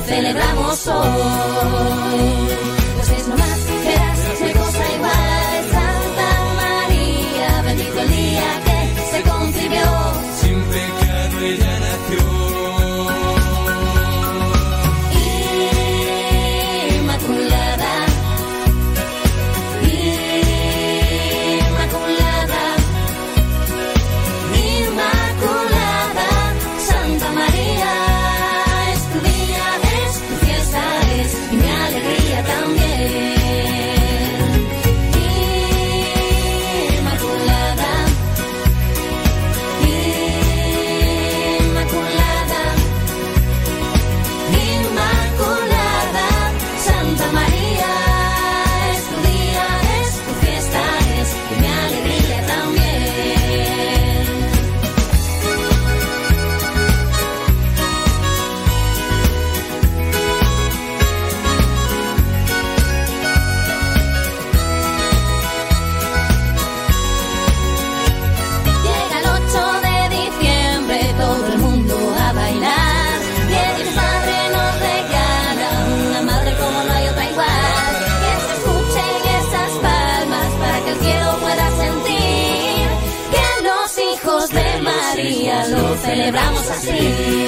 celebramos hoy. Celebramos así.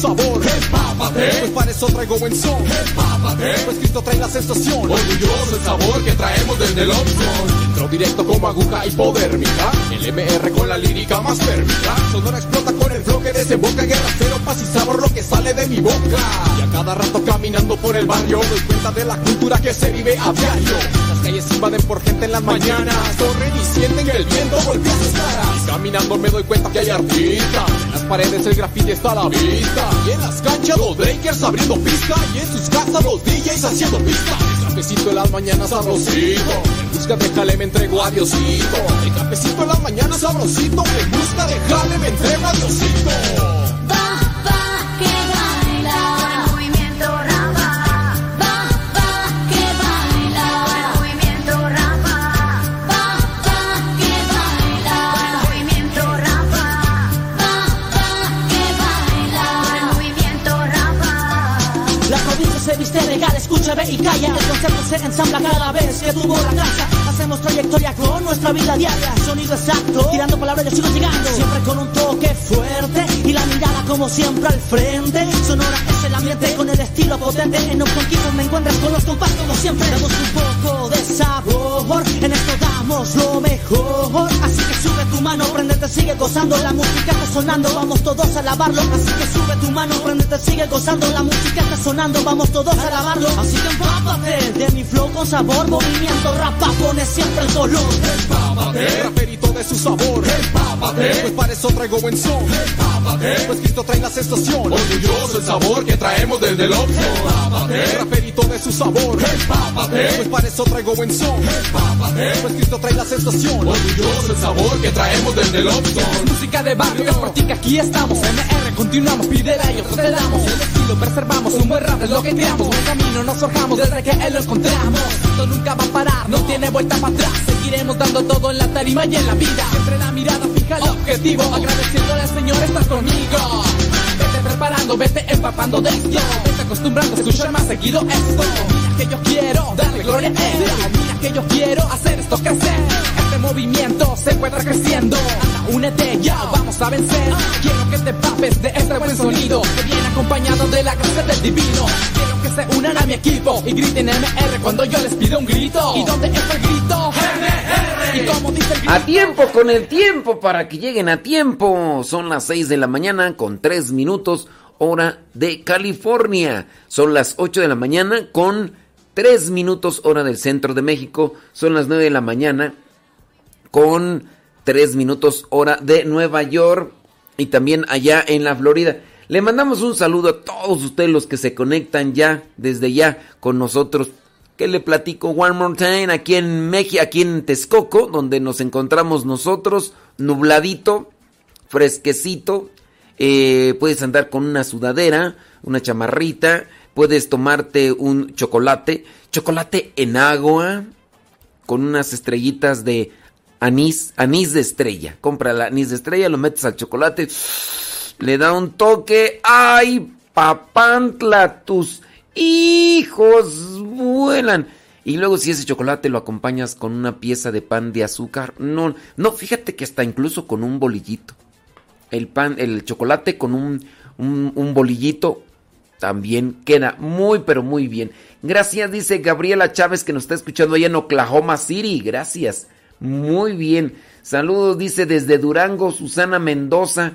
Sabor. Empápate, pues para eso traigo buen son. Empápate, pues Cristo trae la sensación. Orgulloso el sabor que traemos desde el Opson. Entro directo como aguja hipodérmica. El MR con la lírica más térmica. Sonora explota con el flow que desemboca. Guerra cero, paz y sabor lo que sale de mi boca. Y a cada rato caminando por el barrio doy cuenta de la cultura que se vive a diario. Las calles invaden por gente en las mañanas. Corren y sienten que el viento golpea sus caras. Y caminando me doy cuenta que hay artistas. Paredes el graffiti está a la vista. Y en las canchas los breakers abriendo pista. Y en sus casas los DJs haciendo pista. El cafecito en las mañanas sabrosito. Busca de jale me entrego a Diosito. El cafecito en las mañanas sabrosito. En busca de jale me entrego a Diosito. Escucha, ve y calla. El concepto se ensambla cada vez que tuvo la casa. Hacemos trayectoria con nuestra vida diaria. Sonido exacto, tirando palabras yo sigo llegando. Siempre con un toque fuerte y la mirada como siempre al frente. Sonora es el ambiente con el estilo potente. En los conquistos me encuentras con los compás como siempre. Damos un poco de sabor, en esto damos lo mejor. Así que sube tu mano, prendete, sigue gozando. La música está sonando, vamos todos a alabarlo. Así que sube tu mano, prendete, sigue gozando. La música está sonando, vamos todos a alabarlo. Así que empápate de mi flow con sabor. Movimiento rapa, pone siempre el color. Empápate, raperito de su sabor. Empápate, pues para eso traigo buen son. Empápate, pues Cristo trae la sensación. Orgulloso el sabor que traemos desde el Opson. Empápate, raperito de su sabor. Empápate, pues para eso traigo buen son. Empápate, pues Cristo trae la sensación. Orgulloso el sabor que traemos desde el Opson. Música de barrio que practica, aquí estamos. MR, continuamos, pide a ellos, te damos. El estilo preservamos, un buen rap es lo que creamos. Un camino nos forjamos desde que él lo encontramos. Esto nunca va a parar, no tiene vuelta para atrás. Seguiremos dando todo en la tarima y en la vida. Siempre la mirada fija el objetivo. Agradeciéndole al Señor, estás conmigo. Vete preparando, vete empapando de esto. Vete acostumbrando a escuchar más seguido esto. Mira que yo quiero darle gloria a él. Que yo quiero hacer esto crecer. Este movimiento se encuentra creciendo. Anda, únete ya, vamos a vencer. Quiero que te papes de este buen sonido. Que viene acompañado de la gracia del divino. Quiero que se unan a mi equipo y griten MR cuando yo les pido un grito. ¿Y dónde está el grito? MR. Y como dice el grito. A tiempo con el tiempo para que lleguen a tiempo. Son las 6 de la mañana con 3 minutos hora de California. Son las 8 de la mañana con 3 minutos hora del centro de México. Son las 9 de la mañana con 3 minutos hora de Nueva York y también allá en la Florida. Le mandamos un saludo a todos ustedes los que se conectan ya, desde ya, con nosotros. Que le platico one more aquí en México, aquí en Texcoco, donde nos encontramos nosotros, nubladito, fresquecito. Eh, puedes andar con una sudadera, una chamarrita, puedes tomarte un chocolate, chocolate en agua, con unas estrellitas de anís, anís de estrella. Compra el anís de estrella, lo metes al chocolate, le da un toque. ¡Ay, papantla! Tus hijos vuelan. Y luego si ese chocolate lo acompañas con una pieza de pan de azúcar. No, no, fíjate que está incluso con un bolillito. El pan, el chocolate con un, un, un bolillito también queda muy, pero muy bien. Gracias, dice Gabriela Chávez, que nos está escuchando allá en Oklahoma City. Gracias. Muy bien. Saludos, dice desde Durango, Susana Mendoza.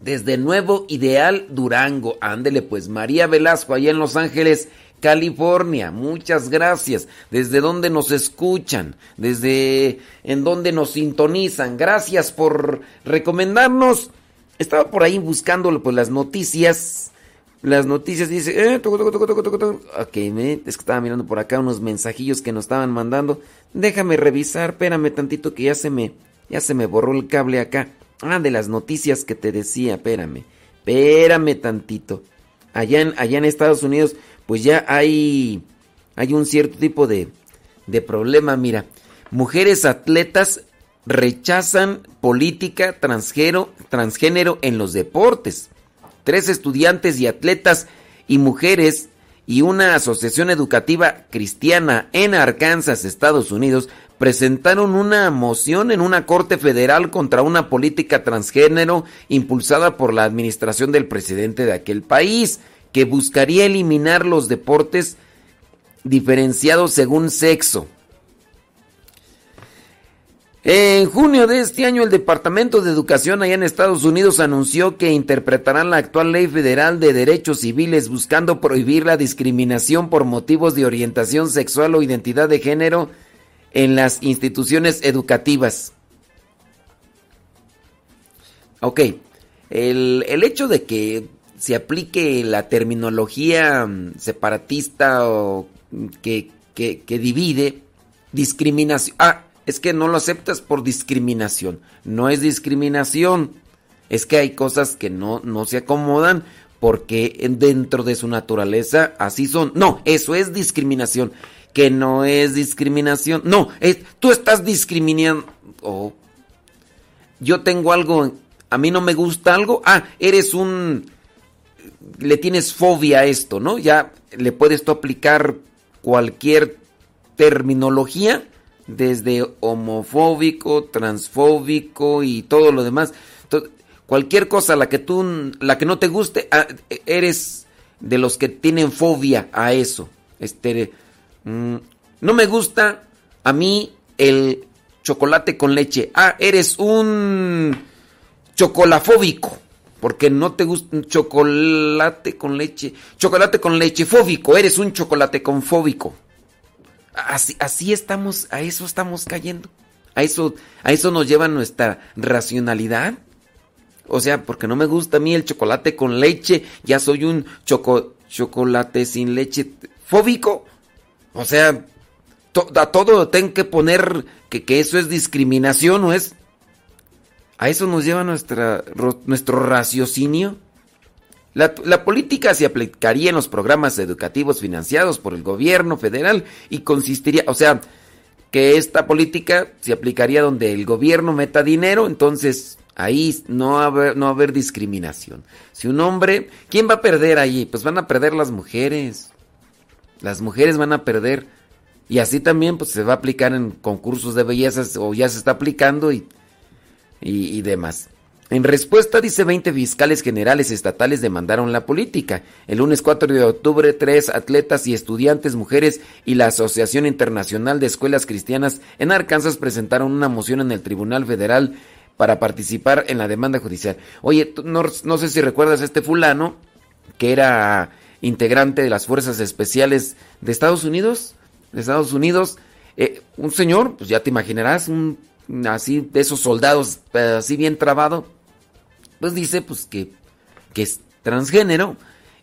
Desde Nuevo Ideal Durango. Ándele, pues María Velasco, allá en Los Ángeles, California. Muchas gracias. Desde donde nos escuchan, desde en donde nos sintonizan. Gracias por recomendarnos. Estaba por ahí buscando pues, las noticias. Las noticias dice, eh, toco, toco, toco, toco, toco. Ok, me- es que estaba mirando por acá unos mensajillos que nos estaban mandando. Déjame revisar, espérame tantito que ya se me, ya se me borró el cable acá. Ah, de las noticias que te decía, espérame, espérame tantito. Allá en, allá en Estados Unidos, pues ya hay, hay un cierto tipo de, de problema, mira. Mujeres atletas rechazan política transgénero, transgénero en los deportes. Tres estudiantes y atletas y mujeres y una asociación educativa cristiana en Arkansas, Estados Unidos, presentaron una moción en una corte federal contra una política transgénero impulsada por la administración del presidente de aquel país, que buscaría eliminar los deportes diferenciados según sexo. En junio de este año, el Departamento de Educación allá en Estados Unidos anunció que interpretarán la actual ley federal de derechos civiles buscando prohibir la discriminación por motivos de orientación sexual o identidad de género en las instituciones educativas. Ok, el, el hecho de que se aplique la terminología mm, separatista o que, que, divide, discriminación. Ah, es que no lo aceptas por discriminación. No es discriminación. Es que hay cosas que no, no se acomodan porque dentro de su naturaleza así son. No, eso es discriminación. Que no es discriminación. No, es, tú estás discriminando. Oh. Yo tengo algo, a mí no me gusta algo. Ah, eres un... Le tienes fobia a esto, ¿no? Ya le puedes tú aplicar cualquier terminología desde homofóbico, transfóbico y todo lo demás. cualquier cosa la que tú la que no te guste, ah, eres de los que tienen fobia a eso. Este mm, no me gusta a mí el chocolate con leche. Ah, eres un chocolafóbico. Porque no te gusta chocolate con leche. Chocolate con leche fóbico. Eres un chocolate con fóbico. Así, así estamos, a eso estamos cayendo. A eso, a eso nos lleva nuestra racionalidad. O sea, porque no me gusta a mí el chocolate con leche, ya soy un choco, chocolate sin leche fóbico. O sea, a todo tengo que poner que, que, eso es discriminación, ¿no es? A eso nos lleva nuestra, nuestro raciocinio. La, política se aplicaría en los programas educativos financiados por el gobierno federal y consistiría, o sea, que esta política se aplicaría donde el gobierno meta dinero, entonces ahí no va, haber, no haber discriminación. Si un hombre, ¿quién va a perder ahí? Pues van a perder las mujeres. Las mujeres van a perder. Y así también pues se va a aplicar en concursos de bellezas o ya se está aplicando y, y demás. En respuesta, dice 20 fiscales generales estatales demandaron la política. El lunes 4 de octubre, tres atletas y estudiantes mujeres y la Asociación Internacional de Escuelas Cristianas en Arkansas presentaron una moción en el Tribunal Federal para participar en la demanda judicial. Oye, no, no sé si recuerdas a este fulano que era integrante de las Fuerzas Especiales de Estados Unidos. De Estados Unidos, eh, un señor, pues ya te imaginarás, un así de esos soldados así bien trabado, pues dice pues que, que es transgénero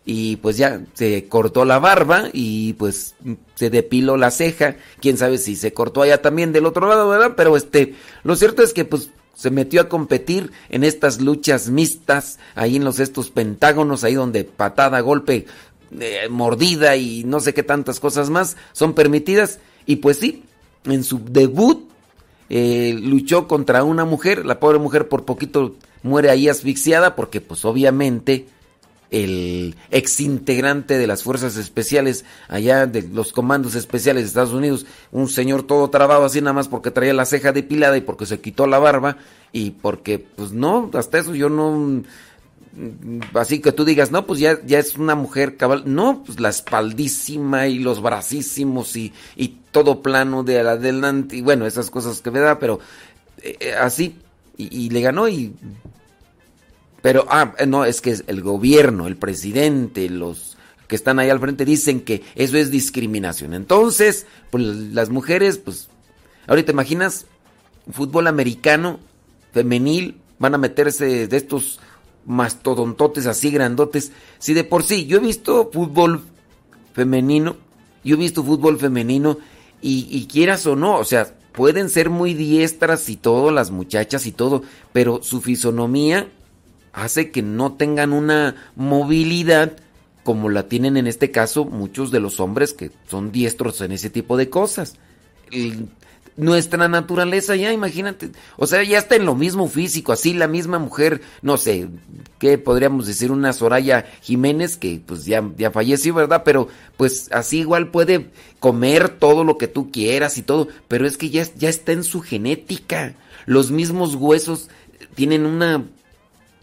y pues ya se cortó la barba y pues se depiló la ceja, quién sabe si se cortó allá también del otro lado, ¿verdad? Pero este, lo cierto es que pues se metió a competir en estas luchas mixtas, ahí en los estos pentágonos, ahí donde patada, golpe, eh, mordida y no sé qué tantas cosas más son permitidas. Y pues sí, en su debut eh, luchó contra una mujer, la pobre mujer por poquito muere ahí asfixiada porque pues obviamente el ex integrante de las fuerzas especiales allá de los comandos especiales de Estados Unidos, un señor todo trabado así nada más porque traía la ceja depilada y porque se quitó la barba y porque pues no, hasta eso yo no así que tú digas, no, pues ya, ya es una mujer cabal. No, pues la espaldísima y los bracísimos y, y todo plano de adelante. Y bueno, esas cosas que me da, pero eh, eh, así. Y, le ganó y... Pero, ah, no, es que el gobierno, el presidente, los que están ahí al frente dicen que eso es discriminación. Entonces, pues las mujeres, pues, ahorita te imaginas, fútbol americano, femenil, van a meterse de estos mastodontotes así grandotes. Si de por sí, yo he visto fútbol femenino, yo he visto fútbol femenino y, quieras o no, o sea, pueden ser muy diestras y todo, las muchachas y todo, pero su fisonomía hace que no tengan una movilidad como la tienen en este caso muchos de los hombres que son diestros en ese tipo de cosas. Nuestra naturaleza ya, imagínate. O sea, ya está en lo mismo físico, así la misma mujer, no sé, ¿qué podríamos decir? Una Soraya Jiménez que pues ya, ya falleció, ¿verdad? Pero pues así igual puede comer todo lo que tú quieras y todo, pero es que ya, ya está en su genética. Los mismos huesos tienen una,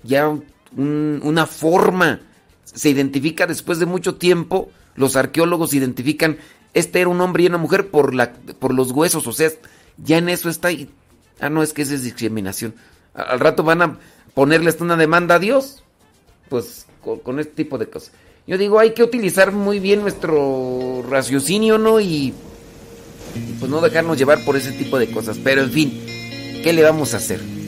ya un- una forma. Se identifica después de mucho tiempo, los arqueólogos identifican, este era un hombre y una mujer por, la, por los huesos, o sea, ya en eso está. ah, no, es que esa es discriminación. Al rato van a ponerle hasta una demanda a Dios, pues con, con este tipo de cosas. Yo digo, hay que utilizar muy bien nuestro raciocinio, ¿no? Y, y pues no dejarnos llevar por ese tipo de cosas. Pero en fin, ¿qué le vamos a hacer?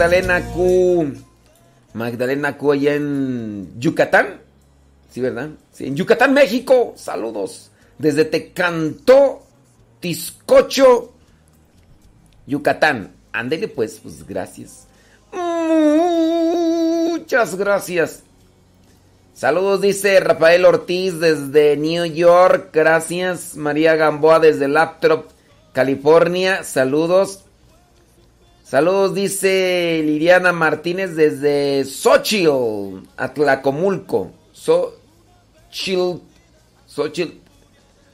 Magdalena Q. Magdalena Q allá en Yucatán. Sí, ¿verdad? Sí, en Yucatán, México. Saludos. Desde Tecantó, Tiscocho, Yucatán. Ándele pues, pues gracias. Muchas gracias. Saludos, dice Rafael Ortiz desde New York. Gracias. María Gamboa desde Laptop, California. Saludos. Saludos, dice Liliana Martínez desde Xochitl, Atlacomulco. Xochitl, Xochitl,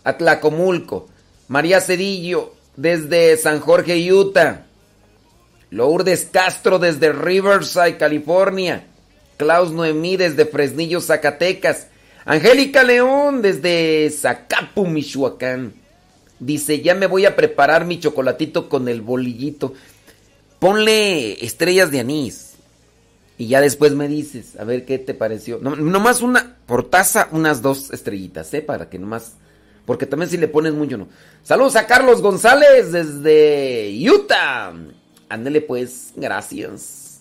Atlacomulco. María Cedillo desde San Jorge, Utah. Lourdes Castro desde Riverside, California. Klaus Noemí desde Fresnillo, Zacatecas. Angélica León desde Zacapu, Michoacán. Dice, ya me voy a preparar mi chocolatito con el bolillito. Ponle estrellas de anís. Y ya después me dices, a ver qué te pareció. No, nomás una, por taza, unas dos estrellitas, ¿eh? Para que nomás... Porque también si le pones mucho, no. Saludos a Carlos González desde Utah. Ándele pues, gracias.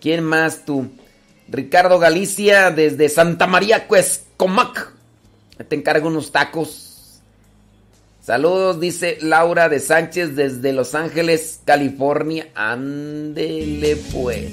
¿Quién más tú? Ricardo Galicia desde Santa María Cuescomac. Te encargo unos tacos. Saludos, dice Laura de Sánchez desde Los Ángeles, California. Ándele pues.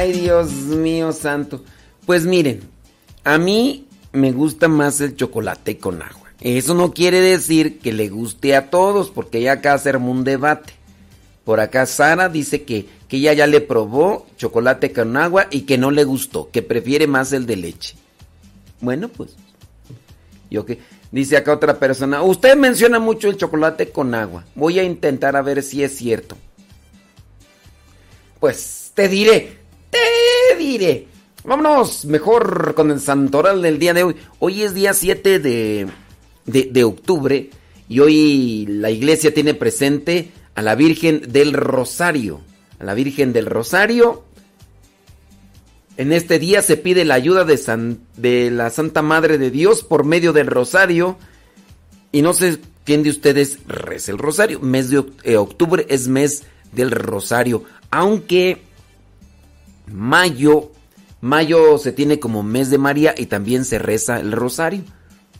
Ay, Dios mío santo. Pues miren, a mí me gusta más el chocolate con agua. Eso no quiere decir que le guste a todos, porque ya acá se armó un debate. Por acá Sara dice que, que ella ya le probó chocolate con agua y que no le gustó, que prefiere más el de leche. Bueno, pues. Yo que dice acá otra persona, usted menciona mucho el chocolate con agua. Voy a intentar a ver si es cierto. Pues te diré, te diré. Vámonos mejor con el santoral del día de hoy. Hoy es día 7 de, de, octubre y hoy la iglesia tiene presente a la Virgen del Rosario. A la Virgen del Rosario. En este día se pide la ayuda de, San- de la Santa Madre de Dios por medio del Rosario. Y no sé quién de ustedes reza el Rosario. Mes de eh, octubre es mes del Rosario. Aunque mayo, mayo se tiene como mes de María y también se reza el Rosario.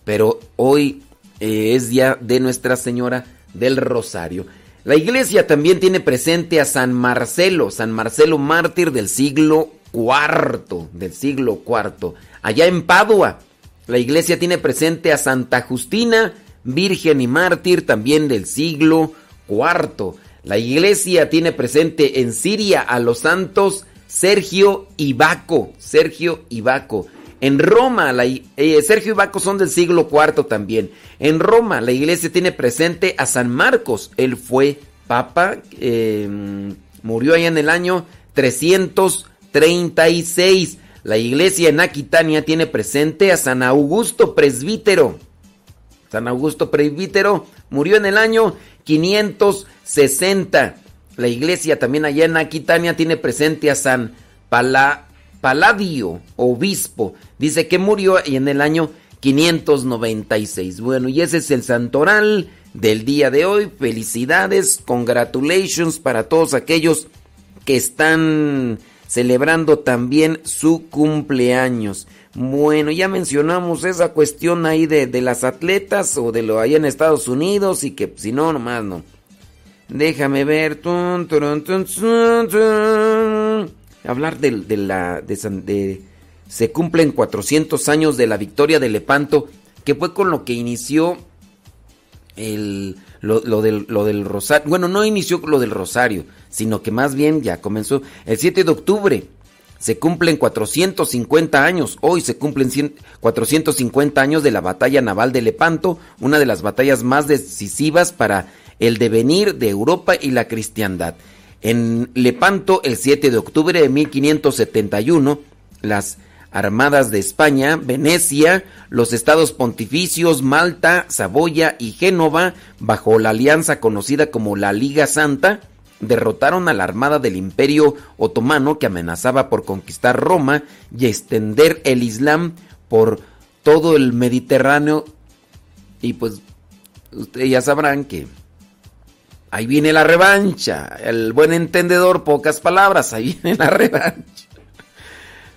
Pero hoy eh, es día de Nuestra Señora del Rosario. La iglesia también tiene presente a San Marcelo, San Marcelo mártir del siglo IV, del siglo IV. Allá en Padua, la iglesia tiene presente a Santa Justina, virgen y mártir también del siglo IV. La iglesia tiene presente en Siria a los santos Sergio y Baco, Sergio y Baco. En Roma, la eh, Sergio y Baco son del siglo IV también. En Roma, la iglesia tiene presente a San Marcos. Él fue papa, eh, murió allá en el año 336. La iglesia en Aquitania tiene presente a San Augusto Presbítero. San Augusto Presbítero murió en el año 560. La iglesia también allá en Aquitania tiene presente a San Pala- Paladio, obispo. Dice que murió en el año 596. Bueno, y ese es el santoral del día de hoy. Felicidades, congratulations para todos aquellos que están celebrando también su cumpleaños. Bueno, ya mencionamos esa cuestión ahí de, de las atletas o de lo ahí en Estados Unidos y que si no, nomás no. Déjame ver. Hablar de, la. Se cumplen 400 años de la victoria de Lepanto, que fue con lo que inició el, lo, del, lo del Rosario. Bueno, no inició lo del Rosario, sino que más bien ya comenzó el 7 de octubre. Se cumplen 450 años. Hoy se cumplen 100 450 años de la batalla naval de Lepanto, una de las batallas más decisivas para el devenir de Europa y la cristiandad. En Lepanto, el 7 de octubre de 1571, las armadas de España, Venecia, los estados pontificios, Malta, Saboya y Génova, bajo la alianza conocida como la Liga Santa, derrotaron a la armada del Imperio Otomano que amenazaba por conquistar Roma y extender el Islam por todo el Mediterráneo. Y pues ustedes ya sabrán que ahí viene la revancha. El buen entendedor, pocas palabras, ahí viene la revancha.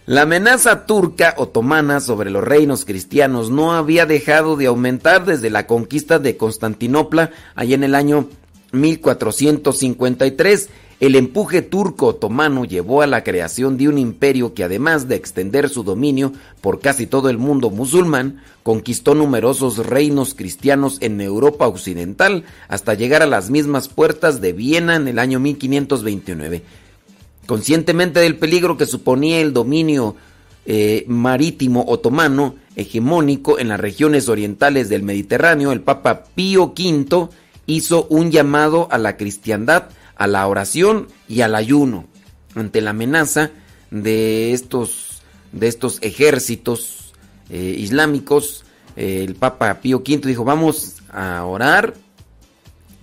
La amenaza turca otomana sobre los reinos cristianos no había dejado de aumentar desde la conquista de Constantinopla allá en el año 1453, el empuje turco-otomano llevó a la creación de un imperio que además de extender su dominio por casi todo el mundo musulmán, conquistó numerosos reinos cristianos en Europa occidental hasta llegar a las mismas puertas de Viena en el año 1529. Conscientemente del peligro que suponía el dominio eh, marítimo otomano hegemónico en las regiones orientales del Mediterráneo, el Papa Pío V hizo un llamado a la cristiandad, a la oración y al ayuno ante la amenaza de estos, de estos ejércitos eh, islámicos. el Papa Pío V dijo, vamos a orar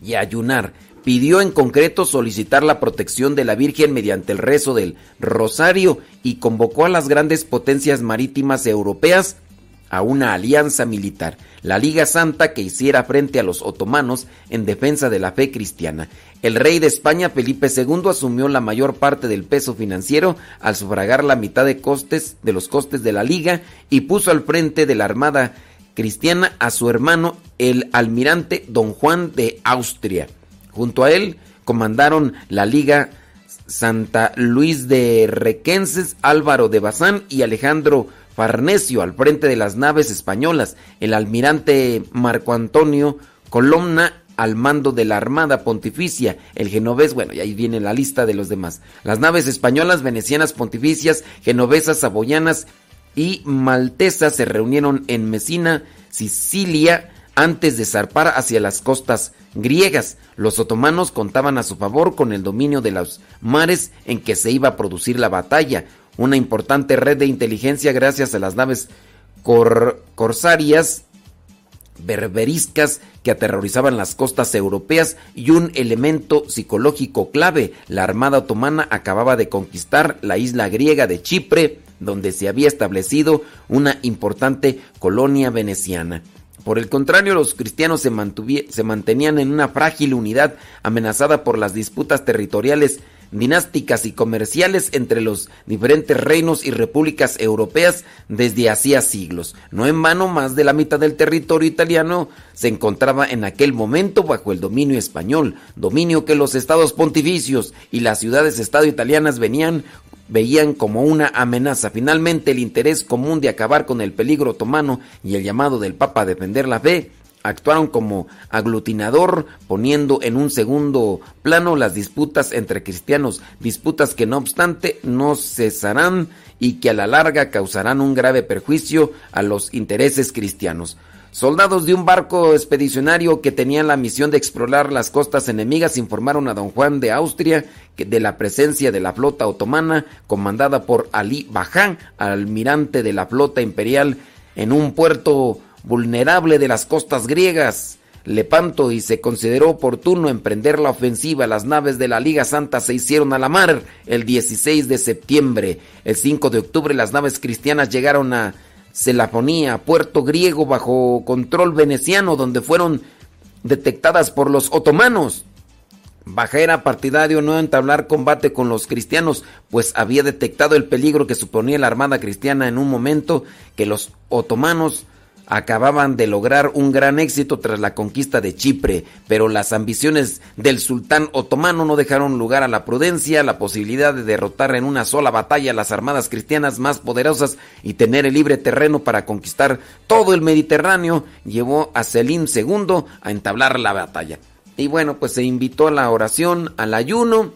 y a ayunar. Pidió en concreto solicitar la protección de la Virgen mediante el rezo del rosario y convocó a las grandes potencias marítimas europeas a una alianza militar, la Liga Santa que hiciera frente a los otomanos en defensa de la fe cristiana. El rey de España, Felipe II, asumió la mayor parte del peso financiero al sufragar la mitad de costes de los costes de la liga y puso al frente de la armada cristiana a su hermano el almirante don Juan de Austria. Junto a él comandaron la liga Santa Luis de Requenses, Álvaro de Bazán y Alejandro Farnesio al frente de las naves españolas, el almirante Marco Antonio Colomna al mando de la Armada Pontificia, el genovés, bueno, y ahí viene la lista de los demás. Las naves españolas, venecianas, pontificias, genovesas, saboyanas y maltesas se reunieron en Mesina, Sicilia, antes de zarpar hacia las costas griegas. Los otomanos contaban a su favor con el dominio de los mares en que se iba a producir la batalla, una importante red de inteligencia gracias a las naves corsarias berberiscas que aterrorizaban las costas europeas y un elemento psicológico clave. La Armada Otomana acababa de conquistar la isla griega de Chipre, donde se había establecido una importante colonia veneciana. Por el contrario, los cristianos se, mantenían en una frágil unidad amenazada por las disputas territoriales dinásticas y comerciales entre los diferentes reinos y repúblicas europeas desde hacía siglos. No en vano, más de la mitad del territorio italiano se encontraba en aquel momento bajo el dominio español, dominio que los estados pontificios y las ciudades-estado italianas venían veían como una amenaza. Finalmente, el interés común de acabar con el peligro otomano y el llamado del Papa a defender la fe actuaron como aglutinador, poniendo en un segundo plano las disputas entre cristianos, disputas que no obstante no cesarán y que a la larga causarán un grave perjuicio a los intereses cristianos. Soldados de un barco expedicionario que tenían la misión de explorar las costas enemigas informaron a don Juan de Austria de la presencia de la flota otomana comandada por Ali Baján, almirante de la flota imperial, en un puerto vulnerable de las costas griegas. Lepanto y se consideró oportuno emprender la ofensiva. Las naves de la Liga Santa se hicieron a la mar el 16 de septiembre. El 5 de octubre las naves cristianas llegaron a Celafonía, puerto griego bajo control veneciano, donde fueron detectadas por los otomanos. Bajera partidario no entablar combate con los cristianos, pues había detectado el peligro que suponía la armada cristiana en un momento que los otomanos acababan de lograr un gran éxito tras la conquista de Chipre, pero las ambiciones del sultán otomano no dejaron lugar a la prudencia, la posibilidad de derrotar en una sola batalla las armadas cristianas más poderosas y tener el libre terreno para conquistar todo el Mediterráneo llevó a Selim II a entablar la batalla. Y bueno, pues se invitó a la oración, al ayuno,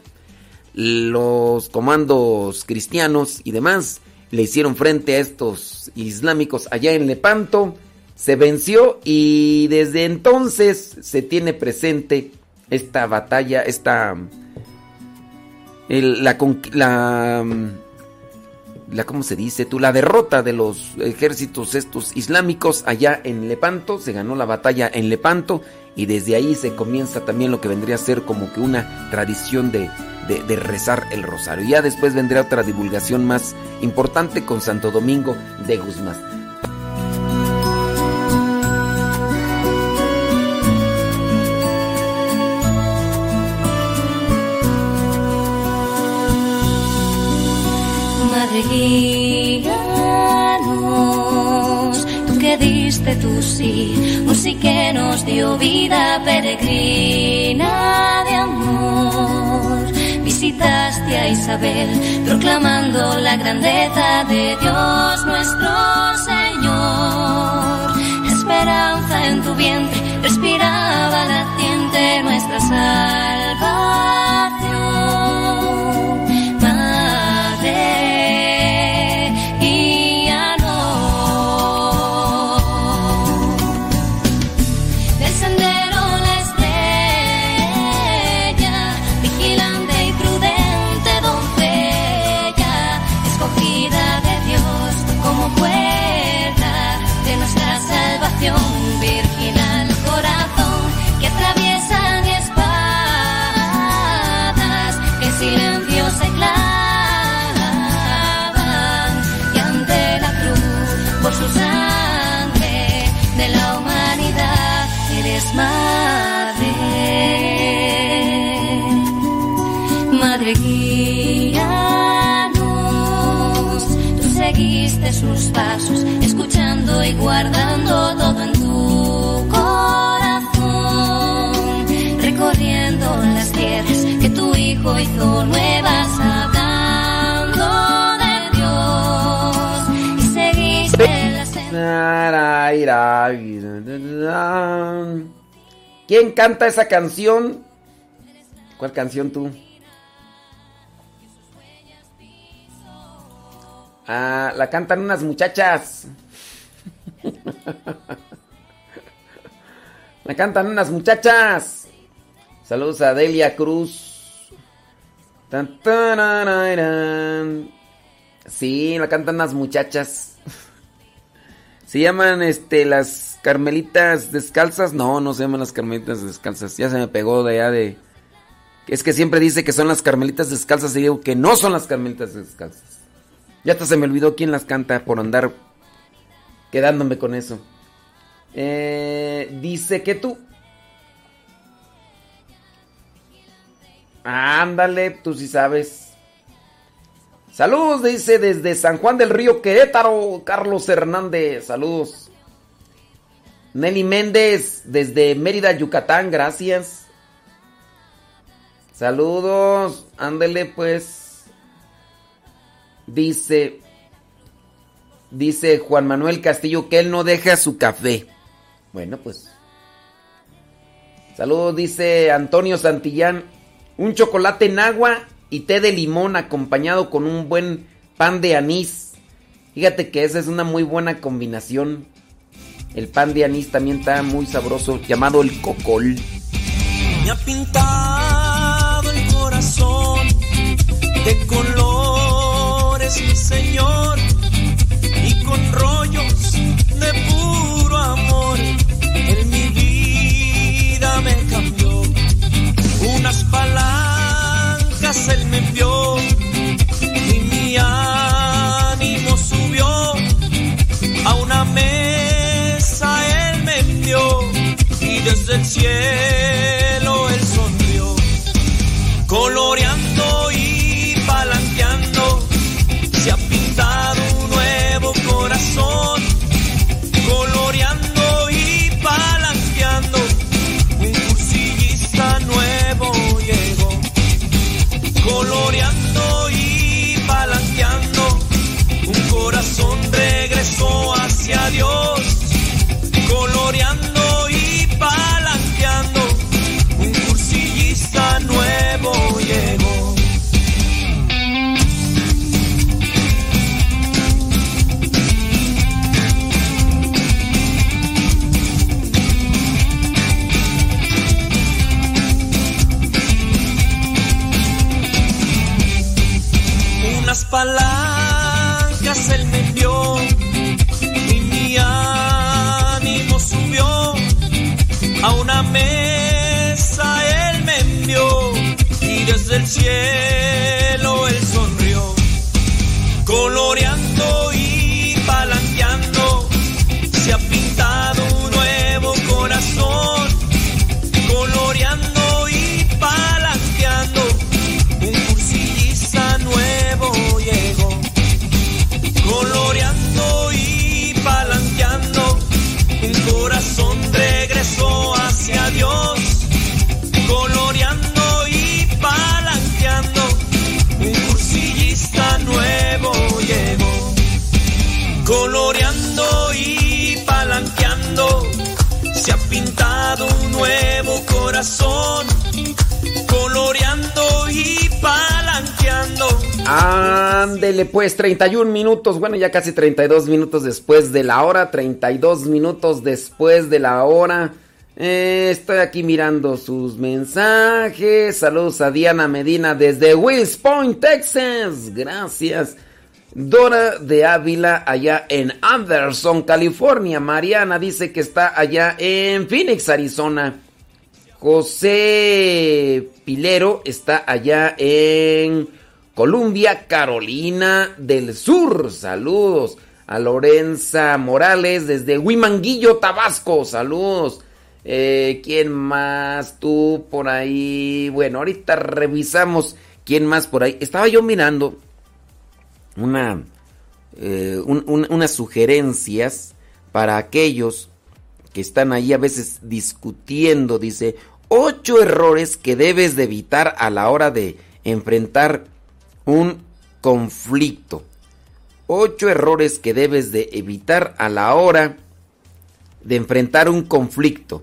los comandos cristianos y demás le hicieron frente a estos islámicos allá en Lepanto se venció y desde entonces se tiene presente esta batalla, esta... la, la ¿cómo se dice tú? La derrota de los ejércitos estos islámicos allá en Lepanto, se ganó la batalla en Lepanto y desde ahí se comienza también lo que vendría a ser como que una tradición de, de, de rezar el rosario. Ya después vendrá otra divulgación más importante con Santo Domingo de Guzmán. Guíanos, tú que diste tu sí, un sí que nos dio vida peregrina de amor. Visitaste a Isabel, proclamando la grandeza de Dios nuestro Señor. Esperanza en tu vientre, respiraba latiente nuestra salvación. Sus pasos, escuchando y guardando todo en tu corazón, recorriendo las tierras que tu hijo hizo nuevas, hablando de Dios y seguiste la ¿Quién canta esa canción? ¿Cuál canción tú? Ah, la cantan unas muchachas. la cantan unas muchachas. Saludos a Delia Cruz. Sí, la cantan unas muchachas. Se llaman este las Carmelitas Descalzas. No, no se llaman las Carmelitas Descalzas. Ya se me pegó de allá de. Es que siempre dice que son las Carmelitas Descalzas y digo que no son las Carmelitas Descalzas. Ya hasta se me olvidó quién las canta por andar quedándome con eso. Eh, dice que tú. Ándale, tú sí sabes. Saludos, dice desde San Juan del Río Querétaro, Carlos Hernández. Saludos. Nelly Méndez, desde Mérida, Yucatán, gracias. Saludos, ándele pues. Dice, dice Juan Manuel Castillo que él no deja su café. Bueno, pues. Saludos, dice Antonio Santillán. Un chocolate en agua y té de limón acompañado con un buen pan de anís. Fíjate que esa es una muy buena combinación. El pan de anís también está muy sabroso, llamado el cocol. Me ha pintado el corazón de colores, mi señor, y con rollos de puro amor. En mi vida me cambió unas palancas, él me envió y mi ánimo subió a una mesa, él me envió y desde el cielo palancas él me envió y mi ánimo subió a una mesa él me envió y desde el cielo Ándele pues, 31 minutos, bueno ya casi 32 minutos después de la hora, 32 minutos después de la hora. Eh, estoy aquí mirando sus mensajes. Saludos a Diana Medina desde Wills Point, Texas. Gracias. Dora de Ávila allá en Anderson, California. Mariana dice que está allá en Phoenix, Arizona. José Pilero está allá en Columbia, Carolina del Sur. Saludos. A Lorenza Morales desde Huimanguillo, Tabasco. Saludos. Eh, ¿Quién más? Tú por ahí. Bueno, ahorita revisamos quién más por ahí. Estaba yo mirando una, eh, un- un- unas sugerencias para aquellos que están ahí a veces discutiendo. Dice, ocho errores que debes de evitar a la hora de enfrentar un conflicto. Ocho errores que debes de evitar a la hora de enfrentar un conflicto.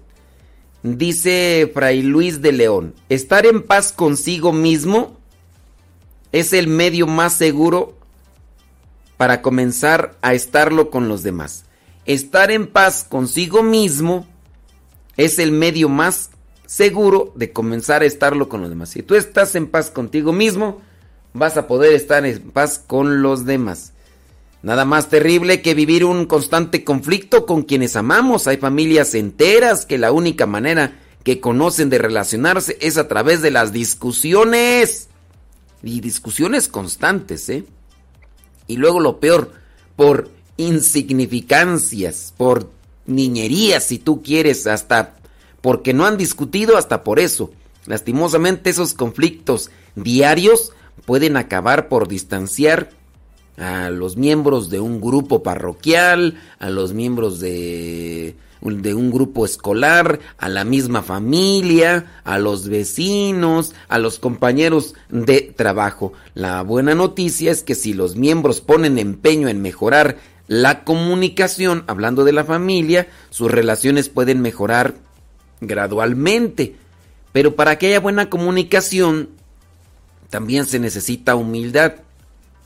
Dice Fray Luis de León, estar en paz consigo mismo es el medio más seguro para comenzar a estarlo con los demás. Estar en paz consigo mismo es el medio más seguro de comenzar a estarlo con los demás. Si tú estás en paz contigo mismo, vas a poder estar en paz con los demás. Nada más terrible que vivir un constante conflicto con quienes amamos. Hay familias enteras que la única manera que conocen de relacionarse es a través de las discusiones. Y discusiones constantes, ¿eh? Y luego lo peor, por insignificancias, por niñerías, si tú quieres, hasta porque no han discutido, hasta por eso. Lastimosamente esos conflictos diarios pueden acabar por distanciar a los miembros de un grupo parroquial, a los miembros de, un grupo escolar, a la misma familia, a los vecinos, a los compañeros de trabajo. La buena noticia es que si los miembros ponen empeño en mejorar la comunicación, hablando de la familia, sus relaciones pueden mejorar gradualmente. Pero para que haya buena comunicación, también se necesita humildad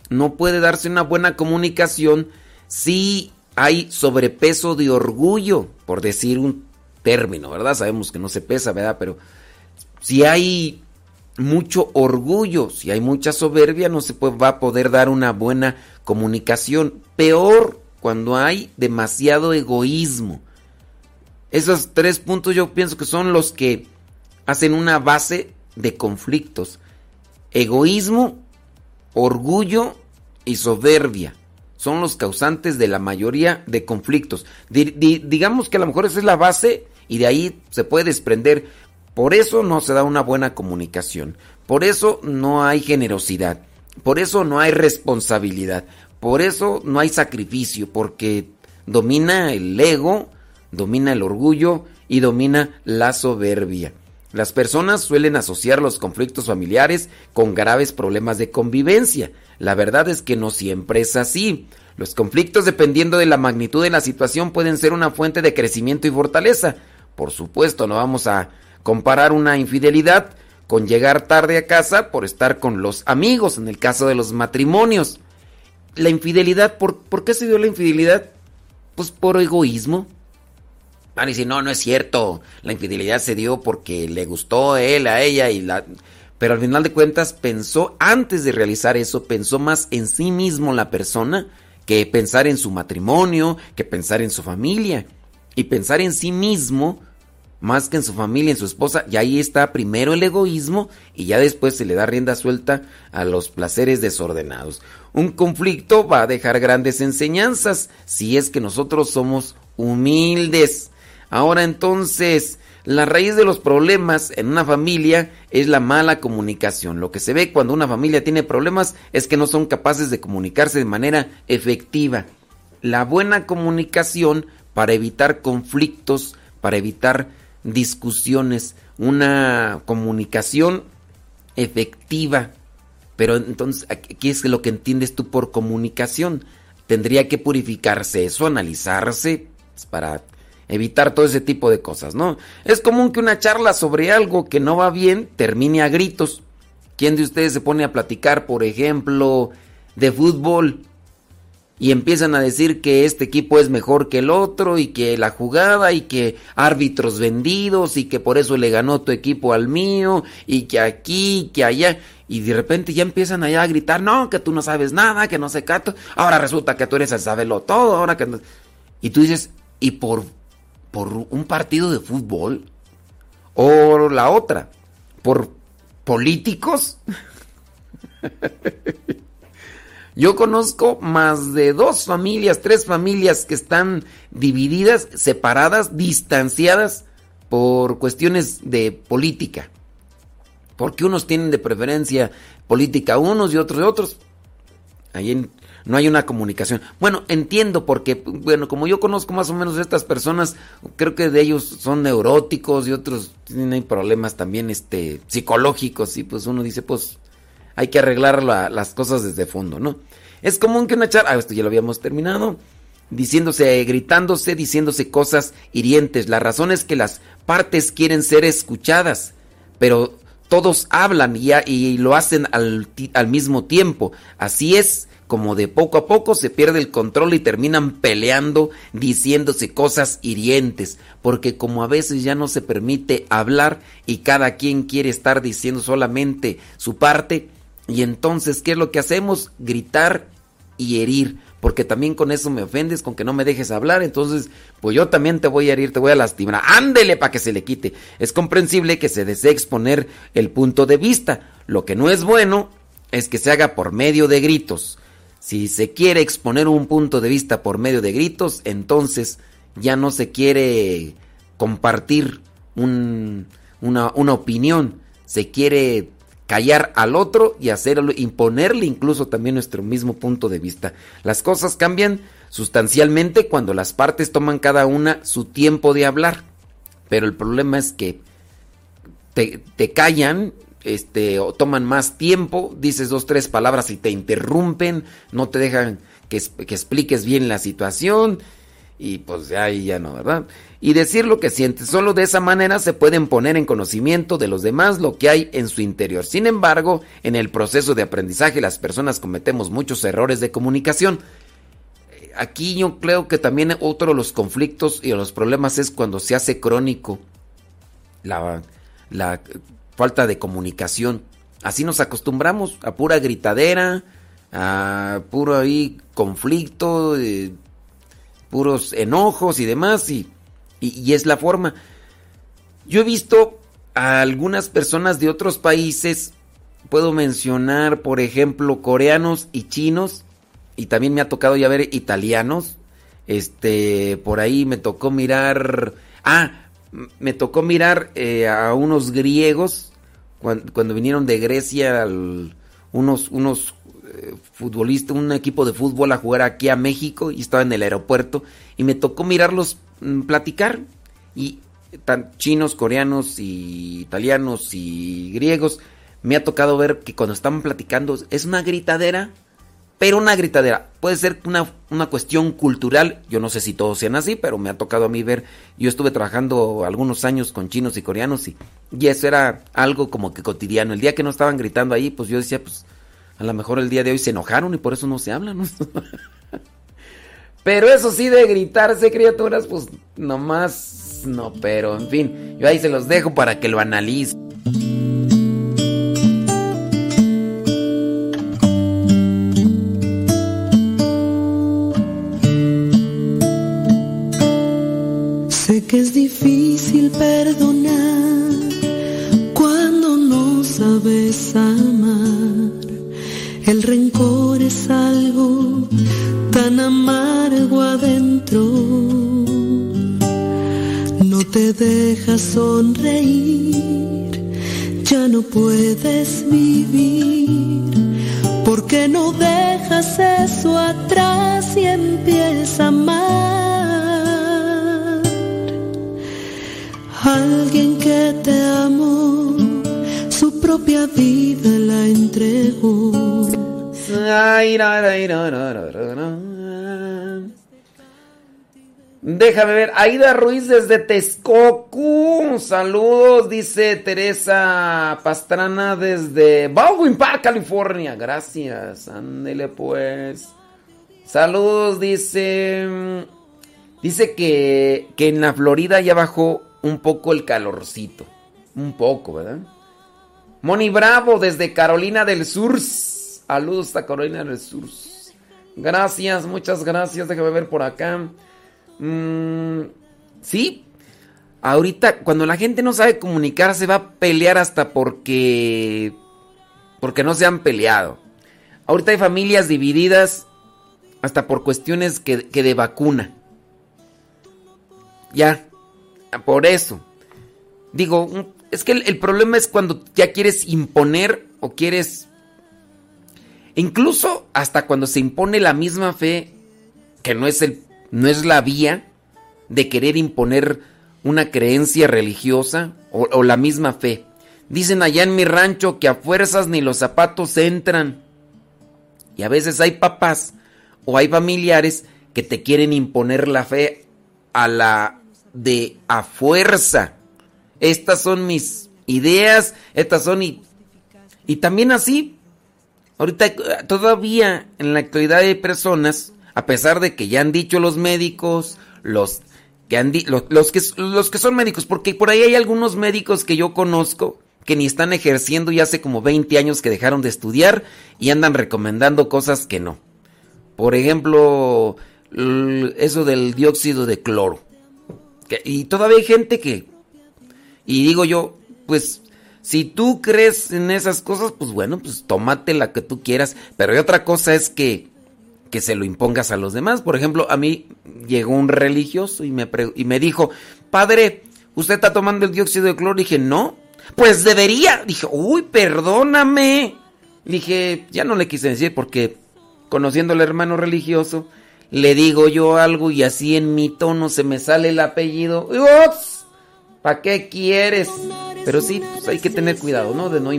no puede darse una buena comunicación si hay sobrepeso de orgullo, por decir un término, ¿verdad? Sabemos que no se pesa, ¿verdad? Pero si hay mucho orgullo, si hay mucha soberbia, no se va a poder dar una buena comunicación. Peor cuando hay demasiado egoísmo. Esos tres puntos yo pienso que son los que hacen una base de conflictos. Egoísmo, orgullo y soberbia son los causantes de la mayoría de conflictos. Di- di- digamos que a lo mejor esa es la base y de ahí se puede desprender. Por eso no se da una buena comunicación. Por eso no hay generosidad. Por eso no hay responsabilidad. Por eso no hay sacrificio. Porque domina el ego, domina el orgullo y domina la soberbia. Las personas suelen asociar los conflictos familiares con graves problemas de convivencia. La verdad es que no siempre es así. Los conflictos, dependiendo de la magnitud de la situación, pueden ser una fuente de crecimiento y fortaleza. Por supuesto, no vamos a comparar una infidelidad con llegar tarde a casa por estar con los amigos, en el caso de los matrimonios. La infidelidad, ¿por, ¿por qué se dio la infidelidad? Pues por egoísmo. Van a decir, no, no es cierto. La infidelidad se dio porque le gustó a él, a ella y la... Pero al final de cuentas pensó, antes de realizar eso, pensó más en sí mismo la persona que pensar en su matrimonio, que pensar en su familia. Y pensar en sí mismo más que en su familia, en su esposa, y ahí está primero el egoísmo y ya después se le da rienda suelta a los placeres desordenados. Un conflicto va a dejar grandes enseñanzas si es que nosotros somos humildes. Ahora entonces, la raíz de los problemas en una familia es la mala comunicación. Lo que se ve cuando una familia tiene problemas es que no son capaces de comunicarse de manera efectiva. La buena comunicación para evitar conflictos, para evitar discusiones, una comunicación efectiva. Pero entonces, ¿qué es lo que entiendes tú por comunicación? Tendría que purificarse eso, analizarse pues, para evitar todo ese tipo de cosas, ¿no? Es común que una charla sobre algo que no va bien termine a gritos. ¿Quién de ustedes se pone a platicar, por ejemplo, de fútbol? y empiezan a decir que este equipo es mejor que el otro y que la jugada y que árbitros vendidos y que por eso le ganó tu equipo al mío y que aquí, que allá y de repente ya empiezan allá a gritar, no, que tú no sabes nada, que no sé qué, ahora resulta que tú eres el sabelo todo, ahora que y tú dices, ¿y por por un partido de fútbol o la otra, por políticos? Yo conozco más de dos familias, tres familias que están divididas, separadas, distanciadas por cuestiones de política. Porque unos tienen de preferencia política unos y otros de otros. Ahí no hay una comunicación. Bueno, entiendo porque, bueno, como yo conozco más o menos a estas personas, creo que de ellos son neuróticos y otros tienen problemas también este, psicológicos y pues uno dice, pues hay que arreglar las cosas desde fondo, ¿no? Es común que una charla, ah, esto ya lo habíamos terminado, diciéndose, gritándose, diciéndose cosas hirientes. La razón es que las partes quieren ser escuchadas, pero todos hablan y, y lo hacen al, al mismo tiempo. Así es como de poco a poco se pierde el control y terminan peleando, diciéndose cosas hirientes, porque como a veces ya no se permite hablar y cada quien quiere estar diciendo solamente su parte, y entonces, ¿qué es lo que hacemos? Gritar y herir, porque también con eso me ofendes, con que no me dejes hablar, entonces, pues yo también te voy a herir, te voy a lastimar. Ándele para que se le quite. Es comprensible que se desee exponer el punto de vista. Lo que no es bueno es que se haga por medio de gritos. Si se quiere exponer un punto de vista por medio de gritos, entonces ya no se quiere compartir una, opinión, se quiere callar al otro y hacerlo, imponerle incluso también nuestro mismo punto de vista. Las cosas cambian sustancialmente cuando las partes toman cada una su tiempo de hablar. Pero el problema es que te callan, este, o toman más tiempo, dices dos, tres palabras y te interrumpen, no te dejan que, que expliques bien la situación y pues ahí ya no, ¿verdad? Y decir lo que sientes. Solo de esa manera se pueden poner en conocimiento de los demás lo que hay en su interior. Sin embargo, en el proceso de aprendizaje las personas cometemos muchos errores de comunicación. Aquí yo creo que también otro de los conflictos y los problemas es cuando se hace crónico la falta de comunicación. Así nos acostumbramos a pura gritadera, a puro ahí conflicto. Eh, puros enojos y demás, y, y, es la forma. Yo he visto a algunas personas de otros países, puedo mencionar, por ejemplo, coreanos y chinos, y también me ha tocado ya ver italianos. Este, por ahí me tocó mirar, ah, me tocó mirar eh, a unos griegos cuando, vinieron de Grecia, unos, unos futbolista, un equipo de fútbol a jugar aquí a México y estaba en el aeropuerto y me tocó mirarlos mm, platicar y tan chinos, coreanos y italianos y griegos. Me ha tocado ver que cuando estaban platicando es una gritadera, pero una gritadera. Puede ser una, una, cuestión cultural, yo no sé si todos sean así, pero me ha tocado a mí ver, yo estuve trabajando algunos años con chinos y coreanos y, y eso era algo como que cotidiano. El día que no estaban gritando ahí, pues yo decía, pues a lo mejor el día de hoy se enojaron y por eso no se hablan. pero eso sí de gritarse, criaturas, pues nomás no, pero en fin, yo ahí se los dejo para que lo analicen. Perdonar cuando no sabes amar. El rencor es algo tan amargo adentro. No te dejas sonreír, ya no puedes vivir. porque no dejas eso atrás y empiezas a amar? Alguien que te amó, su propia vida la entregó. Déjame ver, Aida Ruiz desde Texcoco. Saludos, dice Teresa Pastrana desde Baldwin Park, California. Gracias, ándele pues. Saludos, dice. Dice que, que en la Florida ya bajó un poco el calorcito. Un poco, ¿verdad? Moni Bravo desde Carolina del Sur. Saludos a Carolina del Sur. Gracias, muchas gracias. Déjame ver por acá. Mm, sí. Ahorita, cuando la gente no sabe comunicar, se va a pelear hasta porque. Porque no se han peleado. Ahorita hay familias divididas hasta por cuestiones que, que de vacuna. Ya. Por eso. Digo, es que el, problema es cuando ya quieres imponer o quieres Incluso hasta cuando se impone la misma fe, que no es, el, no es la vía de querer imponer una creencia religiosa o, o, la misma fe. Dicen allá en mi rancho que a fuerzas ni los zapatos entran. Y a veces hay papás o hay familiares que te quieren imponer la fe a la de a fuerza. Estas son mis ideas, estas son y, y también así Ahorita todavía en la actualidad hay personas, a pesar de que ya han dicho los médicos, los que han los, los, que los que son médicos, porque por ahí hay algunos médicos que yo conozco que ni están ejerciendo y hace como 20 años que dejaron de estudiar y andan recomendando cosas que no. Por ejemplo, eso del dióxido de cloro. Y todavía hay gente que y digo yo, pues si tú crees en esas cosas, pues bueno, pues tómate la que tú quieras. Pero hay otra cosa es que, que se lo impongas a los demás. Por ejemplo, a mí llegó un religioso y me, y me dijo, padre, ¿usted está tomando el dióxido de cloro? Dije, no. Pues debería. Dije, uy, perdóname. Dije, ya no le quise decir porque conociendo al hermano religioso, le digo yo algo y así en mi tono se me sale el apellido. ¿Para qué quieres? Pero sí, pues hay que tener cuidado, ¿no? De no...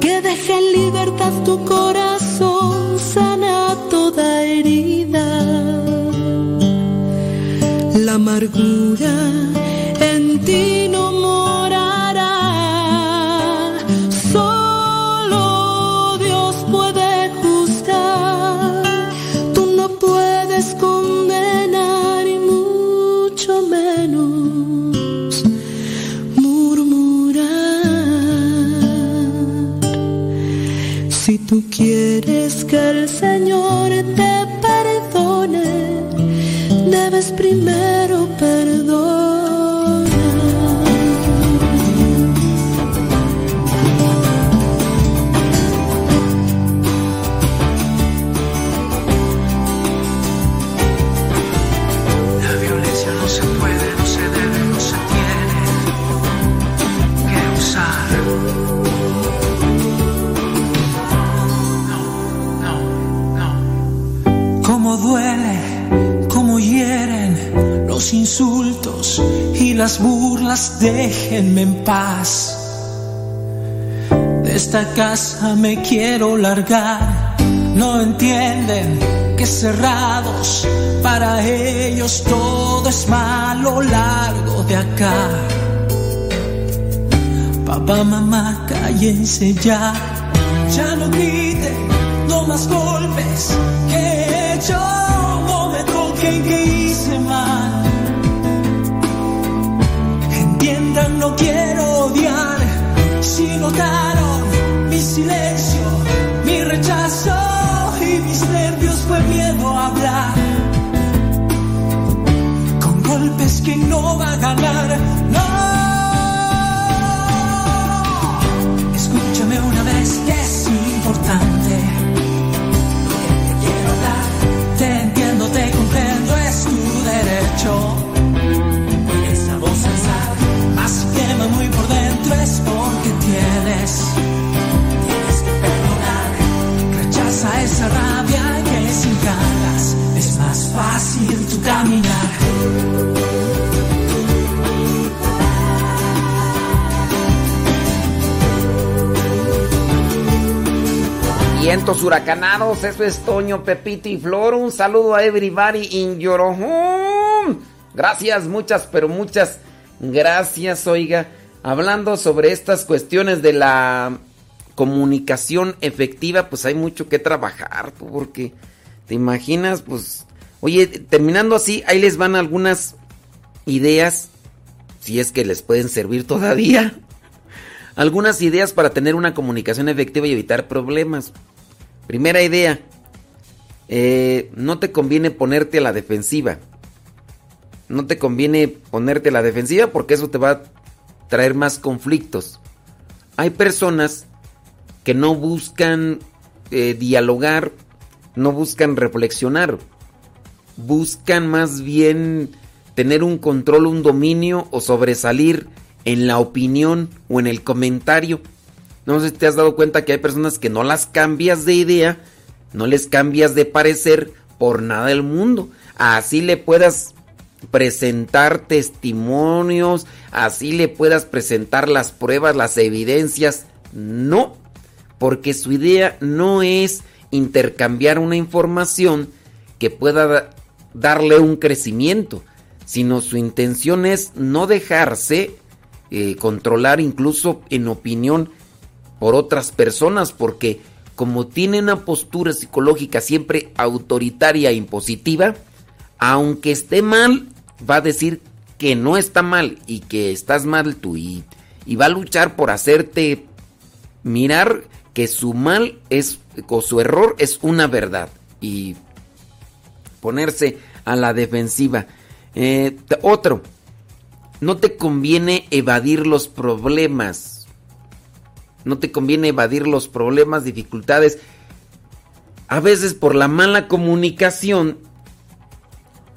Que deje en libertad tu corazón, sana toda herida. La amargura en ti quieres que duele, cómo hieren los insultos y las burlas, déjenme en paz. De esta casa me quiero largar, no entienden que cerrados para ellos todo es malo largo de acá. Papá, mamá, cállense ya, ya no griten, no más golpes que, hice mal. Entiendan, no quiero odiar, si notaron mi silencio, mi rechazo y mis nervios fue miedo a hablar. Con golpes que no va a ganar, no. Escúchame una vez que es importante vez. Tienes que perdonar. Rechaza esa rabia que sin ganas es más fácil tu caminar. vientos huracanados, eso es Toño, Pepito y Flor. Un saludo a everybody in your home. Gracias, muchas, pero muchas gracias, oiga. Hablando sobre estas cuestiones de la comunicación efectiva, pues hay mucho que trabajar, porque te imaginas, pues, oye, terminando así, ahí les van algunas ideas, si es que les pueden servir todavía. Algunas ideas para tener una comunicación efectiva y evitar problemas. Primera idea, eh, no te conviene ponerte a la defensiva. No te conviene ponerte a la defensiva porque eso te va traer más conflictos. Hay personas que no buscan eh, dialogar, no buscan reflexionar, buscan más bien tener un control, un dominio o sobresalir en la opinión o en el comentario. No sé si te has dado cuenta que hay personas que no las cambias de idea, no les cambias de parecer por nada del mundo. Así le puedas presentar testimonios, así le puedas presentar las pruebas, las evidencias. No, porque su idea no es intercambiar una información que pueda darle un crecimiento, sino su intención es no dejarse eh, controlar incluso en opinión por otras personas, porque como tiene una postura psicológica siempre autoritaria e impositiva, aunque esté mal, va a decir que no está mal y que estás mal tú y, va a luchar por hacerte mirar que su mal es o su error es una verdad y ponerse a la defensiva. Eh, otro, no te conviene evadir los problemas. No te conviene evadir los problemas, dificultades. A veces por la mala comunicación,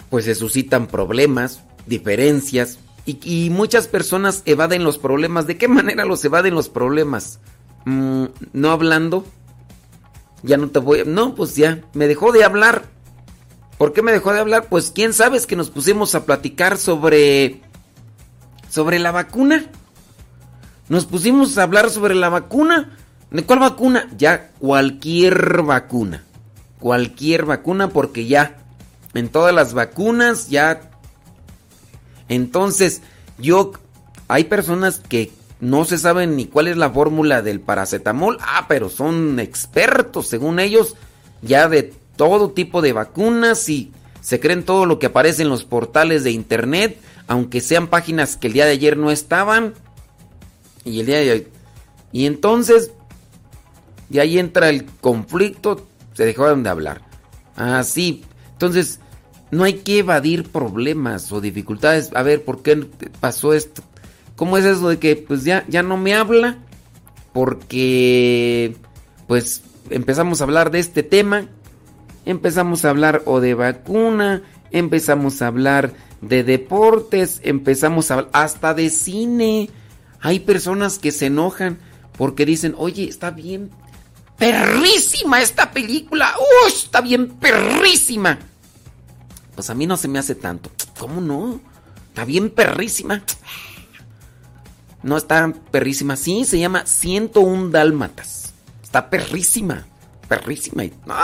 pues se suscitan problemas, diferencias. Y, muchas personas evaden los problemas. ¿De qué manera los evaden los problemas? Mm, no hablando. Ya no te voy a... No, pues ya, me dejó de hablar. ¿Por qué me dejó de hablar? Pues quién sabe que nos pusimos a platicar sobre... Sobre la vacuna. Nos pusimos a hablar sobre la vacuna. ¿De cuál vacuna? Ya cualquier vacuna. Cualquier vacuna porque ya en todas las vacunas ya... Entonces yo... Hay personas que no se saben ni cuál es la fórmula del paracetamol. Ah, pero son expertos, según ellos, ya de todo tipo de vacunas y se creen todo lo que aparece en los portales de internet, aunque sean páginas que el día de ayer no estaban. Y el día de hoy. Y entonces, de ahí entra el conflicto, se dejaron de hablar. Así. entonces, no hay que evadir problemas o dificultades. A ver, ¿por qué pasó esto? ¿Cómo es eso de que pues ya, ya no me habla? Porque pues empezamos a hablar de este tema, empezamos a hablar o de vacuna, empezamos a hablar de deportes, empezamos a hasta de cine. Hay personas que se enojan porque dicen, oye, está bien perrísima esta película, ¡Uy! está bien perrísima! Pues a mí no se me hace tanto. ¿Cómo no? Está bien perrísima. No está perrísima. Sí, se llama 101 Dálmatas. Está perrísima. Perrísima. Y, no,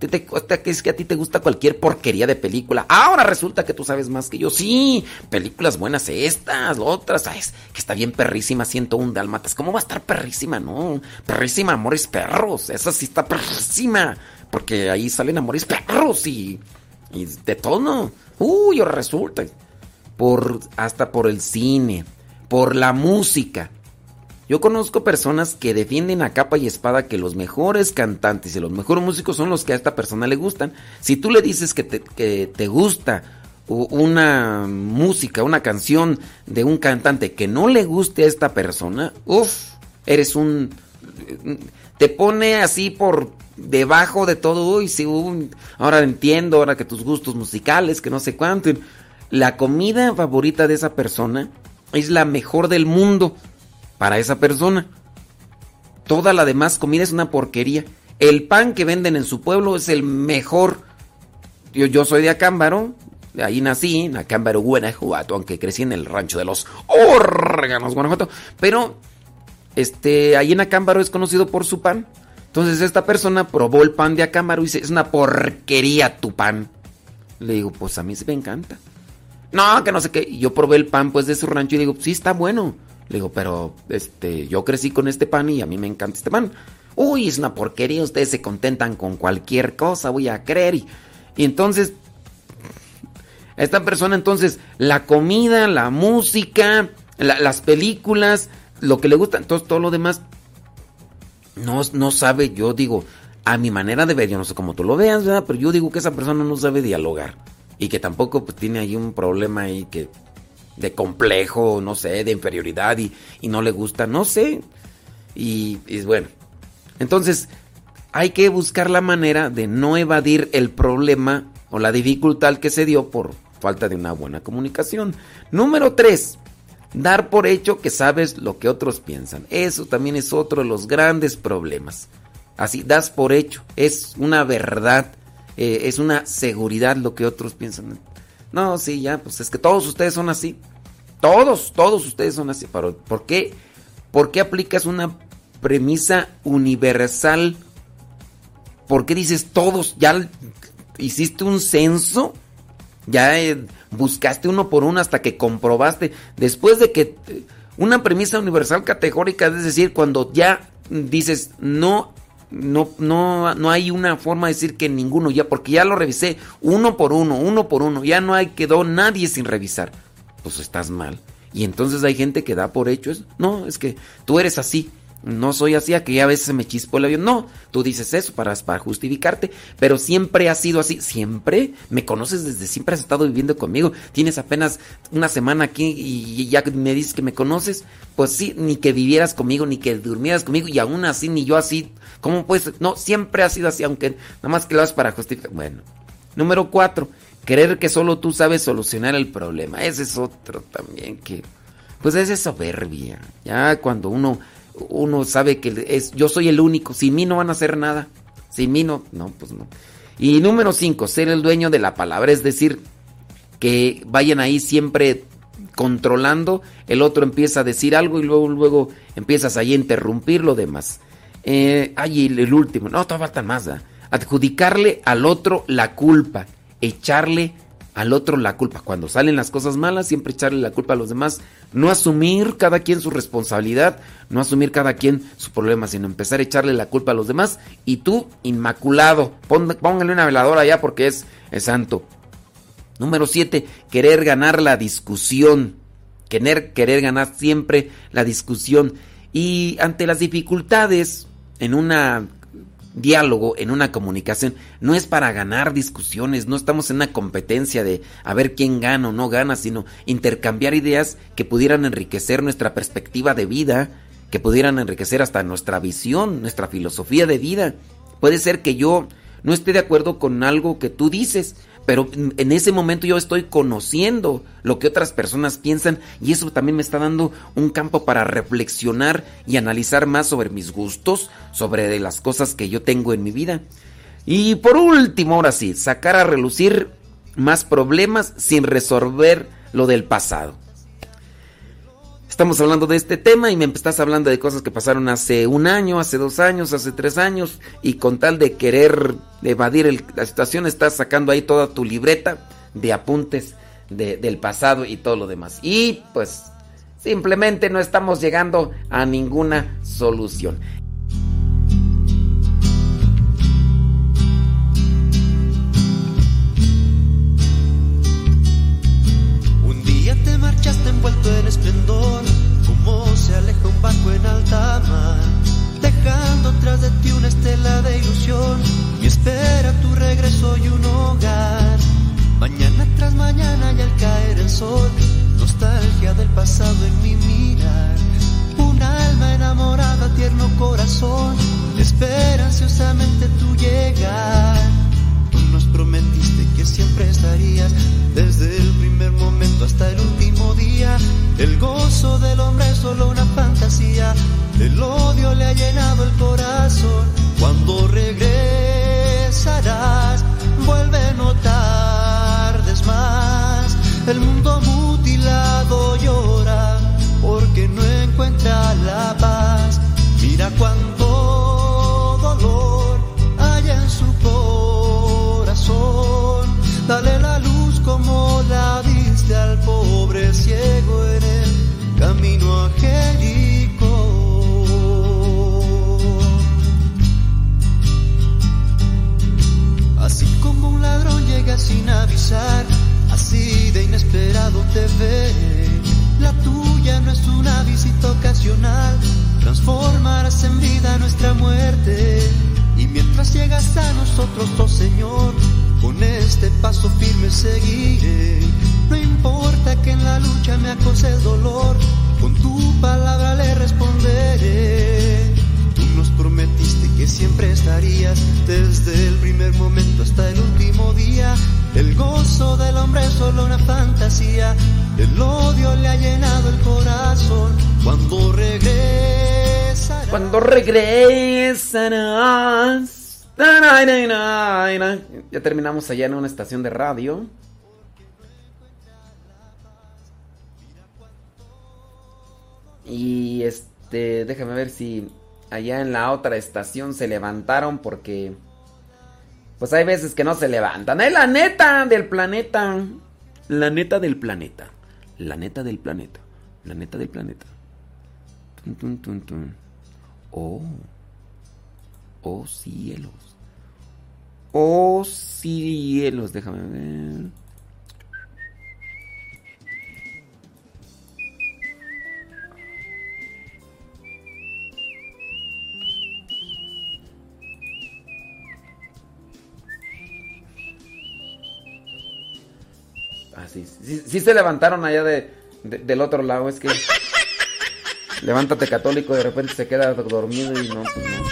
te, te, es que a ti te gusta cualquier porquería de película. Ahora resulta que tú sabes más que yo. Sí, películas buenas estas, otras. ¿sabes? Que está bien perrísima 101 Dálmatas. ¿Cómo va a estar perrísima? No, perrísima Amores Perros. Esa sí está perrísima. Porque ahí salen Amores Perros y, y de todo. Uy, ahora resulta. Por, hasta por el cine por la música. Yo conozco personas que defienden a capa y espada que los mejores cantantes y los mejores músicos son los que a esta persona le gustan. Si tú le dices que te, que te gusta una música, una canción de un cantante que no le guste a esta persona, uff, eres un... te pone así por debajo de todo. Uy, sí, ahora entiendo, ahora que tus gustos musicales, que no sé cuánto. La comida favorita de esa persona es la mejor del mundo para esa persona. Toda la demás comida es una porquería. El pan que venden en su pueblo es el mejor yo, yo soy de Acámbaro, de ahí nací, en Acámbaro, Guanajuato, aunque crecí en el rancho de los órganos, Guanajuato. Pero, este, ahí en Acámbaro es conocido por su pan. Entonces esta persona probó el pan de Acámbaro y dice, es una porquería tu pan. Le digo, pues a mí se me encanta. No, que no sé qué. Y yo probé el pan pues de su rancho y digo, sí, está bueno. Le digo, pero este, yo crecí con este pan y a mí me encanta este pan. Uy, es una porquería, ustedes se contentan con cualquier cosa, voy a creer. Y, entonces, esta persona entonces, la comida, la música, la- las películas, lo que le gusta, entonces todo lo demás, no, no sabe, yo digo, a mi manera de ver, yo no sé cómo tú lo veas, ¿verdad? pero yo digo que esa persona no sabe dialogar y que tampoco pues, tiene ahí un problema ahí que de complejo, no sé, de inferioridad y, y no le gusta, no sé. Y, y bueno, entonces hay que buscar la manera de no evadir el problema o la dificultad que se dio por falta de una buena comunicación. Número 3. Dar por hecho que sabes lo que otros piensan. Eso también es otro de los grandes problemas. Así, das por hecho. Es una verdad. eh, es una seguridad lo que otros piensan. No, sí, ya, pues es que todos ustedes son así. Todos, todos ustedes son así. Pero, ¿por qué? ¿Por qué aplicas una premisa universal? ¿Por qué dices todos? ¿Ya hiciste un censo? ¿Ya eh, buscaste uno por uno hasta que comprobaste? Después de que eh, una premisa universal categórica, es decir, cuando ya dices no, no, no, no hay una forma de decir que ninguno ya, porque ya lo revisé uno por uno, uno por uno, ya no hay, quedó nadie sin revisar. Pues estás mal. Y entonces hay gente que da por hecho eso. No, es que tú eres así. No soy así, a que ya a veces me chispó el avión. No, tú dices eso para, para justificarte, pero siempre has sido así. Siempre me conoces desde siempre, has estado viviendo conmigo. Tienes apenas una semana aquí y ya me dices que me conoces. Pues sí, ni que vivieras conmigo, ni que durmieras conmigo, y aún así, ni yo así. ¿Cómo puedes? No, siempre ha sido así, aunque nada más que lo haces para justificar. Bueno, número cuatro, creer que solo tú sabes solucionar el problema. Ese es otro también que. Pues es soberbia. Ya cuando uno uno sabe que es yo soy el único, sin mí no van a hacer nada. Sin mí no, no, pues no. Y número 5, ser el dueño de la palabra, es decir, que vayan ahí siempre controlando, el otro empieza a decir algo y luego luego empiezas ahí a interrumpir lo demás. Eh, el, último, no, todavía faltan más. ¿verdad? Adjudicarle al otro la culpa, echarle al otro la culpa. Cuando salen las cosas malas, siempre echarle la culpa a los demás. No asumir cada quien su responsabilidad, no asumir cada quien su problema, sino empezar a echarle la culpa a los demás. Y tú, inmaculado, póngale una veladora ya porque es, es santo. Número 7, querer ganar la discusión. Querer, querer ganar siempre la discusión. Y ante las dificultades en una diálogo, en una comunicación, no es para ganar discusiones, no estamos en una competencia de a ver quién gana o no gana, sino intercambiar ideas que pudieran enriquecer nuestra perspectiva de vida, que pudieran enriquecer hasta nuestra visión, nuestra filosofía de vida. Puede ser que yo no esté de acuerdo con algo que tú dices, pero en ese momento yo estoy conociendo lo que otras personas piensan y eso también me está dando un campo para reflexionar y analizar más sobre mis gustos, sobre las cosas que yo tengo en mi vida. Y por último, ahora sí, sacar a relucir más problemas sin resolver lo del pasado. Estamos hablando de este tema y me estás hablando de cosas que pasaron hace un año, hace dos años, hace tres años y con tal de querer evadir la situación estás sacando ahí toda tu libreta de apuntes de- del pasado y todo lo demás. Y pues simplemente no estamos llegando a ninguna solución. Envuelto en esplendor, como se aleja un barco en alta mar, dejando tras de ti una estela de ilusión. Y espera tu regreso y un hogar. Mañana tras mañana y al caer el sol, nostalgia del pasado en mi mirar. Un alma enamorada, tierno corazón, espera ansiosamente tu llegar. Tú nos prometiste que siempre estarías desde el primer momento hasta el El gozo del hombre es solo una fantasía. El odio le ha llenado el corazón. Cuando regresarás, vuelve a notar sin avisar, así de inesperado te ve. La tuya no es una visita ocasional, transformarás en vida nuestra muerte. Y mientras llegas a nosotros, oh Señor, con este paso firme seguiré. No importa que en la lucha me acose el dolor, con tu palabra le responderé. Tú nos prometiste que siempre estarías desde el primer momento hasta el último día. El gozo del hombre es solo una fantasía. El odio le ha llenado el corazón. Cuando regresarás. Cuando regresarás. Ya terminamos allá en una estación de radio. Y este, déjame ver si allá en la otra estación se levantaron porque pues hay veces que no se levantan. Es la neta del planeta. La neta del planeta. La neta del planeta. La neta del planeta. Tun, tun, tun, tun. Oh. Oh cielos. Oh cielos. Déjame ver. Sí, sí, sí se levantaron allá de, de- del otro lado. Es que. Levántate católico, de repente se queda dormido y no, pues no.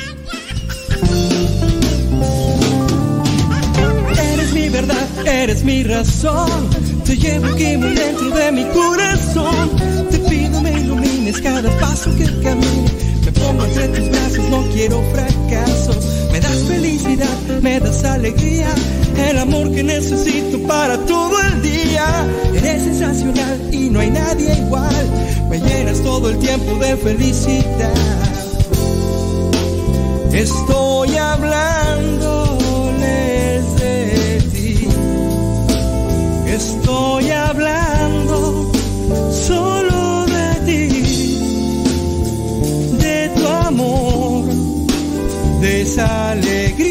Eres mi verdad, eres mi razón. Te llevo aquí muy dentro de mi corazón. Te pido me ilumines cada paso que camine. Me pongo entre tus brazos, no quiero fracaso. Me das alegría. El amor que necesito para todo el día. Eres sensacional y no hay nadie igual. Me llenas todo el tiempo de felicidad. Estoy hablándoles de ti. Estoy hablando solo de ti. De tu amor. De esa alegría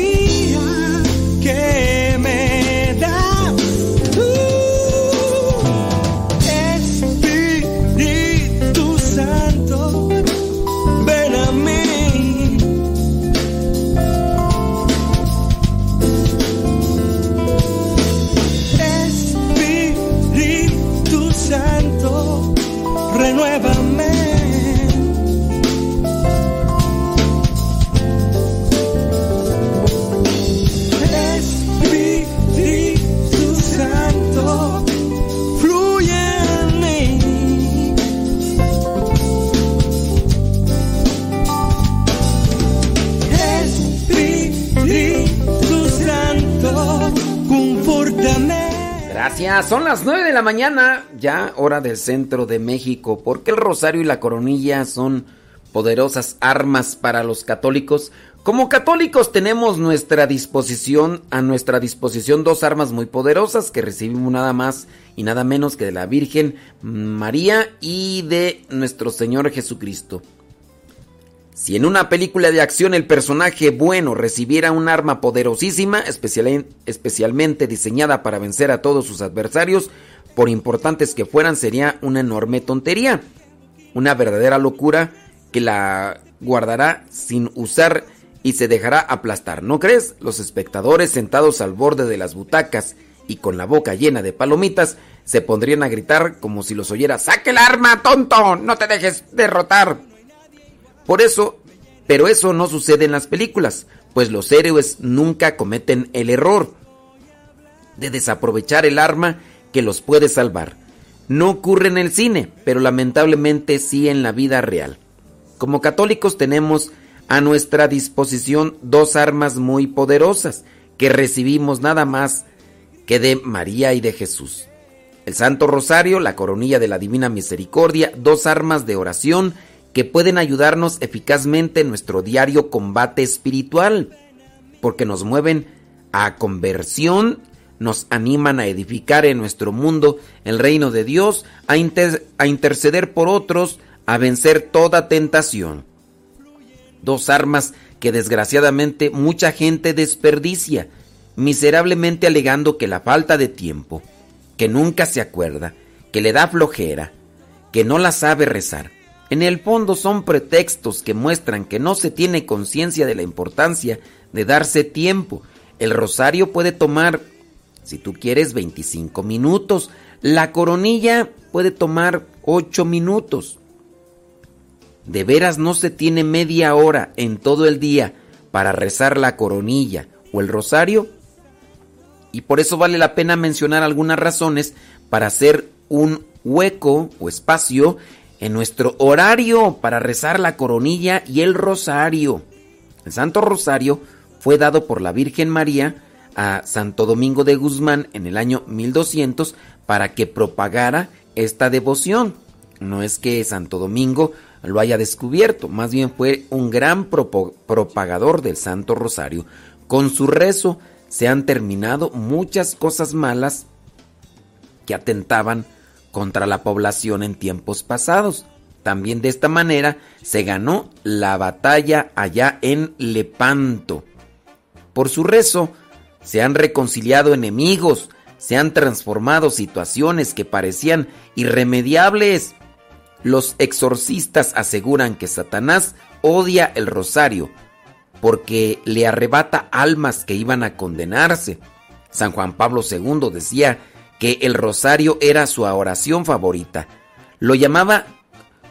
Son las 9 de la mañana, ya hora del centro de México, porque el rosario y la coronilla son poderosas armas para los católicos. Como católicos tenemos nuestra disposición, a nuestra disposición dos armas muy poderosas que recibimos nada más y nada menos que de la Virgen María y de nuestro Señor Jesucristo. Si en una película de acción el personaje bueno recibiera un arma poderosísima, especial- especialmente diseñada para vencer a todos sus adversarios, por importantes que fueran, sería una enorme tontería. Una verdadera locura que la guardará sin usar y se dejará aplastar, ¿no crees? Los espectadores sentados al borde de las butacas y con la boca llena de palomitas se pondrían a gritar como si los oyera ¡Saque el arma, tonto! ¡No te dejes derrotar! Por eso, pero eso no sucede en las películas, pues los héroes nunca cometen el error de desaprovechar el arma que los puede salvar. No ocurre en el cine, pero lamentablemente sí en la vida real. Como católicos tenemos a nuestra disposición dos armas muy poderosas que recibimos nada más que de María y de Jesús. el Santo Rosario, la coronilla de la Divina Misericordia, dos armas de oración que pueden ayudarnos eficazmente en nuestro diario combate espiritual, porque nos mueven a conversión, nos animan a edificar en nuestro mundo el reino de Dios, a, interceder por otros, a vencer toda tentación. Dos armas que desgraciadamente mucha gente desperdicia, miserablemente alegando que la falta de tiempo, que nunca se acuerda, que le da flojera, que no la sabe rezar. En el fondo son pretextos que muestran que no se tiene conciencia de la importancia de darse tiempo. El rosario puede tomar, si tú quieres, 25 minutos. La coronilla puede tomar 8 minutos. ¿De veras no se tiene media hora en todo el día para rezar la coronilla o el rosario? Y por eso vale la pena mencionar algunas razones para hacer un hueco o espacio en nuestro horario para rezar la coronilla y el rosario. El Santo Rosario fue dado por la Virgen María a Santo Domingo de Guzmán en el año 1200 para que propagara esta devoción. No es que Santo Domingo lo haya descubierto, más bien fue un gran propagador del Santo Rosario. Con su rezo se han terminado muchas cosas malas que atentaban contra la población en tiempos pasados. También de esta manera se ganó la batalla allá en Lepanto. Por su rezo se han reconciliado enemigos, se han transformado situaciones que parecían irremediables. Los exorcistas aseguran que Satanás odia el rosario porque le arrebata almas que iban a condenarse. San Juan Pablo II decía que el rosario era su oración favorita. Lo llamaba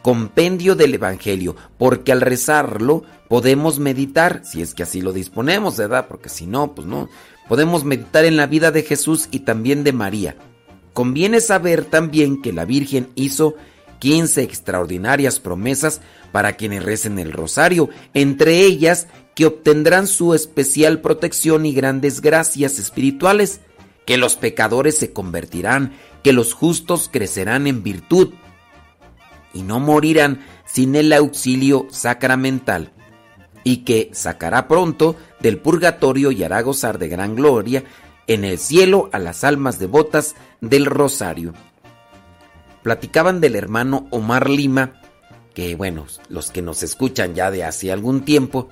compendio del Evangelio, porque al rezarlo podemos meditar, si es que así lo disponemos, ¿verdad? Porque si no, pues no. Podemos meditar en la vida de Jesús y también de María. Conviene saber también que la Virgen hizo 15 extraordinarias promesas para quienes recen el rosario, entre ellas que obtendrán su especial protección y grandes gracias espirituales que los pecadores se convertirán, que los justos crecerán en virtud y no morirán sin el auxilio sacramental, y que sacará pronto del purgatorio y hará gozar de gran gloria en el cielo a las almas devotas del rosario. Platicaban del hermano Omar Lima, que bueno, los que nos escuchan ya de hace algún tiempo,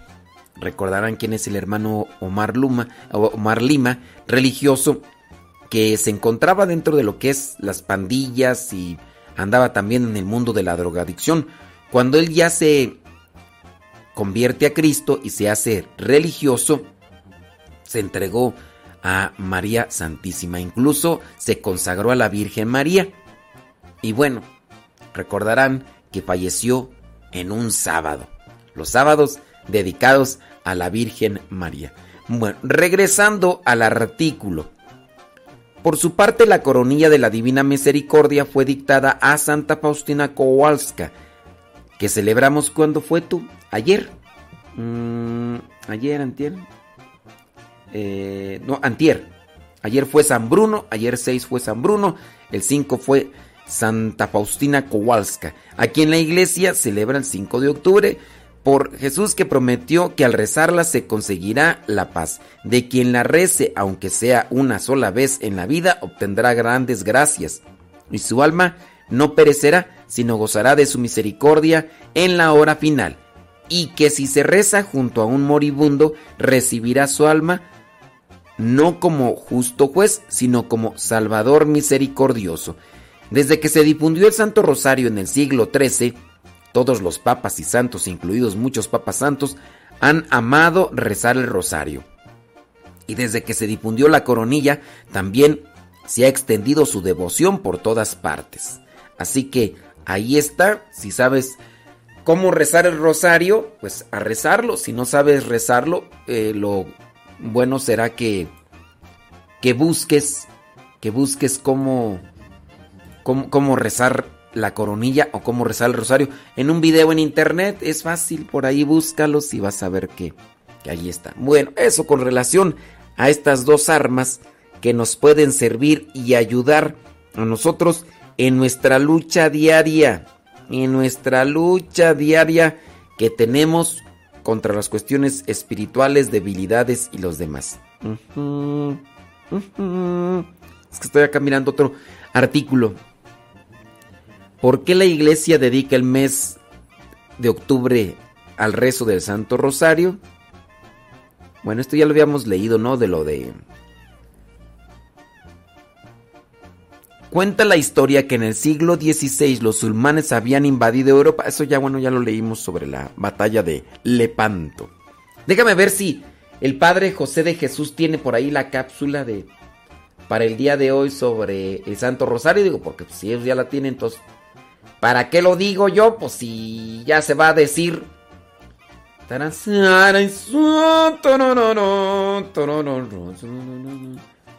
recordarán quién es el hermano Omar, Luma, Omar Lima, religioso que se encontraba dentro de lo que es las pandillas y andaba también en el mundo de la drogadicción. Cuando él ya se convierte a Cristo y se hace religioso, se entregó a María Santísima, incluso se consagró a la Virgen María. Y bueno, recordarán que falleció en un sábado, los sábados dedicados a la Virgen María. Bueno, regresando al artículo. Por su parte, la coronilla de la Divina Misericordia fue dictada a Santa Faustina Kowalska, que celebramos cuando fue tú, ayer. Mm, ayer, antier. Eh, no, antier. Ayer fue San Bruno, ayer 6 fue San Bruno, el 5 fue Santa Faustina Kowalska. Aquí en la iglesia celebra el 5 de octubre por Jesús que prometió que al rezarla se conseguirá la paz. De quien la rece, aunque sea una sola vez en la vida, obtendrá grandes gracias. Y su alma no perecerá, sino gozará de su misericordia en la hora final. Y que si se reza junto a un moribundo, recibirá su alma no como justo juez, sino como Salvador misericordioso. Desde que se difundió el Santo Rosario en el siglo XIII, todos los papas y santos, incluidos muchos papas santos, han amado rezar el rosario. Y desde que se difundió la coronilla, también se ha extendido su devoción por todas partes. Así que ahí está, si sabes cómo rezar el rosario, pues a rezarlo. Si no sabes rezarlo, eh, lo bueno será que, que busques, que busques cómo, cómo, cómo rezar la coronilla o cómo rezar el rosario en un video en internet. Es fácil, por ahí búscalos y vas a ver que, que ahí está. Bueno, eso con relación a estas dos armas que nos pueden servir y ayudar a nosotros en nuestra lucha diaria, en nuestra lucha diaria que tenemos contra las cuestiones espirituales, debilidades y los demás. Es que estoy acá mirando otro artículo. ¿Por qué la iglesia dedica el mes de octubre al rezo del Santo Rosario? Bueno, esto ya lo habíamos leído, ¿no? De lo de... Cuenta la historia que en el siglo XVI los sulmanes habían invadido Europa. Eso ya, bueno, ya lo leímos sobre la batalla de Lepanto. Déjame ver si el padre José de Jesús tiene por ahí la cápsula de para el día de hoy sobre el Santo Rosario. Digo, porque si ellos ya la tienen, entonces, ¿para qué lo digo yo? Pues si ya se va a decir.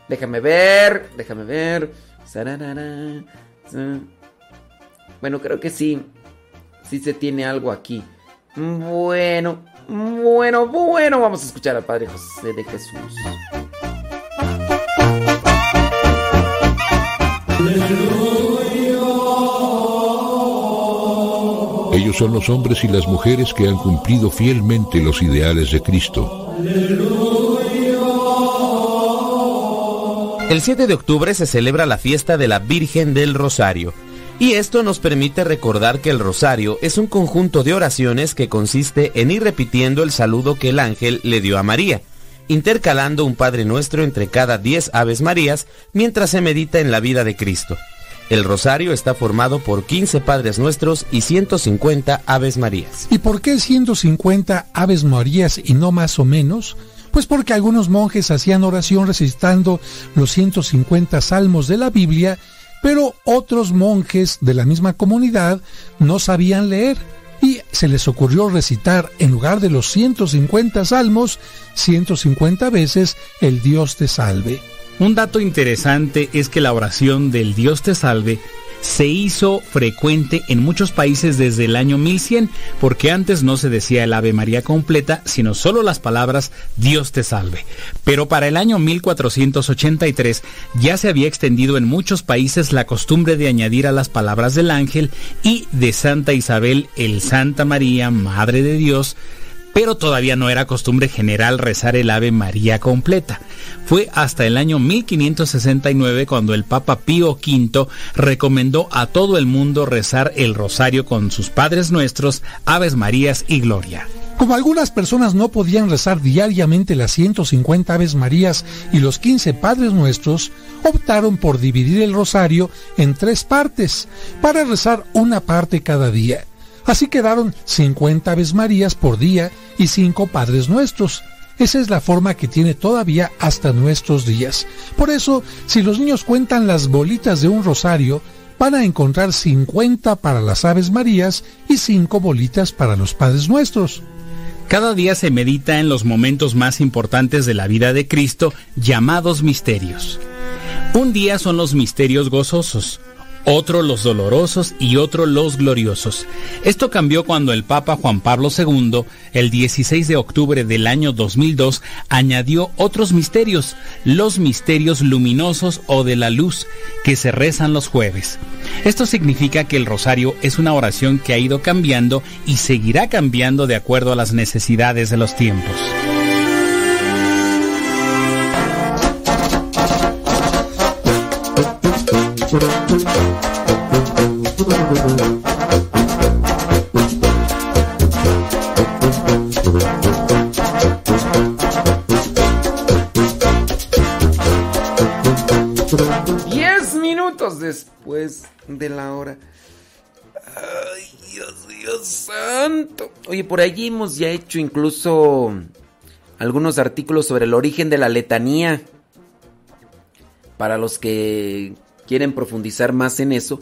Déjame ver, déjame ver. Bueno, creo que sí. Sí se tiene algo aquí. Bueno, bueno, bueno. Vamos a escuchar al Padre José de Jesús. Son los hombres y las mujeres que han cumplido fielmente los ideales de Cristo. El 7 de octubre se celebra la fiesta de la Virgen del Rosario. Y esto nos permite recordar que el rosario es un conjunto de oraciones que consiste en ir repitiendo el saludo que el ángel le dio a María, intercalando un Padre Nuestro entre cada 10 Aves Marías mientras se medita en la vida de Cristo. El rosario está formado por 15 Padres Nuestros y 150 Aves Marías. ¿Y por qué 150 Aves Marías y no más o menos? Pues porque algunos monjes hacían oración recitando los 150 salmos de la Biblia, pero otros monjes de la misma comunidad no sabían leer y se les ocurrió recitar en lugar de los 150 salmos 150 veces el Dios te salve. Un dato interesante es que la oración del Dios te salve se hizo frecuente en muchos países desde el año 1100, porque antes no se decía el Ave María completa, sino solo las palabras Dios te salve. Pero para el año 1483 ya se había extendido en muchos países la costumbre de añadir a las palabras del ángel y de Santa Isabel el Santa María, Madre de Dios, pero todavía no era costumbre general rezar el Ave María completa. Fue hasta el año 1569 cuando el Papa Pío V recomendó a todo el mundo rezar el rosario con sus Padres Nuestros, Aves Marías y Gloria. Como algunas personas no podían rezar diariamente las 150 Aves Marías y los 15 Padres Nuestros, optaron por dividir el rosario en tres partes, para rezar una parte cada día. Así quedaron 50 Aves Marías por día y 5 Padres Nuestros. Esa es la forma que tiene todavía hasta nuestros días. Por eso, si los niños cuentan las bolitas de un rosario, van a encontrar 50 para las Aves Marías y 5 bolitas para los Padres Nuestros. Cada día se medita en los momentos más importantes de la vida de Cristo, llamados misterios. Un día son los misterios gozosos, otro los dolorosos y otro los gloriosos. Esto cambió cuando el Papa Juan Pablo II, el 16 de octubre del año 2002, añadió otros misterios, los misterios luminosos o de la luz, que se rezan los jueves. Esto significa que el rosario es una oración que ha ido cambiando y seguirá cambiando de acuerdo a las necesidades de los tiempos. Diez minutos después de la hora. Ay, Dios, Dios santo. Oye, por allí hemos ya hecho incluso algunos artículos sobre el origen de la letanía. Para los que quieren profundizar más en eso,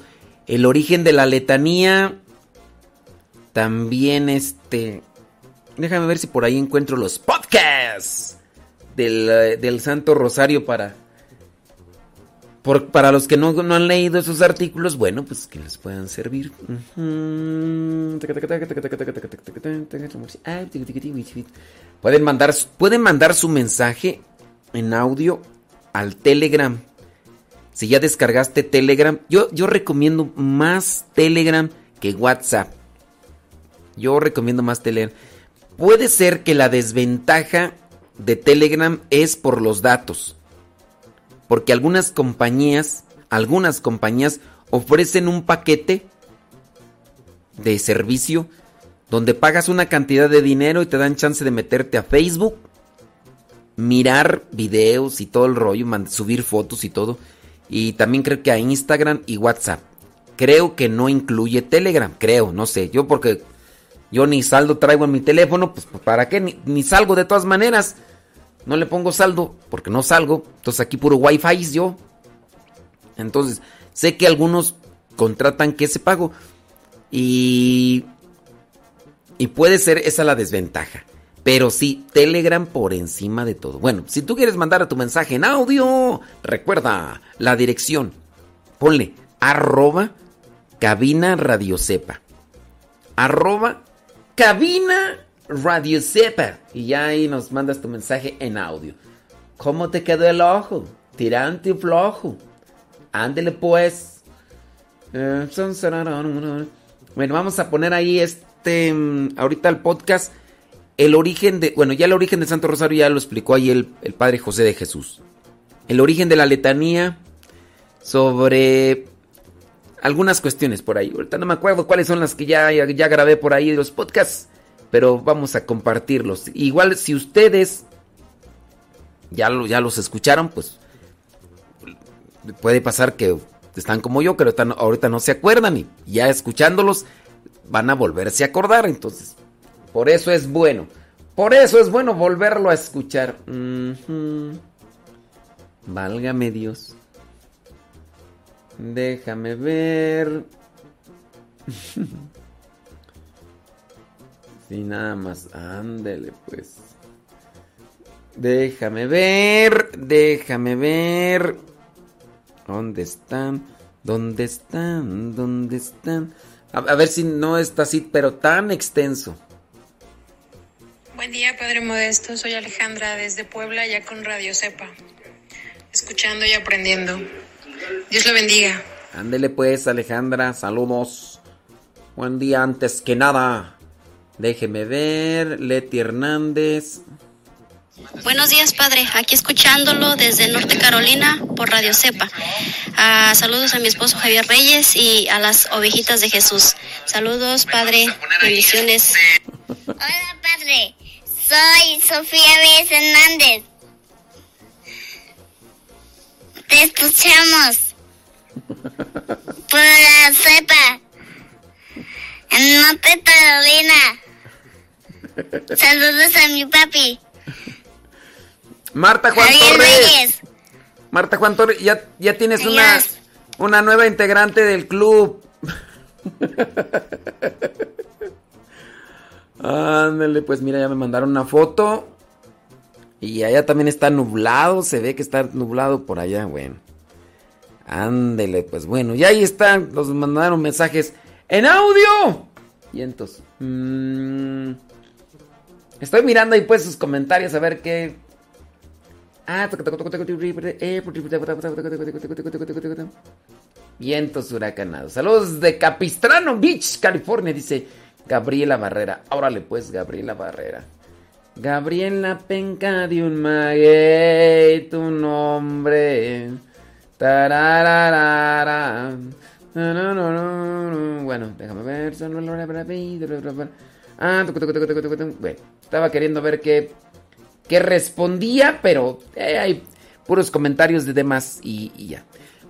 el origen de la letanía también este... Déjame ver si por ahí encuentro los podcasts del, eh, Santo Rosario para... Por, para los que no, no han leído esos artículos, bueno, pues que les puedan servir. Pueden mandar, pueden mandar su mensaje en audio al Telegram. Si ya descargaste Telegram, yo, recomiendo más Telegram que WhatsApp. Yo recomiendo más Telegram. Puede ser que la desventaja de Telegram es por los datos. Porque algunas compañías, algunas compañías ofrecen un paquete de servicio donde pagas una cantidad de dinero y te dan chance de meterte a Facebook, mirar videos y todo el rollo, subir fotos y todo. Y también creo que a Instagram y WhatsApp. Creo que no incluye Telegram, creo, no sé. Yo porque yo ni saldo traigo en mi teléfono, pues ¿para qué? Ni, salgo de todas maneras. No le pongo saldo porque no salgo. Entonces aquí puro wifi yo. Entonces, sé que algunos contratan que ese pago. Y... Y puede ser esa la desventaja. Pero sí, Telegram por encima de todo. Bueno, si tú quieres mandar a tu mensaje en audio, recuerda la dirección. Ponle arroba cabina radio sepa. Arroba cabina radio sepa. Y ya ahí nos mandas tu mensaje en audio. ¿Cómo te quedó el ojo? Tirante y flojo. Ándele pues. Eh, bueno, vamos a poner ahí este, mm, ahorita el podcast, el origen de, bueno, ya el origen de Santo Rosario ya lo explicó ahí el, Padre José de Jesús. El origen de la letanía sobre algunas cuestiones por ahí. Ahorita no me acuerdo cuáles son las que ya, ya, grabé por ahí de los podcasts, pero vamos a compartirlos. Igual si ustedes ya, ya los escucharon, pues puede pasar que están como yo, pero ahorita no se acuerdan y ya escuchándolos van a volverse a acordar. Entonces, por eso es bueno. Por eso es bueno volverlo a escuchar. Válgame Dios. Déjame ver. sí, nada más. Ándele, pues. Déjame ver. Déjame ver. ¿Dónde están? ¿Dónde están? ¿Dónde están? A, ver si no está así, pero tan extenso. Buen día, Padre Modesto. Soy Alejandra desde Puebla, ya con Radio Cepa. Escuchando y aprendiendo. Dios lo bendiga. Ándele pues, Alejandra. Saludos. Buen día antes que nada. Déjeme ver. Leti Hernández. Buenos días, padre. Aquí escuchándolo desde Norte Carolina por Radio Cepa. Ah, saludos a mi esposo Javier Reyes y a las ovejitas de Jesús. Saludos, padre. Bendiciones. Hola, padre. Soy Sofía Vélez Hernández. Te escuchamos por la cepa en Norte Carolina. Saludos a mi papi. Marta Juan Torres. Marta Juan Torres, ya, ya tienes una, una nueva integrante del club. Ándale, pues mira, ya me mandaron una foto. Y allá también está nublado, se ve que está nublado por allá, bueno. Ándele, pues bueno, y ahí están, los mandaron mensajes en audio. Y entonces, mm, estoy mirando ahí pues sus comentarios a ver qué, Vientos huracanados. Saludos de Capistrano Beach, California, dice Gabriela Barrera. Órale pues, Gabriela Barrera. Gabriela Penca de un maguey, tu nombre. Bueno, déjame ver. Ah, bueno, estaba queriendo ver qué que respondía, pero eh, hay puros comentarios de demás y, y ya.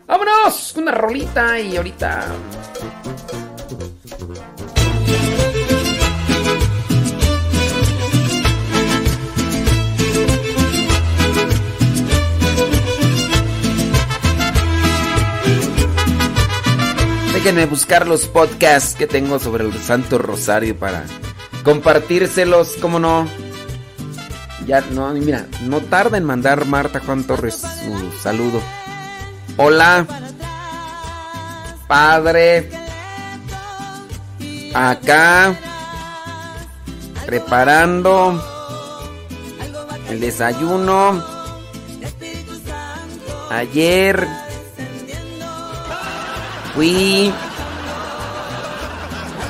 ¡Vámonos! Una rolita y ahorita... Déjenme buscar los podcasts que tengo sobre el Santo Rosario para compartírselos, como no. Ya, no, mira, no tarda en mandar Marta Juan Torres su saludo. Hola, padre. Acá, preparando el desayuno. Ayer Fui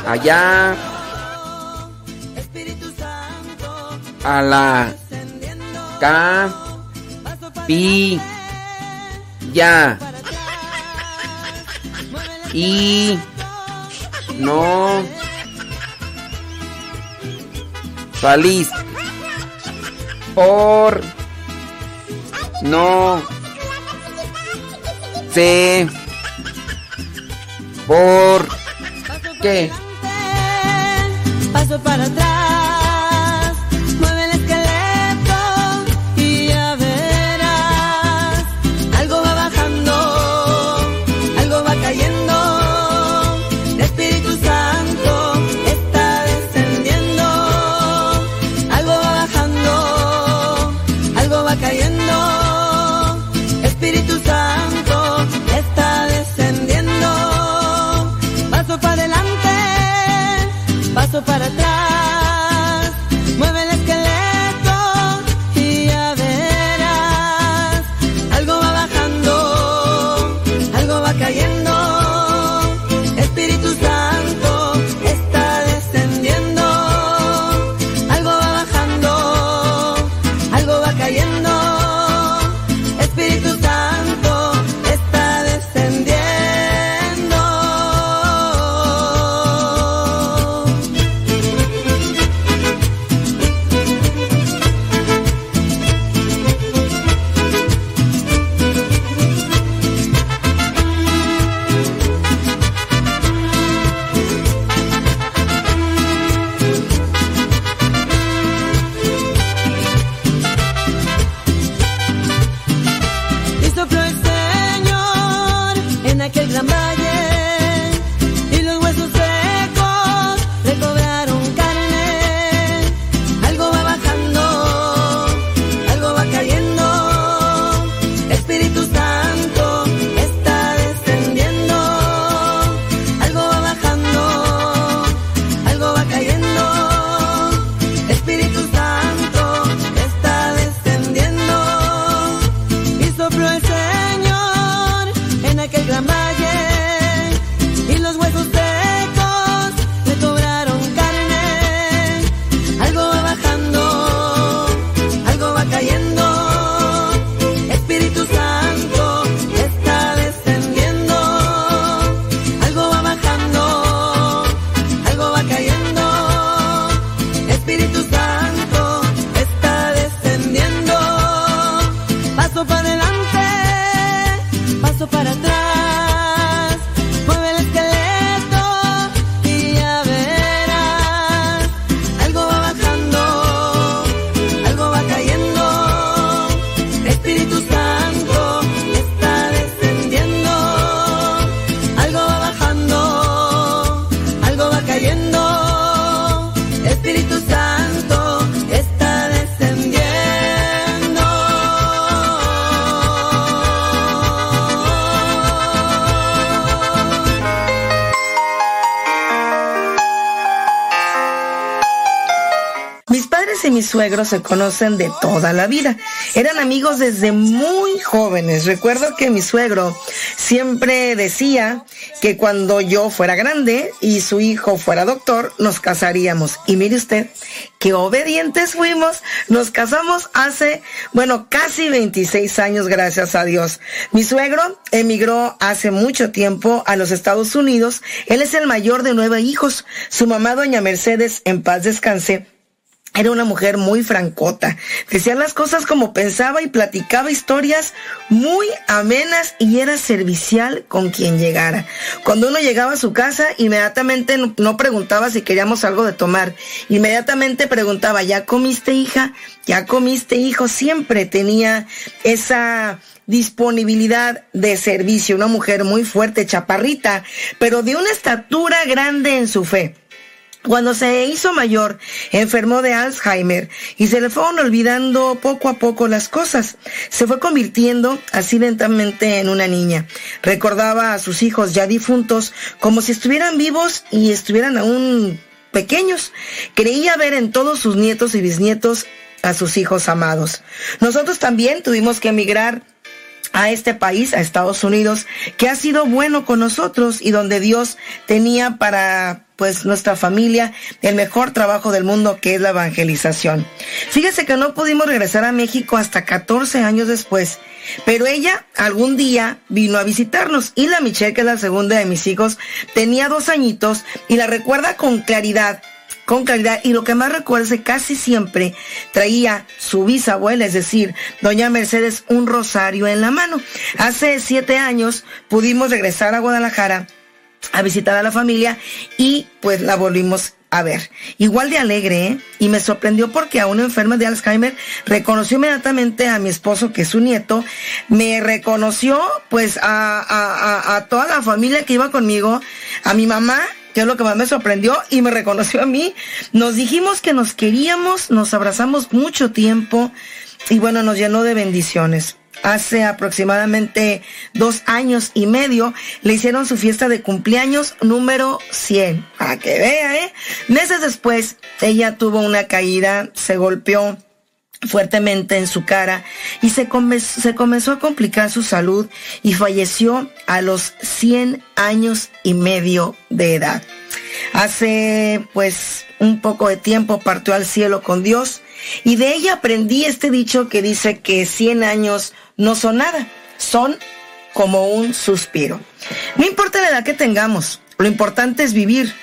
allá a la pi ya. Y no. Salís. Por no. Sé por qué Paso para atrás, suegros se conocen de toda la vida. Eran amigos desde muy jóvenes. Recuerdo que mi suegro siempre decía que cuando yo fuera grande y su hijo fuera doctor, nos casaríamos. Y mire usted, qué obedientes fuimos. Nos casamos hace, bueno, casi 26 años, gracias a Dios. Mi suegro emigró hace mucho tiempo a los Estados Unidos. Él es el mayor de nueve hijos. Su mamá, doña Mercedes, en paz descanse, era una mujer muy francota. Decía las cosas como pensaba y platicaba historias muy amenas y era servicial con quien llegara. Cuando uno llegaba a su casa, inmediatamente no, preguntaba si queríamos algo de tomar. Inmediatamente preguntaba, ¿ya comiste hija? ¿Ya comiste hijo? Siempre tenía esa disponibilidad de servicio. Una mujer muy fuerte, chaparrita, pero de una estatura grande en su fe. Cuando se hizo mayor, enfermó de Alzheimer y se le fueron olvidando poco a poco las cosas. Se fue convirtiendo así lentamente en una niña. Recordaba a sus hijos ya difuntos como si estuvieran vivos y estuvieran aún pequeños. Creía ver en todos sus nietos y bisnietos a sus hijos amados. Nosotros también tuvimos que emigrar a este país, a Estados Unidos, que ha sido bueno con nosotros y donde Dios tenía para pues nuestra familia el mejor trabajo del mundo que es la evangelización. Fíjese que no pudimos regresar a México hasta 14 años después, pero ella algún día vino a visitarnos y la Michelle, que es la segunda de mis hijos, tenía dos añitos y la recuerda con claridad con claridad y lo que más recuerdo es que casi siempre traía su bisabuela, es decir, doña Mercedes, un rosario en la mano. Hace siete años pudimos regresar a Guadalajara a visitar a la familia y pues la volvimos a ver. Igual de alegre, ¿eh? Y me sorprendió porque a una enferma de Alzheimer reconoció inmediatamente a mi esposo, que es su nieto, me reconoció pues a toda la familia que iba conmigo, a mi mamá, que es lo que más me sorprendió y me reconoció a mí. Nos dijimos que nos queríamos, nos abrazamos mucho tiempo y bueno, nos llenó de bendiciones. Hace aproximadamente dos años y medio le hicieron su fiesta de cumpleaños número 100. Para que vea, ¿eh? Meses después, ella tuvo una caída, se golpeó fuertemente en su cara y se, se, comenzó a complicar su salud y falleció a los 100 años y medio de edad. Hace pues un poco de tiempo partió al cielo con Dios y de ella aprendí este dicho que dice que 100 años no son nada, son como un suspiro. No importa la edad que tengamos, lo importante es vivir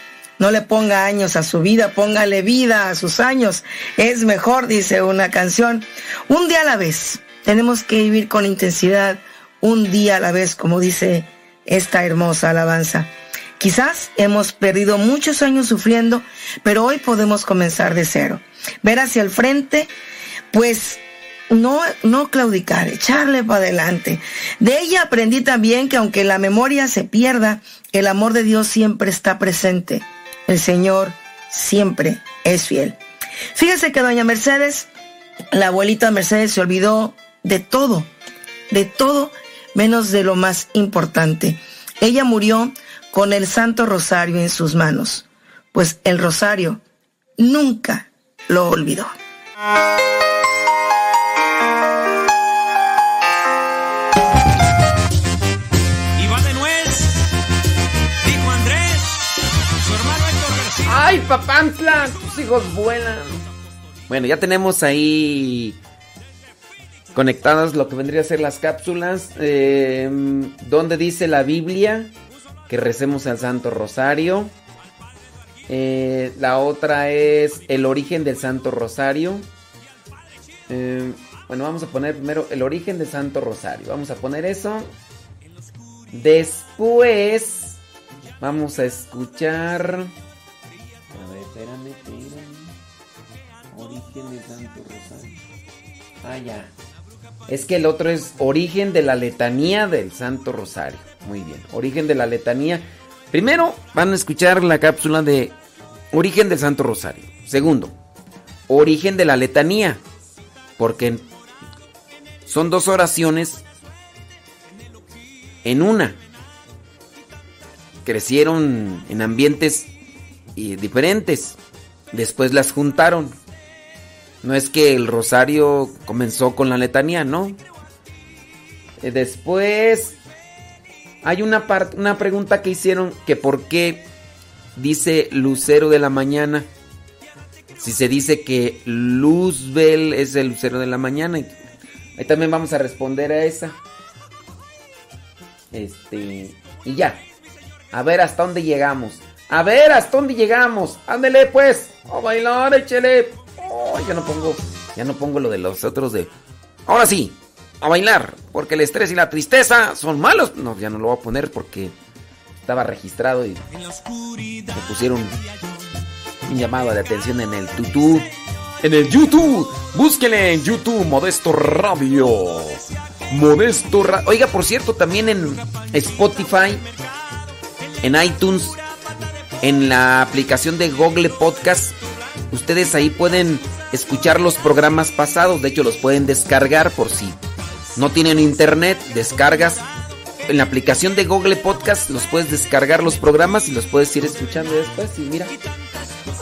no le ponga años a su vida, póngale vida a sus años. Es mejor, dice una canción. Un día a la vez. Tenemos que vivir con intensidad, un día a la vez, como dice esta hermosa alabanza. Quizás hemos perdido muchos años sufriendo, pero hoy podemos comenzar de cero. Ver hacia el frente, pues no, no claudicar, echarle para adelante. De ella aprendí también que aunque la memoria se pierda, el amor de Dios siempre está presente. El Señor siempre es fiel. Fíjese que doña Mercedes, la abuelita Mercedes se olvidó de todo, de todo menos de lo más importante. Ella murió con el Santo Rosario en sus manos, pues el Rosario nunca lo olvidó. Papantla! Tus hijos vuelan. Bueno, ya tenemos ahí conectadas lo que vendría a ser las cápsulas. Eh, donde dice la Biblia que recemos al Santo Rosario. Eh, la otra es el origen del Santo Rosario. Eh, bueno, vamos a poner primero el origen del Santo Rosario. Vamos a poner eso. Después vamos a escuchar espérame, espérame. Origen del Santo Rosario. Ah, ya. Es que el otro es origen de la letanía del Santo Rosario. Muy bien. Origen de la letanía. Primero van a escuchar la cápsula de origen del Santo Rosario. Segundo, origen de la letanía. Porque son dos oraciones en una. Crecieron en ambientes y diferentes. Después las juntaron. No es que el rosario comenzó con la letanía, ¿no? Eh, después hay una, una pregunta que hicieron que por qué dice lucero de la mañana. Si se dice que Luzbel es el lucero de la mañana. Ahí también vamos a responder a esa. Este. Y ya. A ver hasta dónde llegamos. A ver, ¿hasta dónde llegamos? Ándele pues. A bailar, échele. Oh, ya no pongo, ya no pongo lo de los otros de. Ahora sí, a bailar, porque el estrés y la tristeza son malos. No, ya no lo voy a poner porque estaba registrado y me pusieron un llamado de atención en el tutú. En el YouTube, búsquele en YouTube Modesto Radio. Modesto Radio. Oiga, por cierto, también en Spotify, en iTunes en la aplicación de Google Podcast. Ustedes ahí pueden escuchar los programas pasados. De hecho, los pueden descargar por si no tienen internet. Descargas en la aplicación de Google Podcast. Los puedes descargar los programas y los puedes ir escuchando después. Y mira.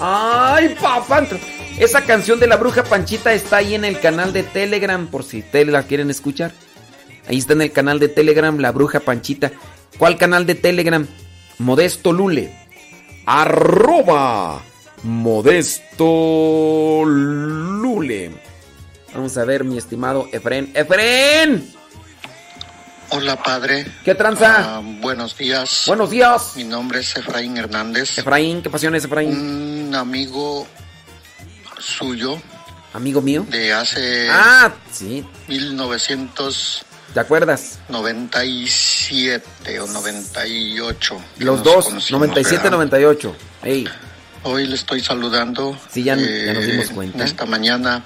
¡Ay, papá! Esa canción de la bruja Panchita está ahí en el canal de Telegram por si te la quieren escuchar. Ahí está en el canal de Telegram, la bruja Panchita. ¿Cuál canal de Telegram? Modesto Lule. Arroba Modesto Lule. Vamos a ver, mi estimado Efren. ¡Efren! Hola, padre. ¿Qué tranza? Ah, buenos días. Buenos días. Mi nombre es Efraín Hernández. Efraín, ¿qué pasión es Efraín? Un amigo suyo. ¿Amigo mío? De hace. Ah, sí. 1900. ¿Te acuerdas? 97 o 98. que Los dos, conocimos, 97, ¿verdad? 98. Ey. Hoy le estoy saludando. Sí, ya- ya nos dimos cuenta. Esta mañana,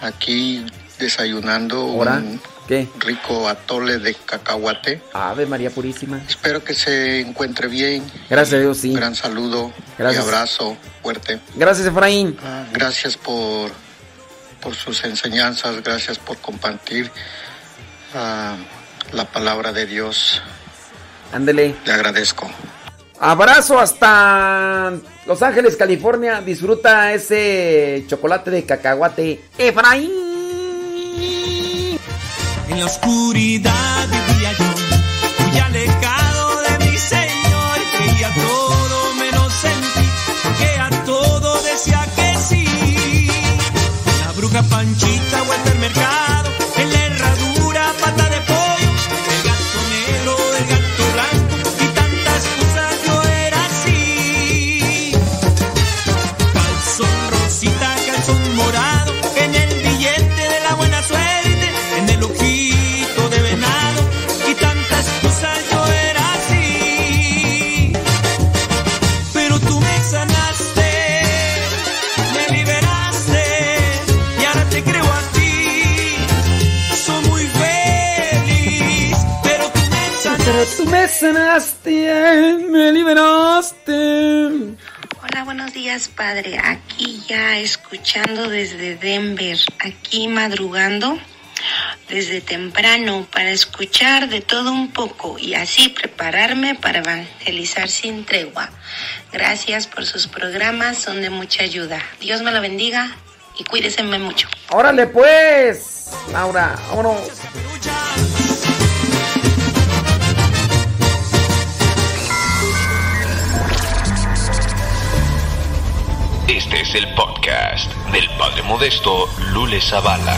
aquí desayunando ¿Ahora? un ¿Qué? rico atole de cacahuate. Ave María Purísima. Espero que se encuentre bien. Gracias a Dios, sí. Un gran saludo Gracias. y abrazo fuerte. Gracias, Efraín. Ah, Gracias por, por sus enseñanzas, gracias por compartir la palabra de Dios. Ándele. Le agradezco. Abrazo hasta Los Ángeles, California. Disfruta ese chocolate de cacahuate. Efraín. En la oscuridad vivía yo, muy alejado de mi Señor. Creía todo menos en ti, porque a todo decía que sí. La bruja Panchita vuelta al mercado, me sanaste, me liberaste. Hola, buenos días, padre. Aquí ya escuchando desde Denver, aquí madrugando desde temprano para escuchar de todo un poco y así prepararme para evangelizar sin tregua. Gracias por sus programas, son de mucha ayuda. Dios me lo bendiga y cuídese mucho. Órale pues, Laura, vámonos. Este es el podcast del Padre Modesto Lule Zavala.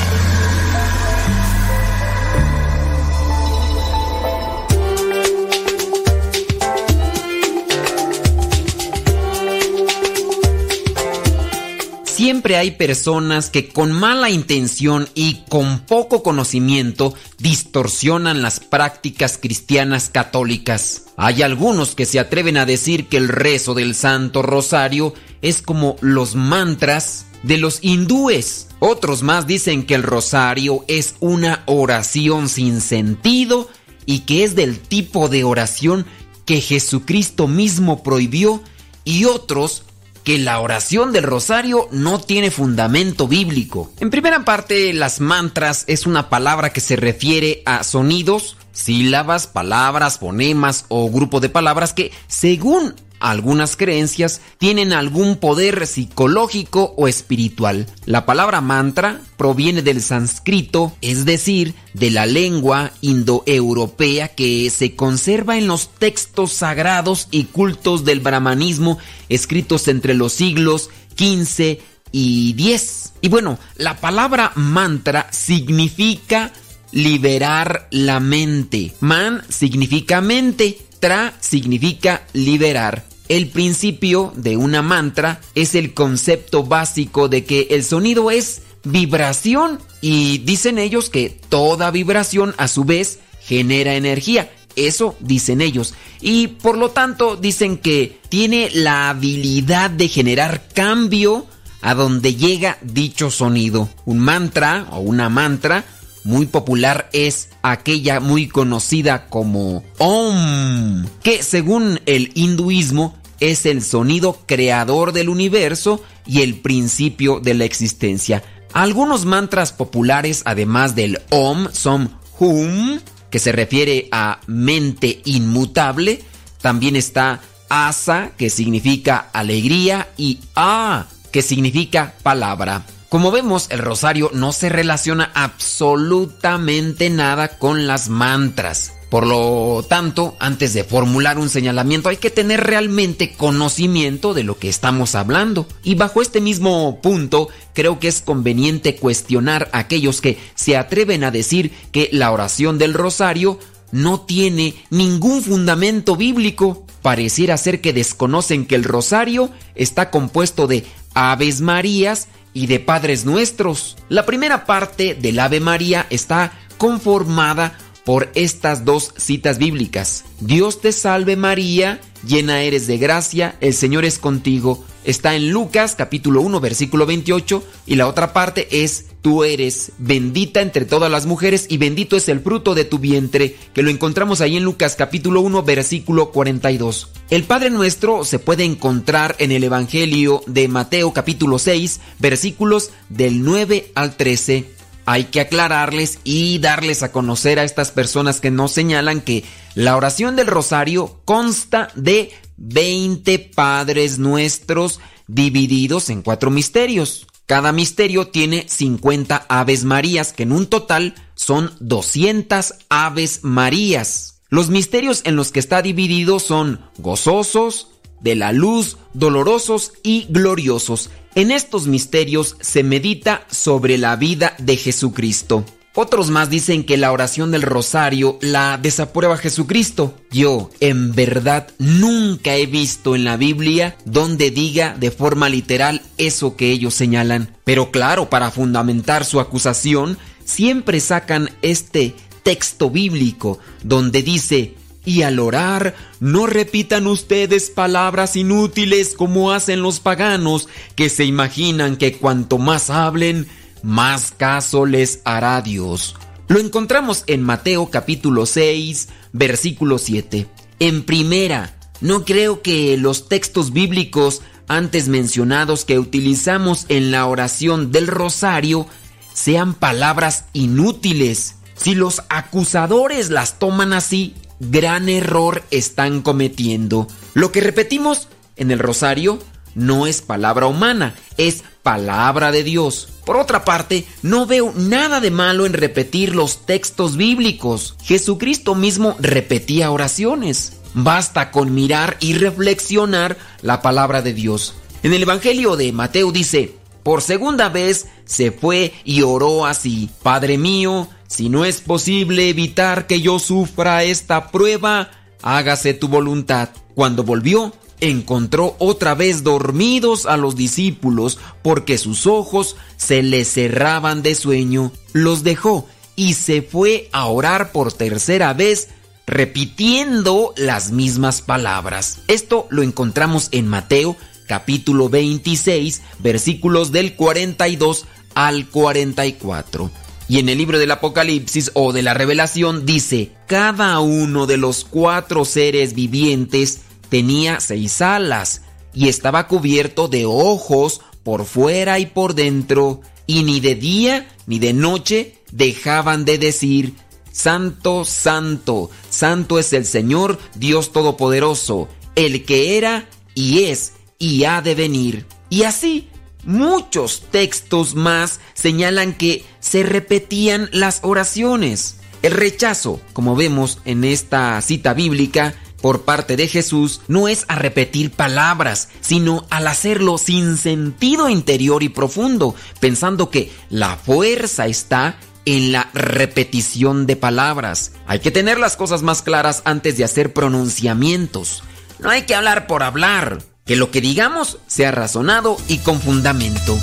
Siempre hay personas que con mala intención y con poco conocimiento distorsionan las prácticas cristianas católicas. Hay algunos que se atreven a decir que el rezo del Santo Rosario es como los mantras de los hindúes. Otros más dicen que el rosario es una oración sin sentido y que es del tipo de oración que Jesucristo mismo prohibió y otros que la oración del rosario no tiene fundamento bíblico. En primera parte, las mantras es una palabra que se refiere a sonidos, sílabas, palabras, fonemas o grupo de palabras que, según algunas creencias, tienen algún poder psicológico o espiritual. La palabra mantra proviene del sánscrito, es decir, de la lengua indoeuropea que se conserva en los textos sagrados y cultos del brahmanismo escritos entre los siglos XV y X. Y bueno, la palabra mantra significa liberar la mente. Man significa mente, tra significa liberar. El principio de una mantra es el concepto básico de que el sonido es vibración y dicen ellos que toda vibración a su vez genera energía. Eso dicen ellos. Y por lo tanto dicen que tiene la habilidad de generar cambio a donde llega dicho sonido. Un mantra o una mantra muy popular es aquella muy conocida como Om, que según el hinduismo es el sonido creador del universo y el principio de la existencia. Algunos mantras populares, además del Om, son Hum, que se refiere a mente inmutable. También está Asa, que significa alegría, y A, que significa palabra. Como vemos, el rosario no se relaciona absolutamente nada con las mantras. Por lo tanto, antes de formular un señalamiento hay que tener realmente conocimiento de lo que estamos hablando. Y bajo este mismo punto, creo que es conveniente cuestionar a aquellos que se atreven a decir que la oración del rosario no tiene ningún fundamento bíblico. Pareciera ser que desconocen que el rosario está compuesto de Aves Marías y de Padres Nuestros. La primera parte del Ave María está conformada por estas dos citas bíblicas. Dios te salve María, llena eres de gracia, el Señor es contigo. Está en Lucas capítulo 1 versículo 28 y la otra parte es tú eres bendita entre todas las mujeres y bendito es el fruto de tu vientre, que lo encontramos ahí en Lucas capítulo 1 versículo 42. El Padre Nuestro se puede encontrar en el Evangelio de Mateo capítulo 6 versículos del 9 al 13 hay que aclararles y darles a conocer a estas personas que nos señalan que la oración del rosario consta de 20 Padres Nuestros divididos en cuatro misterios. Cada misterio tiene 50 Aves Marías, que en un total son 200 Aves Marías. Los misterios en los que está dividido son gozosos, de la luz, dolorosos y gloriosos. En estos misterios se medita sobre la vida de Jesucristo. Otros más dicen que la oración del rosario la desaprueba Jesucristo. Yo, en verdad, nunca he visto en la Biblia donde diga de forma literal eso que ellos señalan. Pero claro, para fundamentar su acusación, siempre sacan este texto bíblico donde dice, y al orar, no repitan ustedes palabras inútiles como hacen los paganos, que se imaginan que cuanto más hablen, más caso les hará Dios. Lo encontramos en Mateo capítulo 6, versículo 7. En primera, no creo que los textos bíblicos antes mencionados que utilizamos en la oración del rosario sean palabras inútiles. Si los acusadores las toman así, gran error están cometiendo. Lo que repetimos en el rosario no es palabra humana, es palabra de Dios. Por otra parte, no veo nada de malo en repetir los textos bíblicos. Jesucristo mismo repetía oraciones. Basta con mirar y reflexionar la palabra de Dios. En el Evangelio de Mateo dice, por segunda vez se fue y oró así, Padre mío, si no es posible evitar que yo sufra esta prueba, hágase tu voluntad. Cuando volvió, encontró otra vez dormidos a los discípulos porque sus ojos se les cerraban de sueño. Los dejó y se fue a orar por tercera vez repitiendo las mismas palabras. Esto lo encontramos en Mateo capítulo 26 versículos del 42 al 44. Y en el libro del Apocalipsis o de la Revelación dice, cada uno de los cuatro seres vivientes tenía seis alas y estaba cubierto de ojos por fuera y por dentro, y ni de día ni de noche dejaban de decir, Santo, Santo, Santo es el Señor Dios Todopoderoso, el que era y es y ha de venir. Y así Muchos textos más señalan que se repetían las oraciones. El rechazo, como vemos en esta cita bíblica, por parte de Jesús no es a repetir palabras, sino al hacerlo sin sentido interior y profundo, pensando que la fuerza está en la repetición de palabras. Hay que tener las cosas más claras antes de hacer pronunciamientos. No hay que hablar por hablar que lo que digamos sea razonado y con fundamento.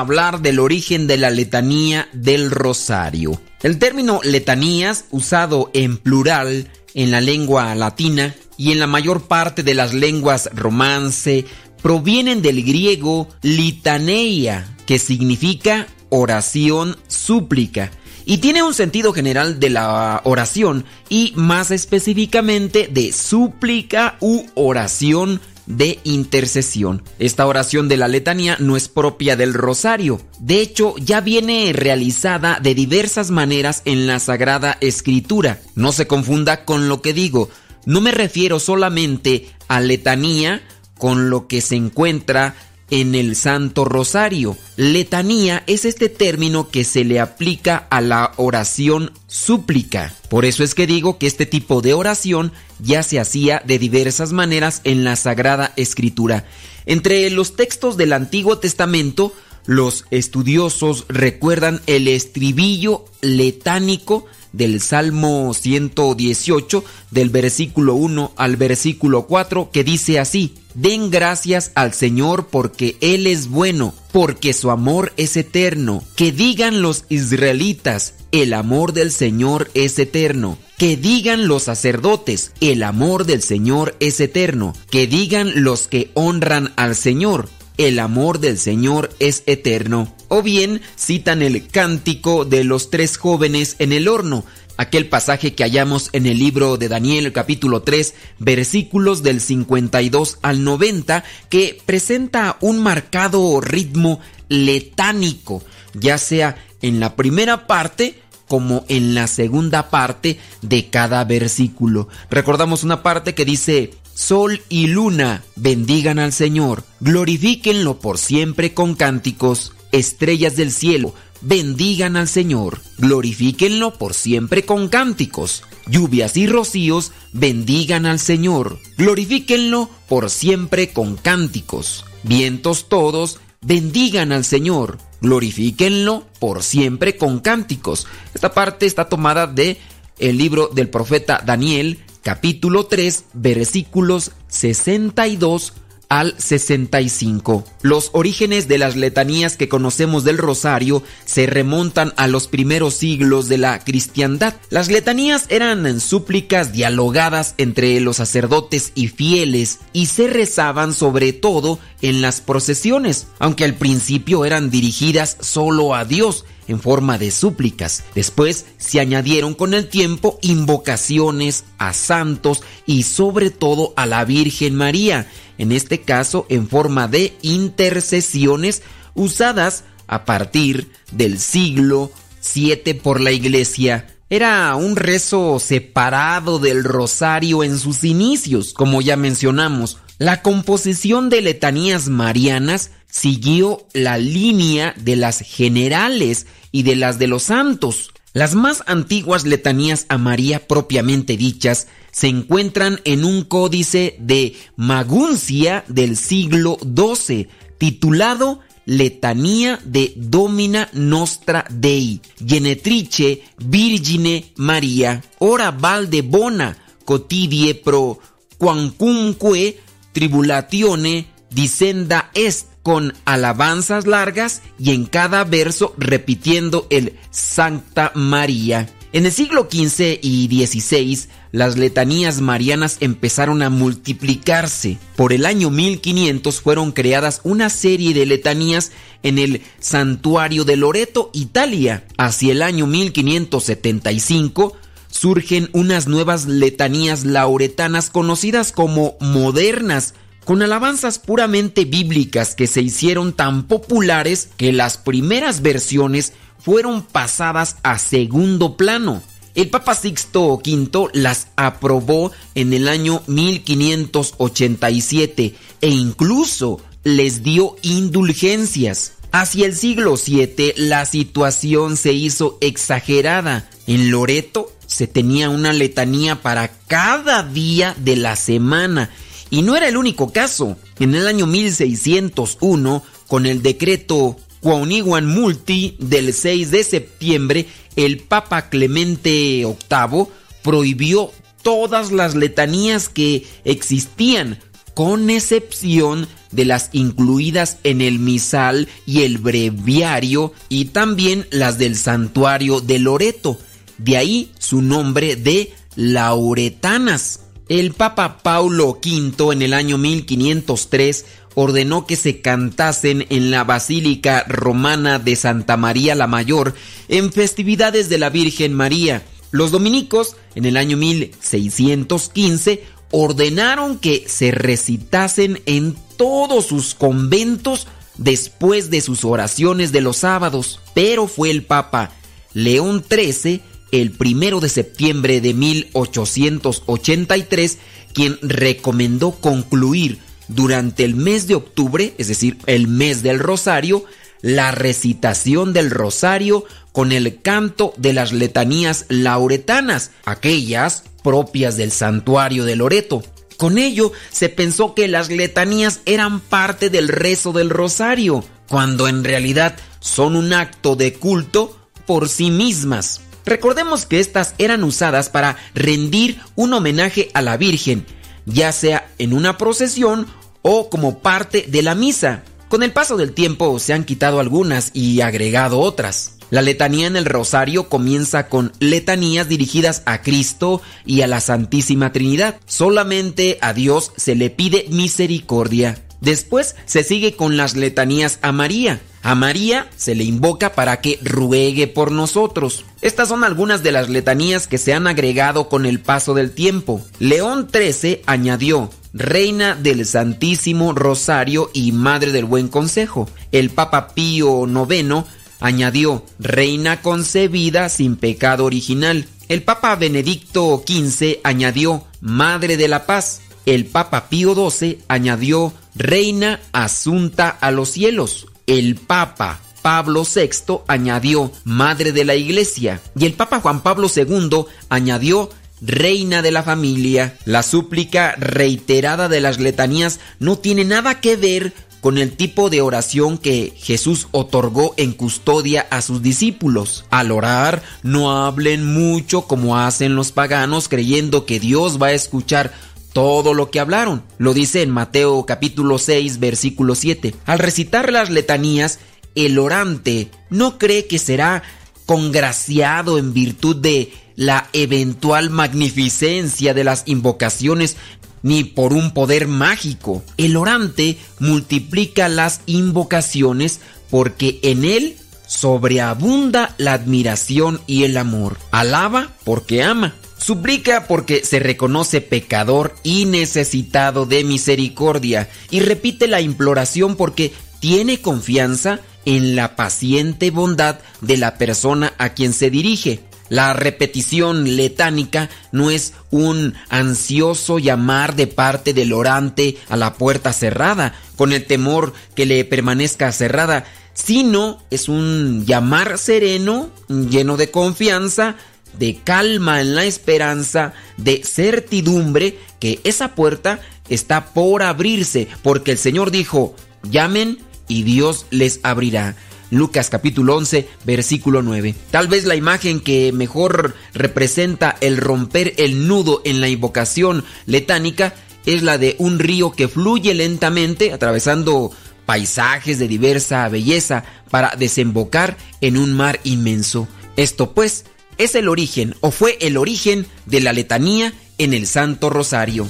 Hablar del origen de la letanía del rosario. El término letanías, usado en plural en la lengua latina y en la mayor parte de las lenguas romance, provienen del griego litaneia, que significa oración súplica, y tiene un sentido general de la oración y más específicamente de súplica u oración de intercesión. Esta oración de la letanía no es propia del rosario. De hecho, ya viene realizada de diversas maneras en la Sagrada Escritura. No se confunda con lo que digo. No me refiero solamente a letanía con lo que se encuentra en el Santo Rosario. Letanía es este término que se le aplica a la oración súplica. Por eso es que digo que este tipo de oración ya se hacía de diversas maneras en la Sagrada Escritura. Entre los textos del Antiguo Testamento, los estudiosos recuerdan el estribillo letánico del Salmo 118, del versículo 1 al versículo 4, que dice así, Den gracias al Señor porque Él es bueno, porque su amor es eterno. Que digan los israelitas, el amor del Señor es eterno. Que digan los sacerdotes, el amor del Señor es eterno. Que digan los que honran al Señor, el amor del Señor es eterno. O bien citan el cántico de los tres jóvenes en el horno, aquel pasaje que hallamos en el libro de Daniel capítulo 3 versículos del 52 al 90 que presenta un marcado ritmo letánico, ya sea en la primera parte como en la segunda parte de cada versículo. Recordamos una parte que dice, Sol y luna bendigan al Señor, glorifíquenlo por siempre con cánticos, estrellas del cielo, bendigan al Señor, glorifíquenlo por siempre con cánticos, lluvias y rocíos, bendigan al Señor, glorifíquenlo por siempre con cánticos, vientos todos, bendigan al Señor, glorifíquenlo por siempre con cánticos. Esta parte está tomada de el libro del profeta Daniel, capítulo 3, versículos 62 al 65. Los orígenes de las letanías que conocemos del rosario se remontan a los primeros siglos de la cristiandad. Las letanías eran súplicas dialogadas entre los sacerdotes y fieles y se rezaban sobre todo en las procesiones, aunque al principio eran dirigidas solo a Dios en forma de súplicas. Después se añadieron con el tiempo invocaciones a santos y sobre todo a la Virgen María, en este caso en forma de intercesiones usadas a partir del siglo VII por la Iglesia. Era un rezo separado del rosario en sus inicios, como ya mencionamos. La composición de letanías marianas siguió la línea de las generales y de las de los santos. Las más antiguas letanías a María propiamente dichas se encuentran en un códice de Maguncia del siglo XII, titulado Letanía de Domina Nostra Dei, Genetrice Virgine Maria, ora valde bona, cotidie pro quancumque tribulatione disenda est con alabanzas largas y en cada verso repitiendo el Santa María. En el siglo XV y XVI, las letanías marianas empezaron a multiplicarse. Por el año 1500 fueron creadas una serie de letanías en el santuario de Loreto, Italia. Hacia el año 1575 surgen unas nuevas letanías lauretanas conocidas como modernas, con alabanzas puramente bíblicas que se hicieron tan populares que las primeras versiones fueron pasadas a segundo plano. El Papa Sixto V las aprobó en el año 1587 e incluso les dio indulgencias. Hacia el siglo VII la situación se hizo exagerada. En Loreto se tenía una letanía para cada día de la semana y no era el único caso. En el año 1601, con el decreto Quauniguan Multi del 6 de septiembre, el Papa Clemente VIII prohibió todas las letanías que existían, con excepción de las incluidas en el misal y el breviario y también las del santuario de Loreto. De ahí su nombre de lauretanas. El Papa Paulo V en el año 1503 ordenó que se cantasen en la Basílica Romana de Santa María la Mayor en festividades de la Virgen María. Los dominicos en el año 1615 ordenaron que se recitasen en todos sus conventos después de sus oraciones de los sábados, pero fue el Papa León XIII el primero de septiembre de 1883 quien recomendó concluir durante el mes de octubre, es decir, el mes del rosario, la recitación del rosario con el canto de las letanías lauretanas, aquellas propias del santuario de Loreto. Con ello se pensó que las letanías eran parte del rezo del rosario, cuando en realidad son un acto de culto por sí mismas. Recordemos que estas eran usadas para rendir un homenaje a la Virgen, ya sea en una procesión o como parte de la misa. Con el paso del tiempo se han quitado algunas y agregado otras. La letanía en el rosario comienza con letanías dirigidas a Cristo y a la Santísima Trinidad. Solamente a Dios se le pide misericordia. Después se sigue con las letanías a María. A María se le invoca para que ruegue por nosotros. Estas son algunas de las letanías que se han agregado con el paso del tiempo. León XIII añadió, Reina del Santísimo Rosario y Madre del Buen Consejo. El Papa Pío IX añadió, Reina concebida sin pecado original. El Papa Benedicto XV añadió, Madre de la Paz. El Papa Pío XII añadió, Reina asunta a los cielos. El Papa Pablo VI añadió, Madre de la Iglesia. Y el Papa Juan Pablo II añadió, Reina de la familia. La súplica reiterada de las letanías no tiene nada que ver con el tipo de oración que Jesús otorgó en custodia a sus discípulos. Al orar, no hablen mucho como hacen los paganos creyendo que Dios va a escuchar todo lo que hablaron. Lo dice en Mateo capítulo 6 versículo 7. Al recitar las letanías, el orante no cree que será congraciado en virtud de la eventual magnificencia de las invocaciones ni por un poder mágico. El orante multiplica las invocaciones porque en él sobreabunda la admiración y el amor. Alaba porque ama. Suplica porque se reconoce pecador y necesitado de misericordia. Y repite la imploración porque tiene confianza en la paciente bondad de la persona a quien se dirige. La repetición letánica no es un ansioso llamar de parte del orante a la puerta cerrada, con el temor que le permanezca cerrada, sino es un llamar sereno, lleno de confianza, de calma en la esperanza, de certidumbre que esa puerta está por abrirse, porque el Señor dijo, llamen y Dios les abrirá. Lucas capítulo 11, versículo 9. Tal vez la imagen que mejor representa el romper el nudo en la invocación letánica es la de un río que fluye lentamente atravesando paisajes de diversa belleza para desembocar en un mar inmenso. Esto pues es el origen o fue el origen de la letanía en el Santo Rosario.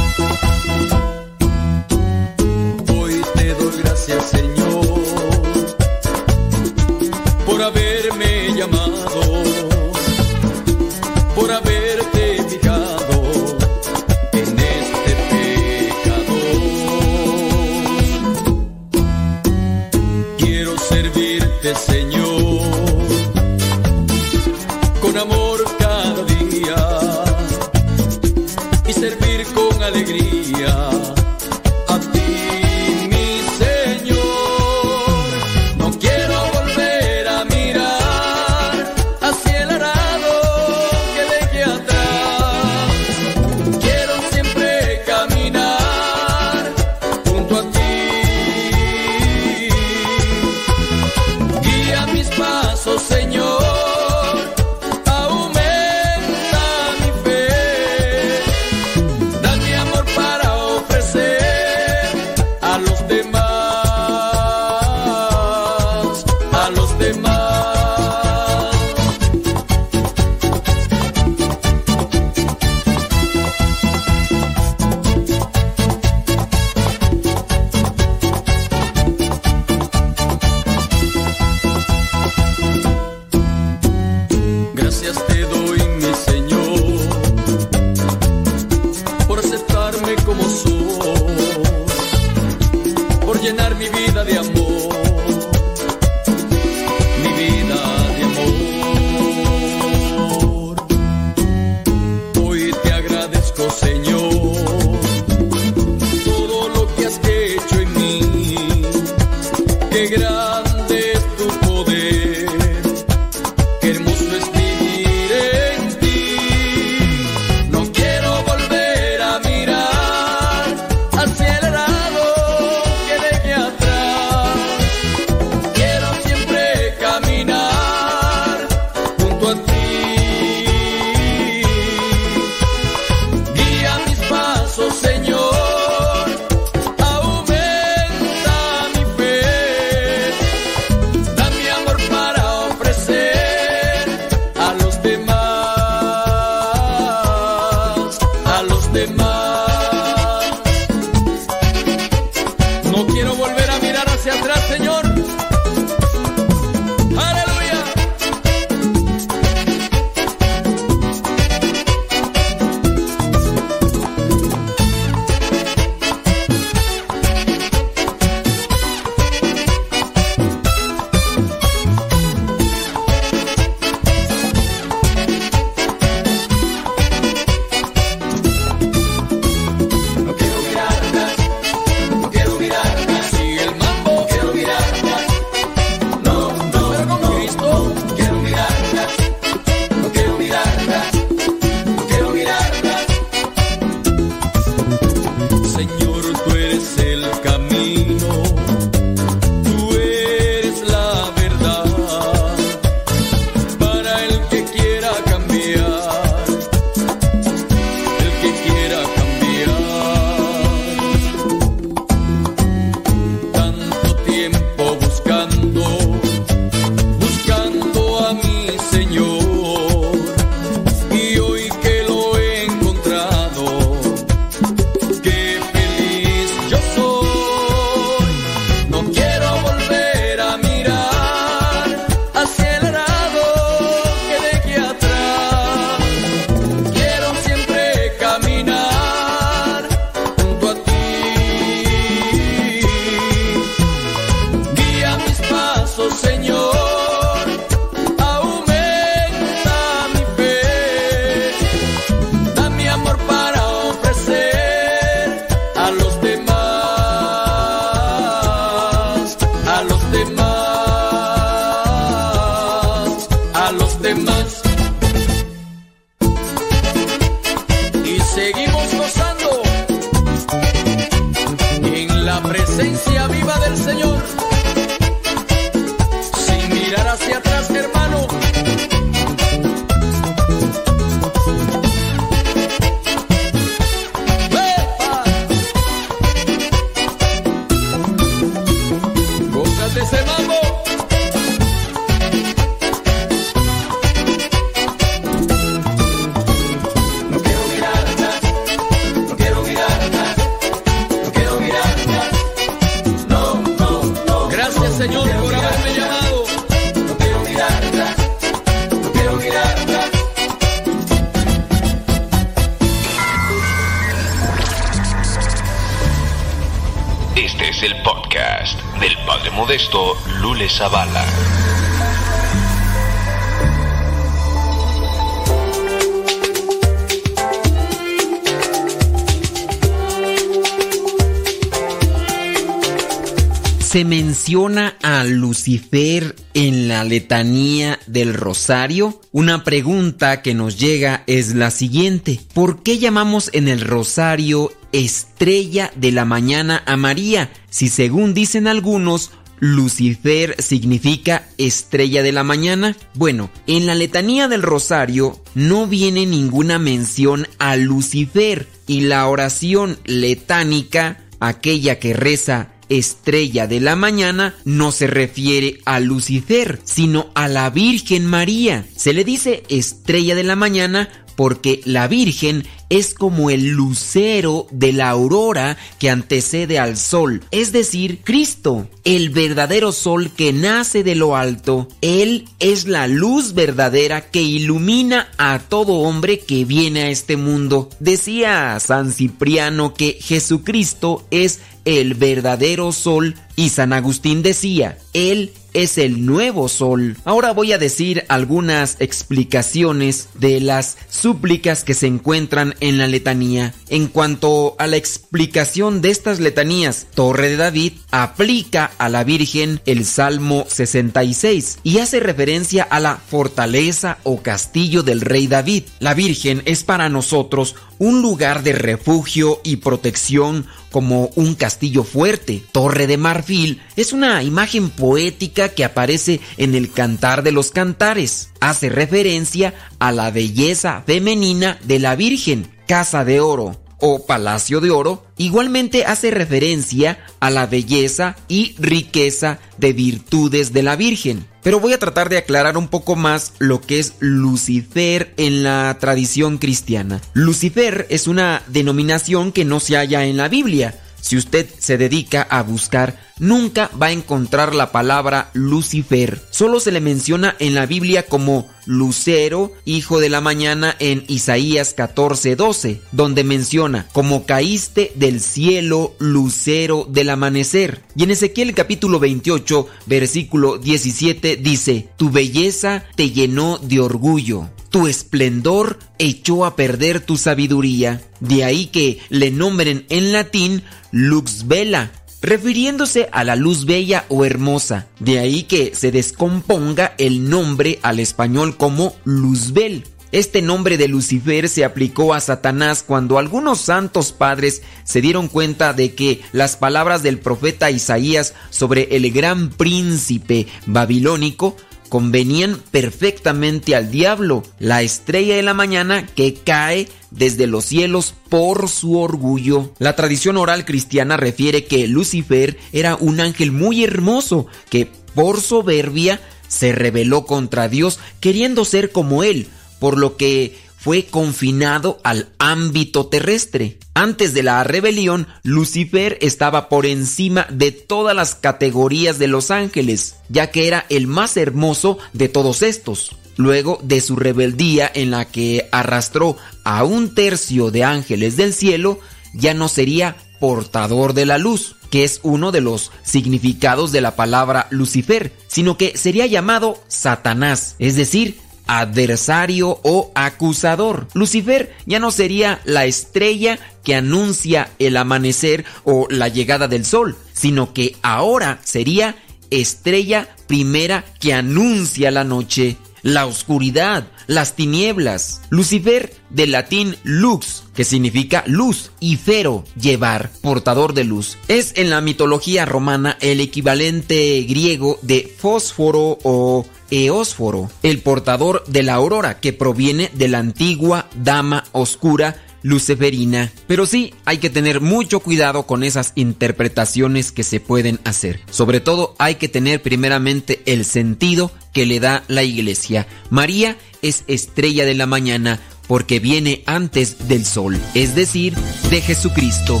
Lucifer en la letanía del rosario. Una pregunta que nos llega es la siguiente. ¿Por qué llamamos en el rosario estrella de la mañana a María? Si según dicen algunos, Lucifer significa estrella de la mañana. Bueno, en la letanía del rosario no viene ninguna mención a Lucifer y la oración letánica, aquella que reza estrella de la mañana no se refiere a Lucifer, sino a la Virgen María. Se le dice estrella de la mañana porque la Virgen es como el lucero de la aurora que antecede al sol, es decir, Cristo, el verdadero sol que nace de lo alto. Él es la luz verdadera que ilumina a todo hombre que viene a este mundo. Decía San Cipriano que Jesucristo es el verdadero sol y San Agustín decía, Él es el nuevo sol. Ahora voy a decir algunas explicaciones de las súplicas que se encuentran en la letanía. En cuanto a la explicación de estas letanías, Torre de David aplica a la Virgen el Salmo 66 y hace referencia a la fortaleza o castillo del rey David. La Virgen es para nosotros un lugar de refugio y protección como un castillo fuerte. Torre de Marfil es una imagen poética que aparece en el Cantar de los Cantares. Hace referencia a la belleza femenina de la Virgen. Casa de Oro o Palacio de Oro igualmente hace referencia a la belleza y riqueza de virtudes de la Virgen. Pero voy a tratar de aclarar un poco más lo que es Lucifer en la tradición cristiana. Lucifer es una denominación que no se halla en la Biblia. Si usted se dedica a buscar, nunca va a encontrar la palabra Lucifer. Solo se le menciona en la Biblia como Lucero, hijo de la mañana en Isaías 14:12, donde menciona, como caíste del cielo, lucero del amanecer. Y en Ezequiel capítulo 28, versículo 17 dice, tu belleza te llenó de orgullo. Tu esplendor echó a perder tu sabiduría. De ahí que le nombren en latín Lux Bella, refiriéndose a la luz bella o hermosa. De ahí que se descomponga el nombre al español como Luzbel. Este nombre de Lucifer se aplicó a Satanás cuando algunos santos padres se dieron cuenta de que las palabras del profeta Isaías sobre el gran príncipe babilónico convenían perfectamente al diablo, la estrella de la mañana que cae desde los cielos por su orgullo. La tradición oral cristiana refiere que Lucifer era un ángel muy hermoso que por soberbia se rebeló contra Dios queriendo ser como él, por lo que fue confinado al ámbito terrestre. Antes de la rebelión, Lucifer estaba por encima de todas las categorías de los ángeles, ya que era el más hermoso de todos estos. Luego de su rebeldía en la que arrastró a un tercio de ángeles del cielo, ya no sería portador de la luz, que es uno de los significados de la palabra Lucifer, sino que sería llamado Satanás, es decir, adversario o acusador. Lucifer ya no sería la estrella que anuncia el amanecer o la llegada del sol, sino que ahora sería estrella primera que anuncia la noche, la oscuridad, las tinieblas. Lucifer, del latín lux, que significa luz, y fero, llevar, portador de luz. Es en la mitología romana el equivalente griego de fósforo o eósforo, el portador de la aurora que proviene de la antigua dama oscura luciferina. Pero sí, hay que tener mucho cuidado con esas interpretaciones que se pueden hacer. Sobre todo hay que tener primeramente el sentido que le da la iglesia. María es estrella de la mañana porque viene antes del sol, es decir, de Jesucristo.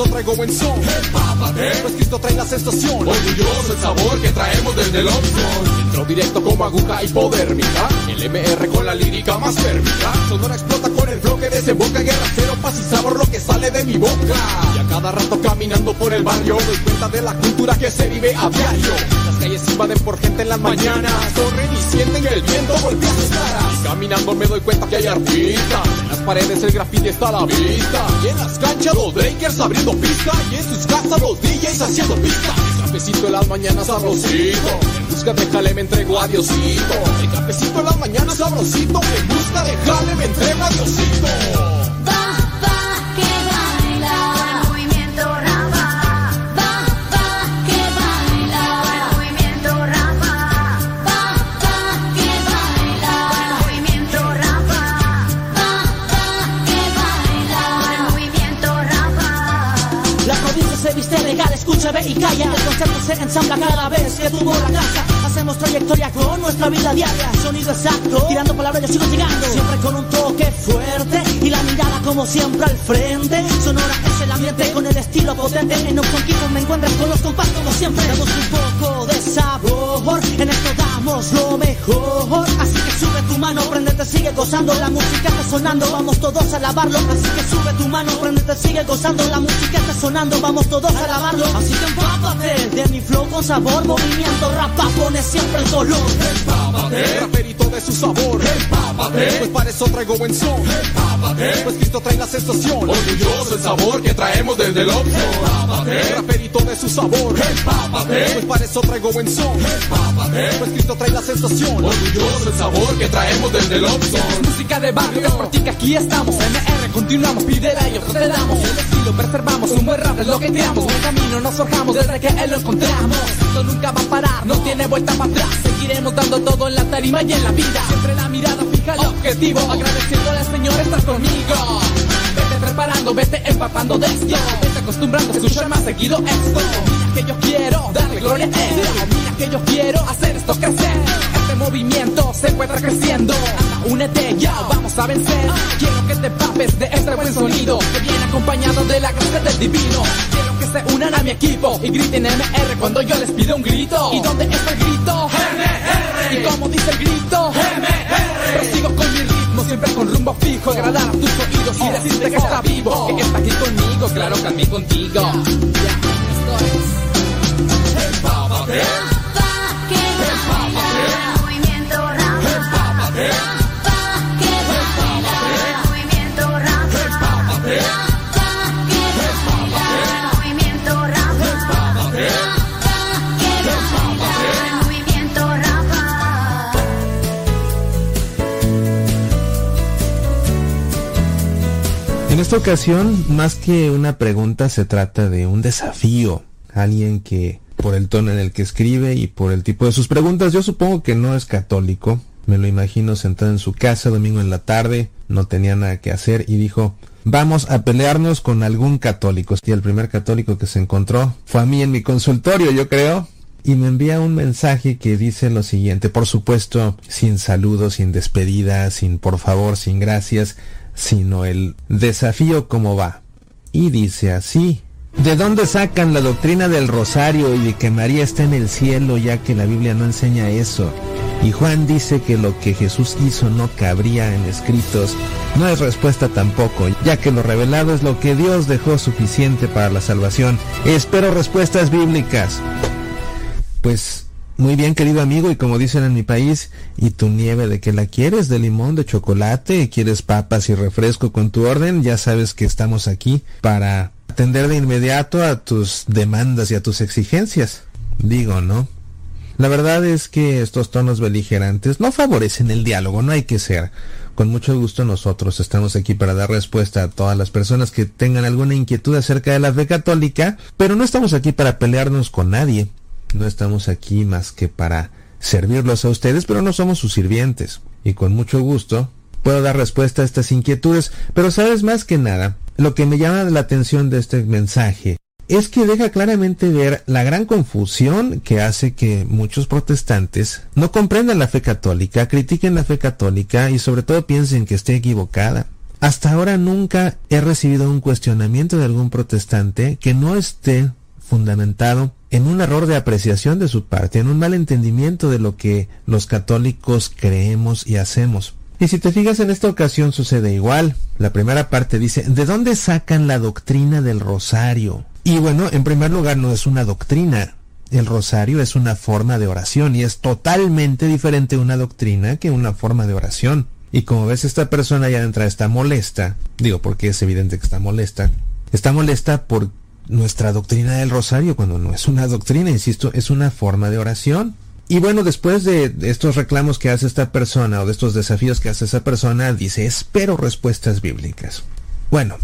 Eso traigo buen son. Empápate, pues Cristo trae la sensación. Orgulloso el sabor que traemos desde el Oxford. Entro directo como aguja hipodérmica. El MR con la lírica más férmica. Sonora explota con el bloque desemboca. Guerra cero, paz y sabor lo que sale de mi boca. Y a cada rato caminando por el barrio doy cuenta de la cultura que se vive a diario. Calles invaden por gente en las mañanas. Corren y sienten el viento golpea sus caras. Caminando me doy cuenta que hay artistas. En las paredes el graffiti está a la vista. Y en las canchas los breakers abriendo pista. Y en sus casas los DJs haciendo pista. El cafecito en las mañanas sabrosito. En busca de jale me entrego a Diosito. El cafecito en las mañanas sabrosito. En busca de jale me entrego a Diosito. Escucha, ve y calla. El concepto se ensambla cada vez que tuvo la casa. Hacemos trayectoria con nuestra vida diaria. Sonido exacto, tirando palabras yo sigo llegando. Siempre con un toque fuerte y la mirada como siempre al frente. Sonora es el ambiente con el estilo potente. En un conquito me encuentras con los compás como siempre. Damos un poco de sabor, en esto damos lo mejor. Así que sube tu mano, prendete, sigue gozando. La música está sonando, vamos todos a alabarlo. Así que sube tu mano, prendete, sigue gozando. La música está sonando, vamos todos a alabarlo. Así que empápate de mi flow con sabor. Movimiento rapa pone siempre el color. Empápate, raperito de su sabor. Empápate, pues para eso traigo buen son. Empápate, pues Cristo trae la sensación. Orgulloso el sabor que traemos desde el Oxford. Empápate, raperito de su sabor. Empápate, pues para eso traigo buen son. Empápate, pues Cristo trae la sensación. Orgulloso el sabor que traemos desde el Oxford. Música de barrio, es por ti que aquí estamos. MR, continuamos, pídela y nosotros te damos. El estilo preservamos, un buen rap es lo que creamos. Buen camino nos forjamos desde que él lo encontramos. Esto nunca va a parar, no tiene vuelta para atrás. Seguiremos dando todo en la tarima y en la vida. Siempre la mirada fija al objetivo. Agradeciéndole al Señor estar conmigo. Vete preparando, vete empapando de esto. Vete acostumbrando a escuchar más seguido esto. Mira que yo quiero darle gloria a él. Mira que yo quiero hacer esto crecer. Este movimiento se encuentra creciendo. Únete ya, vamos a vencer. Quiero que te papes de este buen sonido. Que viene acompañado de la gracia del divino. Quiero que se unan a mi equipo y griten MR cuando yo les pido un grito. ¿Y dónde está el grito? MR. ¿Y cómo dice el grito? MR. Prosigo con mi ritmo, siempre con rumbo fijo. Agradar a tus oídos y decirte que está vivo. Que está aquí conmigo, claro, también contigo. Ya, esto es. Empápate. En esta ocasión, más que una pregunta, se trata de un desafío. Alguien que, por el tono en el que escribe y por el tipo de sus preguntas, yo supongo que no es católico. Me lo imagino sentado en su casa domingo en la tarde, no tenía nada que hacer y dijo, vamos a pelearnos con algún católico. Y el primer católico que se encontró fue a mí en mi consultorio, yo creo. Y me envía un mensaje que dice lo siguiente, por supuesto, sin saludos, sin despedida, sin por favor, sin gracias, sino el desafío como va. Y dice así, ¿de dónde sacan la doctrina del rosario y de que María está en el cielo ya que la Biblia no enseña eso? Y Juan dice que lo que Jesús hizo no cabría en escritos. No es respuesta tampoco, ya que lo revelado es lo que Dios dejó suficiente para la salvación. Espero respuestas bíblicas. Pues muy bien, querido amigo, y como dicen en mi país, ¿y tu nieve de qué la quieres? ¿De limón, de chocolate? ¿Quieres papas y refresco con tu orden? Ya sabes que estamos aquí para atender de inmediato a tus demandas y a tus exigencias. Digo, ¿no? La verdad es que estos tonos beligerantes no favorecen el diálogo, no hay que ser. Con mucho gusto nosotros estamos aquí para dar respuesta a todas las personas que tengan alguna inquietud acerca de la fe católica, pero no estamos aquí para pelearnos con nadie. No estamos aquí más que para servirlos a ustedes, pero no somos sus sirvientes. Y con mucho gusto puedo dar respuesta a estas inquietudes, pero sabes más que nada, lo que me llama la atención de este mensaje es que deja claramente ver la gran confusión que hace que muchos protestantes no comprendan la fe católica, critiquen la fe católica y sobre todo piensen que esté equivocada. Hasta ahora nunca he recibido un cuestionamiento de algún protestante que no esté fundamentado en un error de apreciación de su parte, en un mal entendimiento de lo que los católicos creemos y hacemos. Y si te fijas en esta ocasión sucede igual. La primera parte dice, ¿de dónde sacan la doctrina del rosario? Y bueno, en primer lugar no es una doctrina. El rosario es una forma de oración y es totalmente diferente una doctrina que una forma de oración. Y como ves, esta persona ya de entrada está molesta. Digo, porque es evidente que está molesta. Está molesta por nuestra doctrina del rosario, cuando no es una doctrina, insisto, es una forma de oración. Y bueno, después de estos reclamos que hace esta persona o de estos desafíos que hace esa persona, dice, espero respuestas bíblicas. Bueno,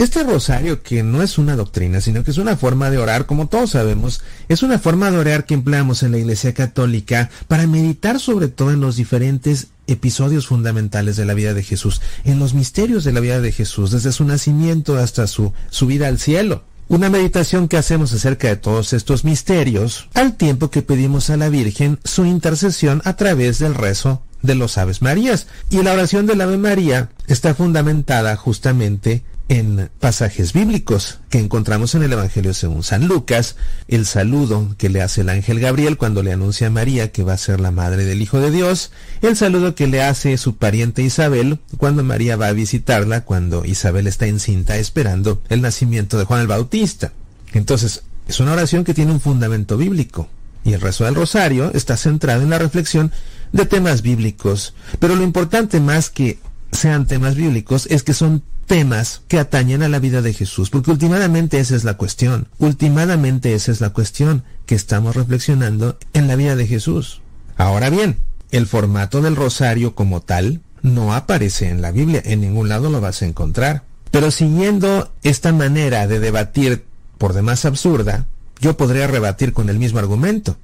este rosario, que no es una doctrina, sino que es una forma de orar, como todos sabemos, es una forma de orar que empleamos en la Iglesia Católica para meditar sobre todo en los diferentes episodios fundamentales de la vida de Jesús, en los misterios de la vida de Jesús, desde su nacimiento hasta su subida al cielo. Una meditación que hacemos acerca de todos estos misterios, al tiempo que pedimos a la Virgen su intercesión a través del rezo de los Aves Marías. Y la oración del Ave María está fundamentada justamente en pasajes bíblicos que encontramos en el Evangelio según San Lucas, el saludo que le hace el ángel Gabriel cuando le anuncia a María que va a ser la madre del Hijo de Dios, el saludo que le hace su pariente Isabel cuando María va a visitarla, cuando Isabel está encinta esperando el nacimiento de Juan el Bautista. Entonces, es una oración que tiene un fundamento bíblico, y el rezo del rosario está centrado en la reflexión de temas bíblicos, pero lo importante más que sean temas bíblicos es que son temas que atañen a la vida de Jesús, porque últimamente esa es la cuestión, últimamente esa es la cuestión que estamos reflexionando en la vida de Jesús. Ahora bien, el formato del rosario como tal no aparece en la Biblia, en ningún lado lo vas a encontrar. Pero siguiendo esta manera de debatir por demás absurda, yo podría rebatir con el mismo argumento.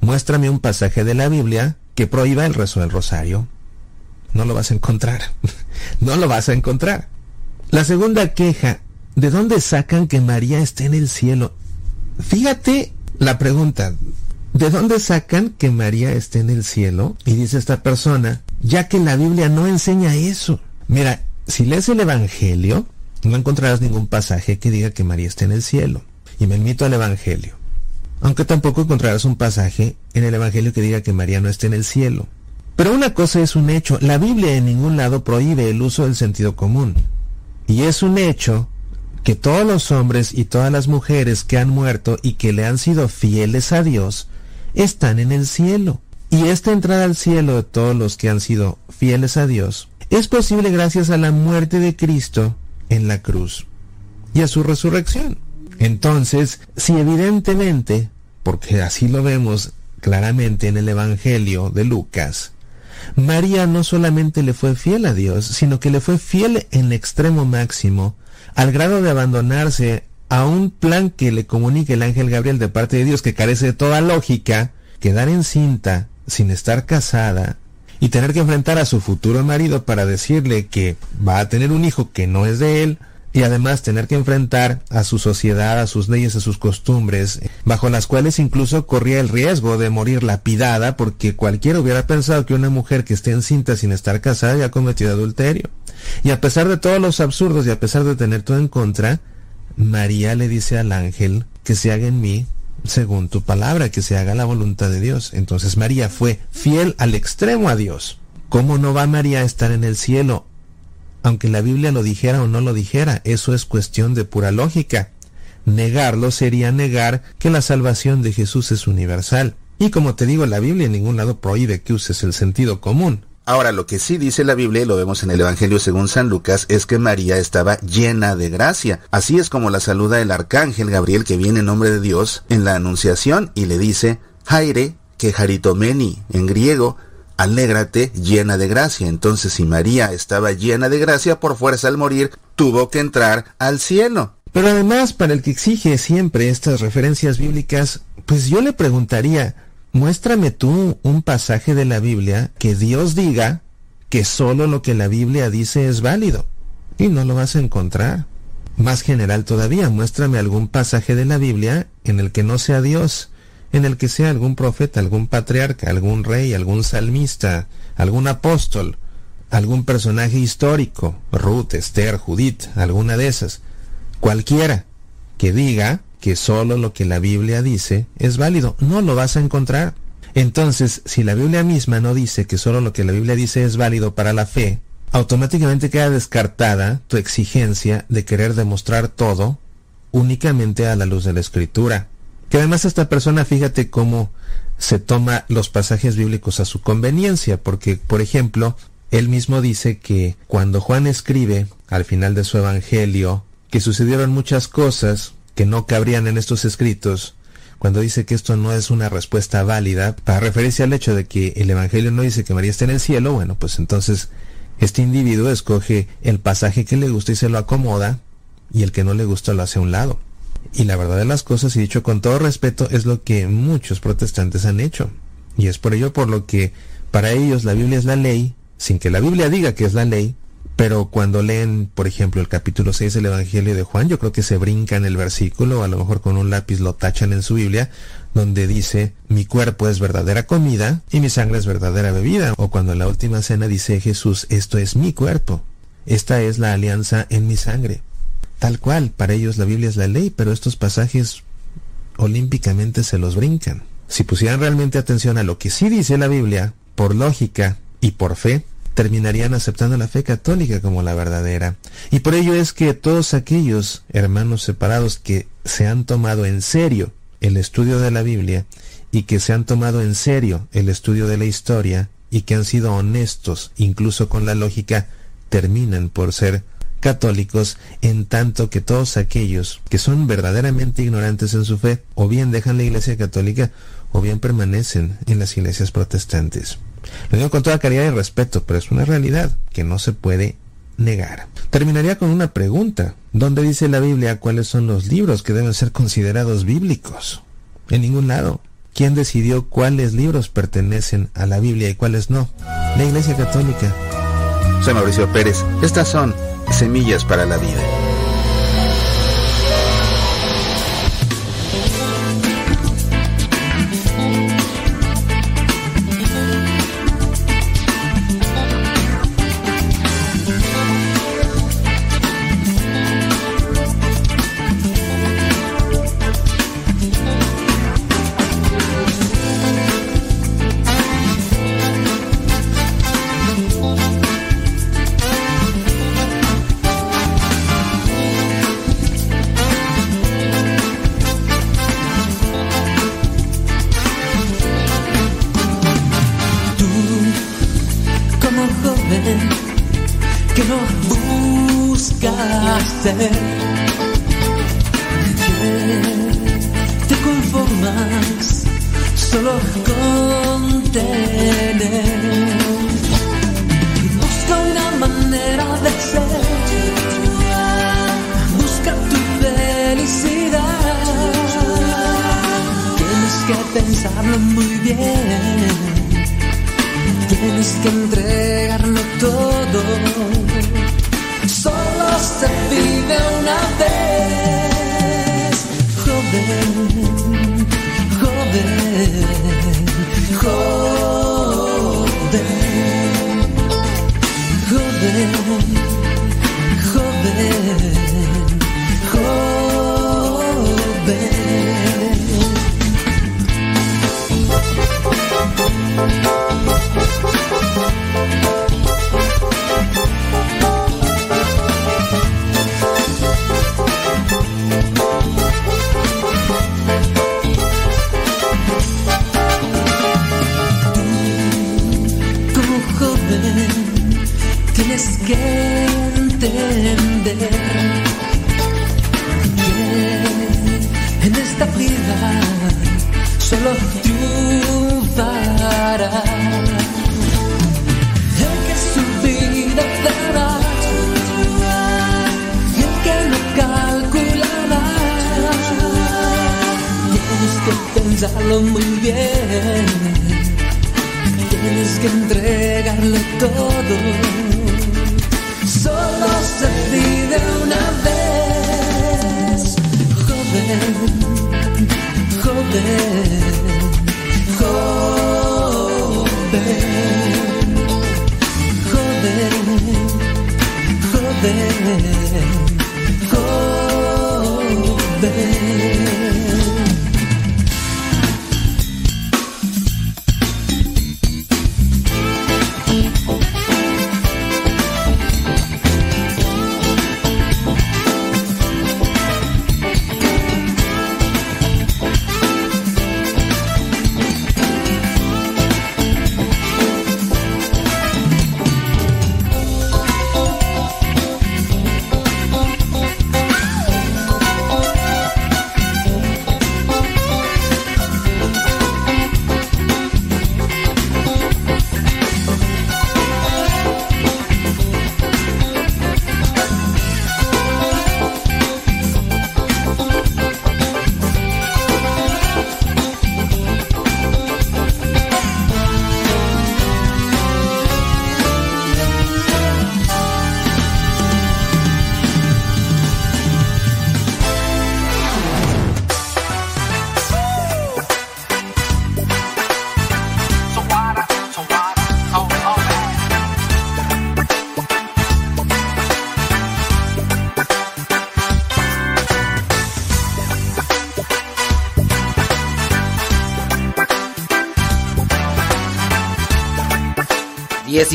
Muéstrame un pasaje de la Biblia que prohíba el rezo del rosario. No lo vas a encontrar. no lo vas a encontrar. La segunda queja, ¿de dónde sacan que María esté en el cielo? Fíjate la pregunta, ¿de dónde sacan que María esté en el cielo? Y dice esta persona, ya que la Biblia no enseña eso. Mira, si lees el Evangelio, no encontrarás ningún pasaje que diga que María esté en el cielo. Y me invito al Evangelio. Aunque tampoco encontrarás un pasaje en el Evangelio que diga que María no esté en el cielo. Pero una cosa es un hecho, la Biblia en ningún lado prohíbe el uso del sentido común. Y es un hecho que todos los hombres y todas las mujeres que han muerto y que le han sido fieles a Dios están en el cielo. Y esta entrada al cielo de todos los que han sido fieles a Dios es posible gracias a la muerte de Cristo en la cruz y a su resurrección. Entonces, si evidentemente, porque así lo vemos claramente en el Evangelio de Lucas, María no solamente le fue fiel a Dios, sino que le fue fiel en el extremo máximo, al grado de abandonarse a un plan que le comunica el ángel Gabriel de parte de Dios que carece de toda lógica, quedar encinta sin estar casada y tener que enfrentar a su futuro marido para decirle que va a tener un hijo que no es de él, y además tener que enfrentar a su sociedad, a sus leyes, a sus costumbres, bajo las cuales incluso corría el riesgo de morir lapidada porque cualquiera hubiera pensado que una mujer que esté encinta sin estar casada ya ha cometido adulterio. Y a pesar de todos los absurdos y a pesar de tener todo en contra, María le dice al ángel que se haga en mí según tu palabra, que se haga la voluntad de Dios. Entonces María fue fiel al extremo a Dios. ¿Cómo no va María a estar en el cielo aunque la Biblia lo dijera o no lo dijera, eso es cuestión de pura lógica. Negarlo sería negar que la salvación de Jesús es universal. Y como te digo, la Biblia en ningún lado prohíbe que uses el sentido común. Ahora, lo que sí dice la Biblia, y lo vemos en el Evangelio según San Lucas, es que María estaba llena de gracia. Así es como la saluda el arcángel Gabriel que viene en nombre de Dios en la Anunciación y le dice, Jaire, que jaritomeni en griego, alégrate llena de gracia. Entonces si María estaba llena de gracia, por fuerza al morir, tuvo que entrar al cielo. Pero además, para el que exige siempre estas referencias bíblicas, pues yo le preguntaría, muéstrame tú un pasaje de la Biblia que Dios diga que solo lo que la Biblia dice es válido. Y no lo vas a encontrar. más general todavía, muéstrame algún pasaje de la Biblia en el que no sea Dios, en el que sea algún profeta, algún patriarca, algún rey, algún salmista, algún apóstol, algún personaje histórico, Ruth, Esther, Judith, alguna de esas, cualquiera que diga que solo lo que la Biblia dice es válido. No lo vas a encontrar. Entonces, si la Biblia misma no dice que solo lo que la Biblia dice es válido para la fe, automáticamente queda descartada tu exigencia de querer demostrar todo únicamente a la luz de la escritura. Que además esta persona, fíjate cómo se toma los pasajes bíblicos a su conveniencia, porque, por ejemplo, él mismo dice que cuando Juan escribe al final de su evangelio que sucedieron muchas cosas que no cabrían en estos escritos, cuando dice que esto no es una respuesta válida, para referirse al hecho de que el Evangelio no dice que María está en el cielo, bueno, pues entonces este individuo escoge el pasaje que le gusta y se lo acomoda, y el que no le gusta lo hace a un lado. Y la verdad de las cosas, y dicho con todo respeto, es lo que muchos protestantes han hecho. Y es por ello por lo que para ellos la Biblia es la ley, sin que la Biblia diga que es la ley, pero cuando leen, por ejemplo, el capítulo 6 del Evangelio de Juan, yo creo que se brincan el versículo, a lo mejor con un lápiz lo tachan en su Biblia, donde dice, mi cuerpo es verdadera comida y mi sangre es verdadera bebida. O cuando en la última cena dice Jesús, esto es mi cuerpo, esta es la alianza en mi sangre. Tal cual, para ellos la Biblia es la ley, pero estos pasajes olímpicamente se los brincan. Si pusieran realmente atención a lo que sí dice la Biblia, por lógica y por fe, terminarían aceptando la fe católica como la verdadera. Y por ello es que todos aquellos hermanos separados que se han tomado en serio el estudio de la Biblia y que se han tomado en serio el estudio de la historia y que han sido honestos incluso con la lógica, terminan por ser católicos en tanto que todos aquellos que son verdaderamente ignorantes en su fe o bien dejan la iglesia católica o bien permanecen en las iglesias protestantes. Lo digo con toda caridad y respeto, pero es una realidad que no se puede negar. Terminaría con una pregunta. ¿Dónde dice la Biblia cuáles son los libros que deben ser considerados bíblicos? En ningún lado. ¿Quién decidió cuáles libros pertenecen a la Biblia y cuáles no? La Iglesia Católica. Soy Mauricio Pérez. Estas son Semillas para la Vida.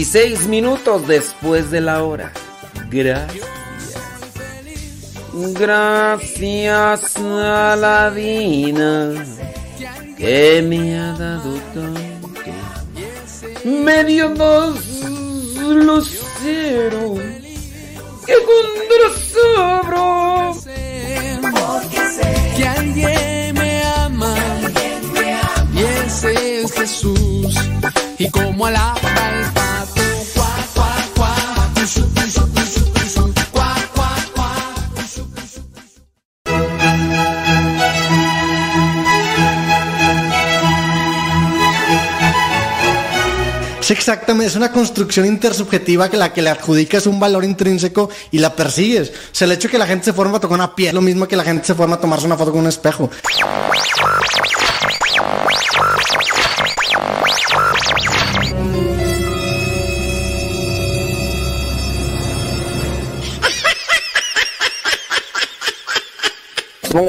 16 minutos después de la hora. Gracias. Gracias a la vida que me ha dado tanto. Me dio dos luceros que con sobro. Que alguien me ama, y ese es Jesús. Y como alaba el pato, Es exactamente, es una construcción intersubjetiva que la que le adjudicas un valor intrínseco y la persigues. O sea, el hecho de que la gente se forma a tocar una piel, lo mismo que la gente se forma a tomarse una foto con un espejo.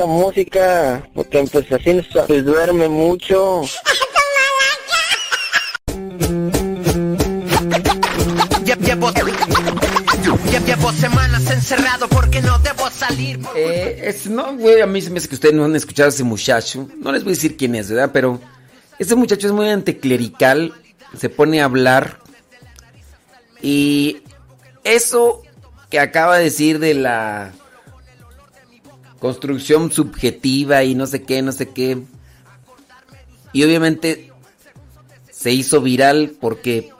Música, porque pues así se duerme mucho. Llevo, lle- llevo semanas encerrado porque no debo salir. Eh, güey, a mí se me hace que ustedes no han escuchado a ese muchacho. No les voy a decir quién es, ¿verdad? Pero ese muchacho es muy anticlerical. Se pone a hablar. Y eso que acaba de decir de la construcción subjetiva y no sé qué, no sé qué. Y obviamente se hizo viral porque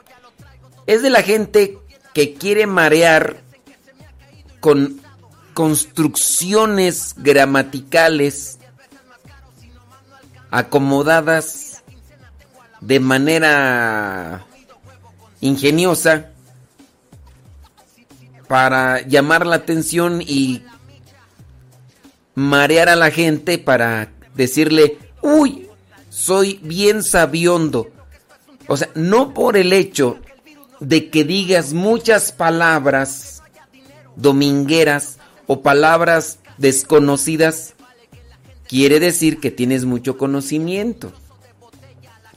es de la gente que quiere marear con construcciones gramaticales acomodadas de manera ingeniosa para llamar la atención y marear a la gente para decirle, uy, soy bien sabiondo. O sea, no por el hecho de que digas muchas palabras domingueras o palabras desconocidas, quiere decir que tienes mucho conocimiento.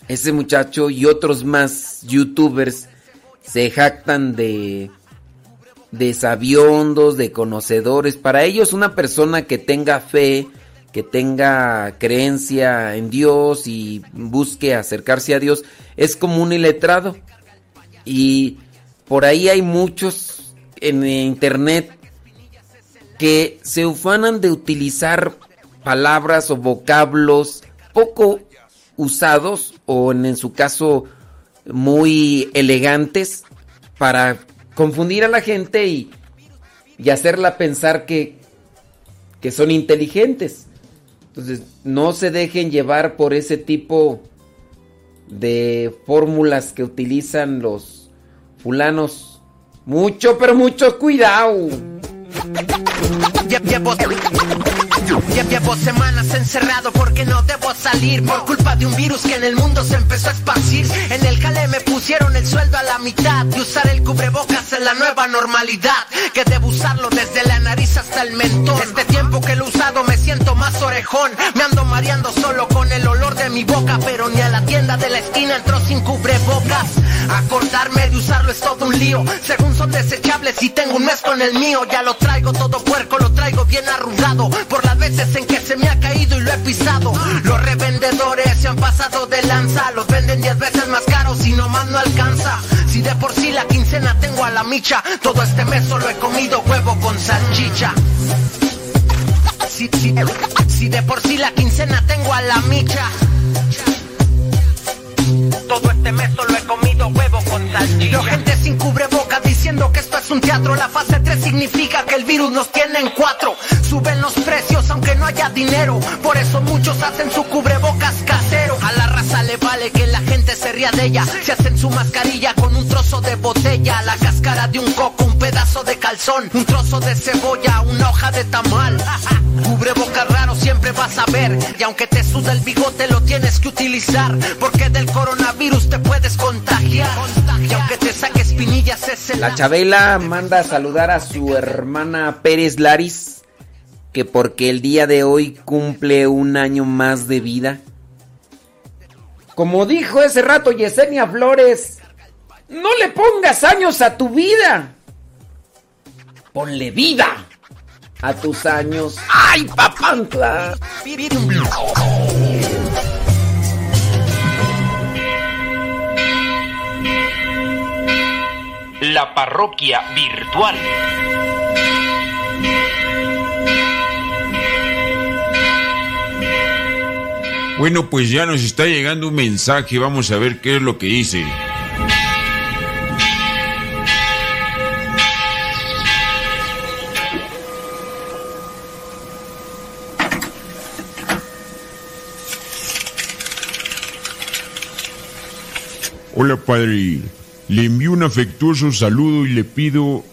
Ese muchacho y otros más youtubers se jactan de de sabiondos, de conocedores. Para ellos una persona que tenga fe, que tenga creencia en Dios y busque acercarse a Dios, es como un iletrado. Y por ahí hay muchos en internet que se ufanan de utilizar palabras o vocablos poco usados o en, en su caso muy elegantes para confundir a la gente y, y hacerla pensar que, que son inteligentes. Entonces, no se dejen llevar por ese tipo de fórmulas que utilizan los fulanos. Mucho, pero mucho cuidado. Lle- Llevo, semanas encerrado porque no debo salir Por culpa de un virus que en el mundo se empezó a esparcir. En el jale me pusieron el sueldo a la mitad Y usar el cubrebocas es la nueva normalidad. Que debo usarlo desde la nariz hasta el mentón. Este tiempo que lo he usado me siento más orejón. Me ando mareando solo con el olor de mi boca Pero ni a la tienda de la esquina entró sin cubrebocas. Acordarme de usarlo es todo un lío. Según son desechables y tengo un mes con el mío. Ya lo traigo todo puerco, lo traigo bien arrugado. Por las veces en que se me ha caído y lo he pisado. Los revendedores se han pasado de lanza. Los venden 10 veces más caros y nomás no alcanza. Si de por sí la quincena tengo a la micha Todo este mes solo he comido huevo con salchicha. Si, si- si de por sí la quincena tengo a la micha. Todo este mes solo he comido huevo con salchicha. Veo gente sin cubreboca diciendo que esto es un teatro. La fase 3 significa que el virus nos tiene en cuatro. Suben los precios aunque no haya dinero. Por eso muchos hacen su cubrebocas casero. A la raza le vale que la gente se ría de ella. Se hacen su mascarilla con un trozo de botella. La cáscara de un coco, un pedazo de calzón. Un trozo de cebolla, una hoja de tamal. Cubrebocas raro siempre vas a ver. Y aunque te suda el bigote lo tienes que utilizar. Porque del coronavirus te puedes contagiar. Y aunque te saques pinillas es el La Chabela manda a saludar a su hermana Pérez Laris, que porque el día de hoy cumple un año más de vida. Como dijo ese rato Yesenia Flores, no le pongas años a tu vida. Ponle vida a tus años. ¡Ay, papantla! La parroquia virtual. Bueno, pues ya nos está llegando un mensaje, vamos a ver qué es lo que dice. Hola padre, le envío un afectuoso saludo y le pido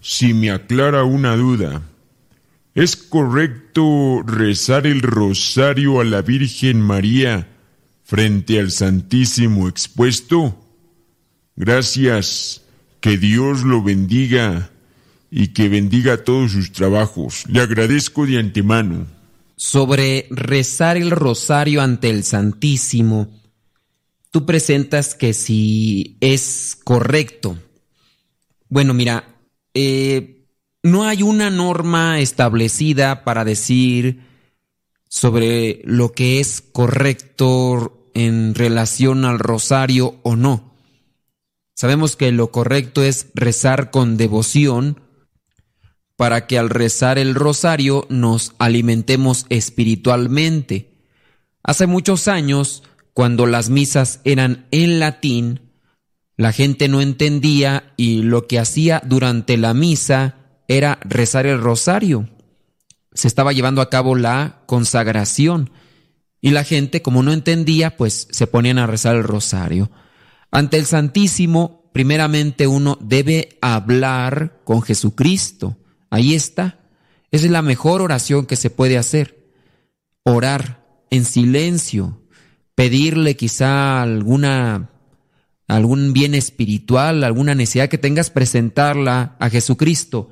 si me aclara una duda. ¿Es correcto rezar el rosario a la Virgen María frente al Santísimo expuesto? Gracias, que Dios lo bendiga y que bendiga todos sus trabajos. Le agradezco de antemano. Sobre rezar el rosario ante el Santísimo, tú presentas que si es correcto. Bueno, mira, eh, no hay una norma establecida para decir sobre lo que es correcto en relación al rosario o no. Sabemos que lo correcto es rezar con devoción para que al rezar el rosario nos alimentemos espiritualmente. Hace muchos años, cuando las misas eran en latín, la gente no entendía y lo que hacía durante la misa era rezar el rosario. Se estaba llevando a cabo la consagración y la gente, como no entendía, pues se ponían a rezar el rosario. Ante el Santísimo, primeramente uno debe hablar con Jesucristo. Ahí está. Esa es la mejor oración que se puede hacer. Orar en silencio, pedirle quizá alguna algún bien espiritual, alguna necesidad que tengas, presentarla a Jesucristo.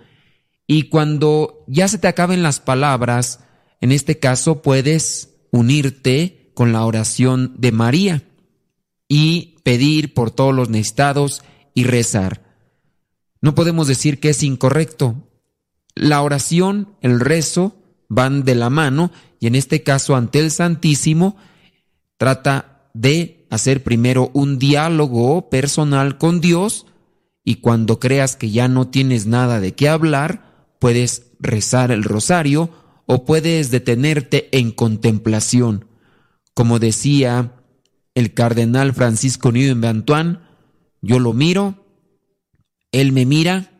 Y cuando ya se te acaben las palabras, en este caso puedes unirte con la oración de María y pedir por todos los necesitados y rezar. No podemos decir que es incorrecto. La oración, el rezo van de la mano y en este caso ante el Santísimo trata de hacer primero un diálogo personal con Dios y cuando creas que ya no tienes nada de qué hablar, puedes rezar el rosario o puedes detenerte en contemplación. Como decía el cardenal Francisco Newman Antoine, yo lo miro, él me mira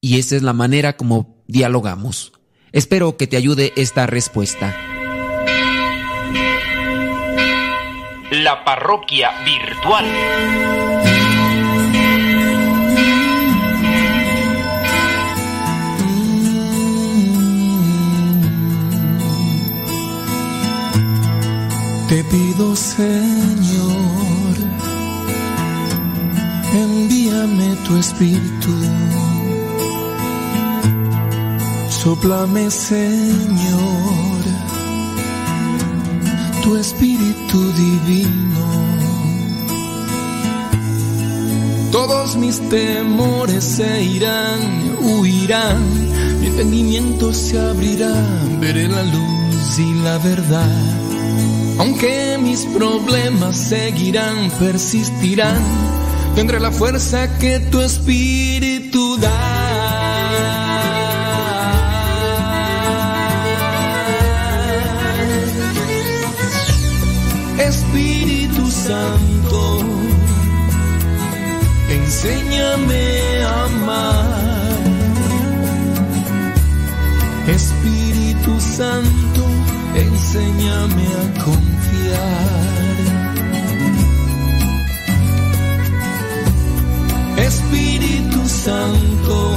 y esa es la manera como dialogamos. Espero que te ayude esta respuesta. la parroquia virtual. Te pido, Señor, envíame tu espíritu. Soplame, Señor tu espíritu divino. Todos mis temores se irán, huirán, mi entendimiento se abrirá, veré la luz y la verdad. Aunque mis problemas seguirán, persistirán, tendré la fuerza que tu espíritu da. Santo, enséñame a amar. Espíritu Santo, enséñame a confiar. Espíritu Santo,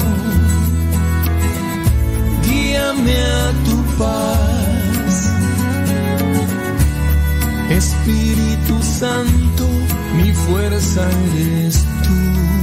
guíame a tu paz. Espíritu Santo, mi fuerza eres tú.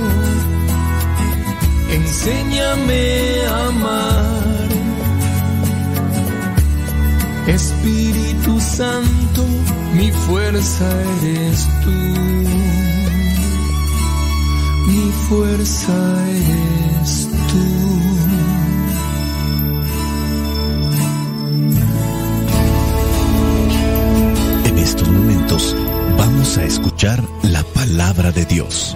Espíritu Santo, mi fuerza eres tú. Mi fuerza eres tú. En estos momentos vamos a escuchar la palabra de Dios.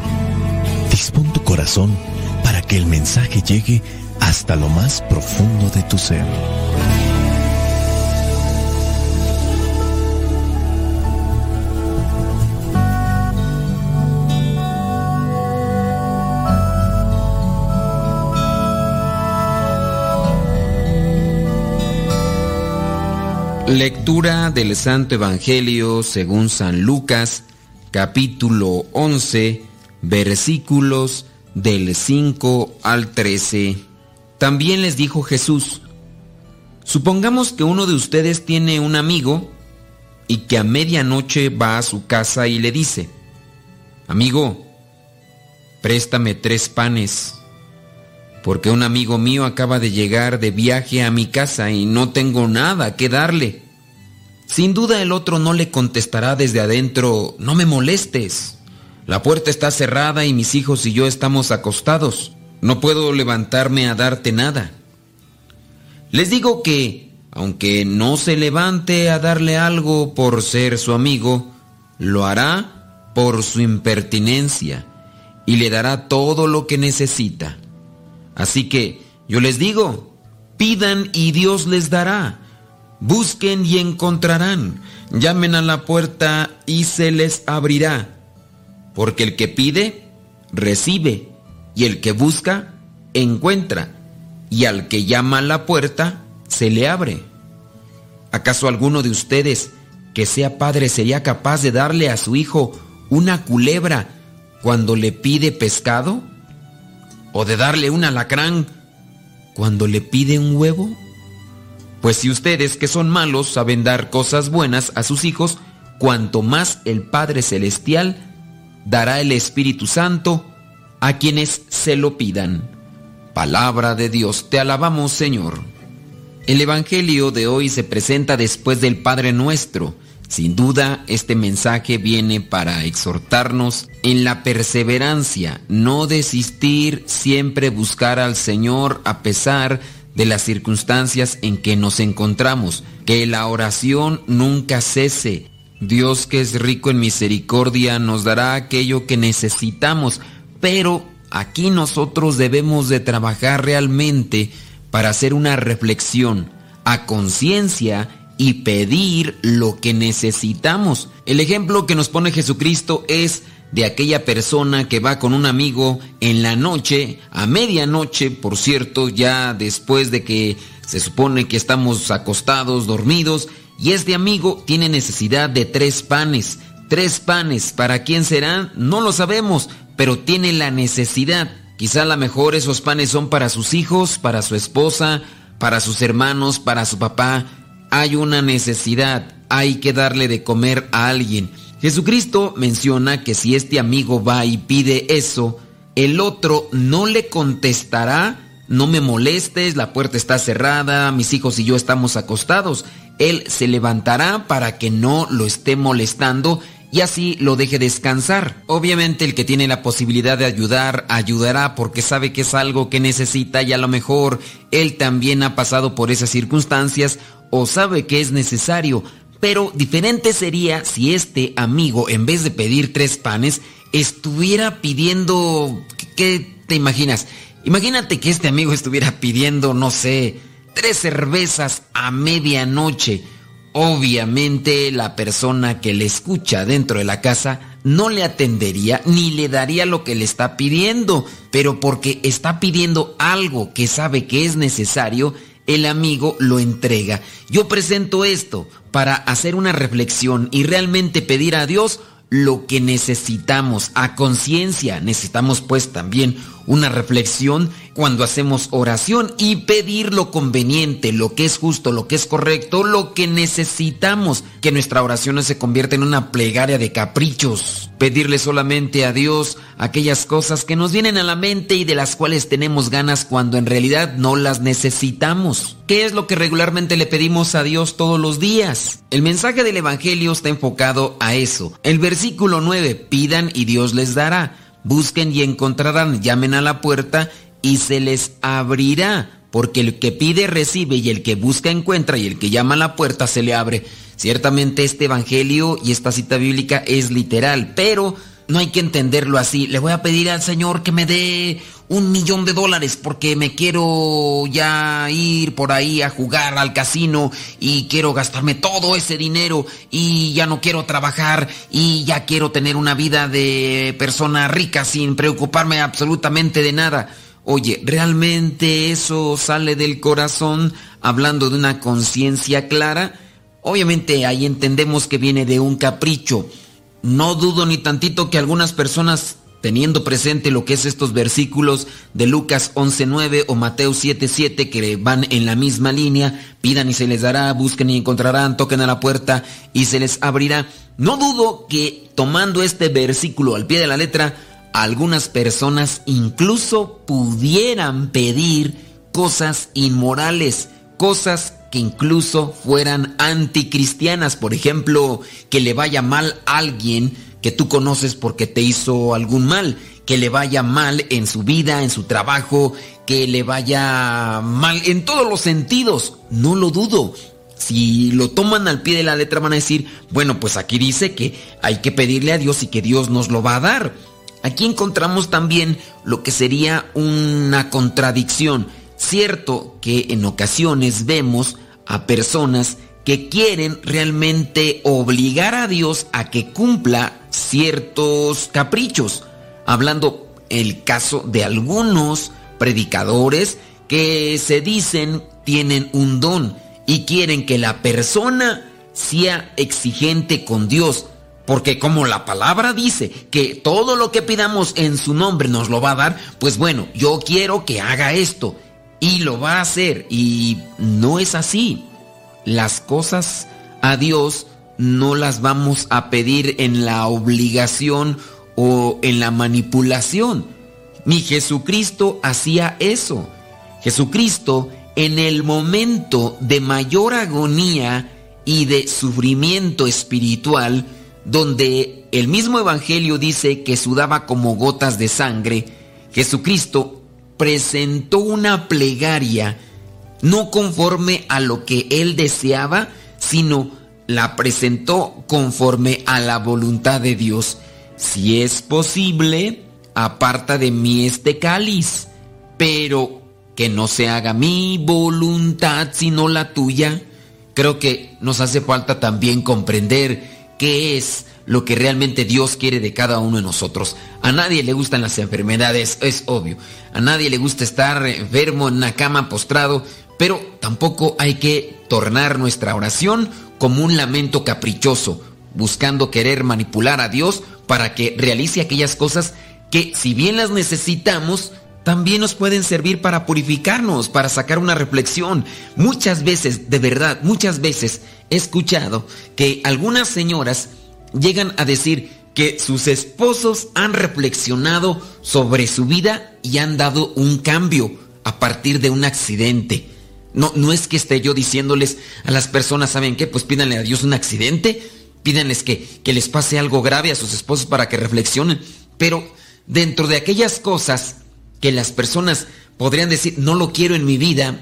Dispón tu corazón para que el mensaje llegue hasta lo más profundo de tu ser. Lectura del Santo Evangelio según San Lucas, capítulo 11, versículos del 5 al 13. También les dijo Jesús, supongamos que uno de ustedes tiene un amigo y que a medianoche va a su casa y le dice, amigo, préstame tres panes, porque un amigo mío acaba de llegar de viaje a mi casa y no tengo nada que darle. Sin duda el otro no le contestará desde adentro, no me molestes. La puerta está cerrada y mis hijos y yo estamos acostados. No puedo levantarme a darte nada. Les digo que, aunque no se levante a darle algo por ser su amigo, lo hará por su impertinencia y le dará todo lo que necesita. Así que yo les digo, pidan y Dios les dará. Busquen y encontrarán. Llamen a la puerta y se les abrirá. Porque el que pide, recibe. Y el que busca, encuentra. Y al que llama a la puerta, se le abre. ¿Acaso alguno de ustedes que sea padre sería capaz de darle a su hijo una culebra cuando le pide pescado? ¿O de darle un alacrán cuando le pide un huevo? Pues si ustedes que son malos saben dar cosas buenas a sus hijos, cuanto más el Padre Celestial dará el Espíritu Santo a quienes se lo pidan. Palabra de Dios, te alabamos Señor. El Evangelio de hoy se presenta después del Padre Nuestro. Sin duda, este mensaje viene para exhortarnos en la perseverancia, no desistir, siempre buscar al Señor a pesar de las circunstancias en que nos encontramos, que la oración nunca cese. Dios que es rico en misericordia nos dará aquello que necesitamos, pero aquí nosotros debemos de trabajar realmente para hacer una reflexión a conciencia y pedir lo que necesitamos. El ejemplo que nos pone Jesucristo es de aquella persona que va con un amigo en la noche, a medianoche, por cierto, ya después de que se supone que estamos acostados, dormidos, y este amigo tiene necesidad de tres panes. Tres panes, ¿para quién serán? No lo sabemos, pero tiene la necesidad. Quizá a lo mejor esos panes son para sus hijos, para su esposa, para sus hermanos, para su papá, hay una necesidad, hay que darle de comer a alguien. Jesucristo menciona que si este amigo va y pide eso, el otro no le contestará, no me molestes, la puerta está cerrada, mis hijos y yo estamos acostados. Él se levantará para que no lo esté molestando y así lo deje descansar. Obviamente el que tiene la posibilidad de ayudar, ayudará porque sabe que es algo que necesita y a lo mejor él también ha pasado por esas circunstancias o sabe que es necesario, pero diferente sería si este amigo, en vez de pedir tres panes, estuviera pidiendo... ¿Qué te imaginas? Imagínate que este amigo estuviera pidiendo, no sé, tres cervezas a medianoche. Obviamente la persona que le escucha dentro de la casa no le atendería ni le daría lo que le está pidiendo, pero porque está pidiendo algo que sabe que es necesario, el amigo lo entrega. Yo presento esto para hacer una reflexión y realmente pedir a Dios lo que necesitamos a conciencia. Necesitamos pues también una reflexión cuando hacemos oración y pedir lo conveniente, lo que es justo, lo que es correcto, lo que necesitamos. Que nuestra oración no se convierta en una plegaria de caprichos. Pedirle solamente a Dios aquellas cosas que nos vienen a la mente y de las cuales tenemos ganas cuando en realidad no las necesitamos. ¿Qué es lo que regularmente le pedimos a Dios todos los días? El mensaje del Evangelio está enfocado a eso. El versículo 9, pidan y Dios les dará busquen y encontrarán, llamen a la puerta y se les abrirá, porque el que pide recibe y el que busca encuentra y el que llama a la puerta se le abre. Ciertamente este Evangelio y esta cita bíblica es literal, pero no hay que entenderlo así. Le voy a pedir al Señor que me dé un millón de dólares porque me quiero ya ir por ahí a jugar al casino y quiero gastarme todo ese dinero y ya no quiero trabajar y ya quiero tener una vida de persona rica sin preocuparme absolutamente de nada. Oye, ¿realmente eso sale del corazón hablando de una conciencia clara? Obviamente ahí entendemos que viene de un capricho. No dudo ni tantito que algunas personas teniendo presente lo que es estos versículos de Lucas 11.9 o Mateo 7.7 que van en la misma línea, pidan y se les dará, busquen y encontrarán, toquen a la puerta y se les abrirá. No dudo que tomando este versículo al pie de la letra, algunas personas incluso pudieran pedir cosas inmorales, cosas que incluso fueran anticristianas, por ejemplo, que le vaya mal a alguien que tú conoces porque te hizo algún mal, que le vaya mal en su vida, en su trabajo, que le vaya mal en todos los sentidos. No lo dudo. si lo toman al pie de la letra van a decir, bueno, pues aquí dice que hay que pedirle a Dios y que Dios nos lo va a dar. Aquí encontramos también lo que sería una contradicción. Cierto que en ocasiones vemos a personas que quieren realmente obligar a Dios a que cumpla ciertos caprichos. Hablando el caso de algunos predicadores que se dicen tienen un don y quieren que la persona sea exigente con Dios. Porque como la palabra dice que todo lo que pidamos en su nombre nos lo va a dar, pues bueno, yo quiero que haga esto y lo va a hacer. Y no es así. Las cosas a Dios no las vamos a pedir en la obligación o en la manipulación. Mi Jesucristo hacía eso. Jesucristo en el momento de mayor agonía y de sufrimiento espiritual, donde el mismo Evangelio dice que sudaba como gotas de sangre, Jesucristo presentó una plegaria no conforme a lo que él deseaba, sino la presentó conforme a la voluntad de Dios. Si es posible, aparta de mí este cáliz, pero que no se haga mi voluntad sino la tuya. Creo que nos hace falta también comprender qué es lo que realmente Dios quiere de cada uno de nosotros. A nadie le gustan las enfermedades, es obvio. A nadie le gusta estar enfermo en una cama postrado, pero tampoco hay que tornar nuestra oración como un lamento caprichoso, buscando querer manipular a Dios para que realice aquellas cosas que si bien las necesitamos, también nos pueden servir para purificarnos, para sacar una reflexión. Muchas veces, de verdad, muchas veces he escuchado que algunas señoras llegan a decir que sus esposos han reflexionado sobre su vida y han dado un cambio a partir de un accidente. No, no es que esté yo diciéndoles a las personas, ¿saben qué? Pues pídanle a Dios un accidente, pídanles que, que les pase algo grave a sus esposos para que reflexionen. Pero dentro de aquellas cosas que las personas podrían decir, no lo quiero en mi vida,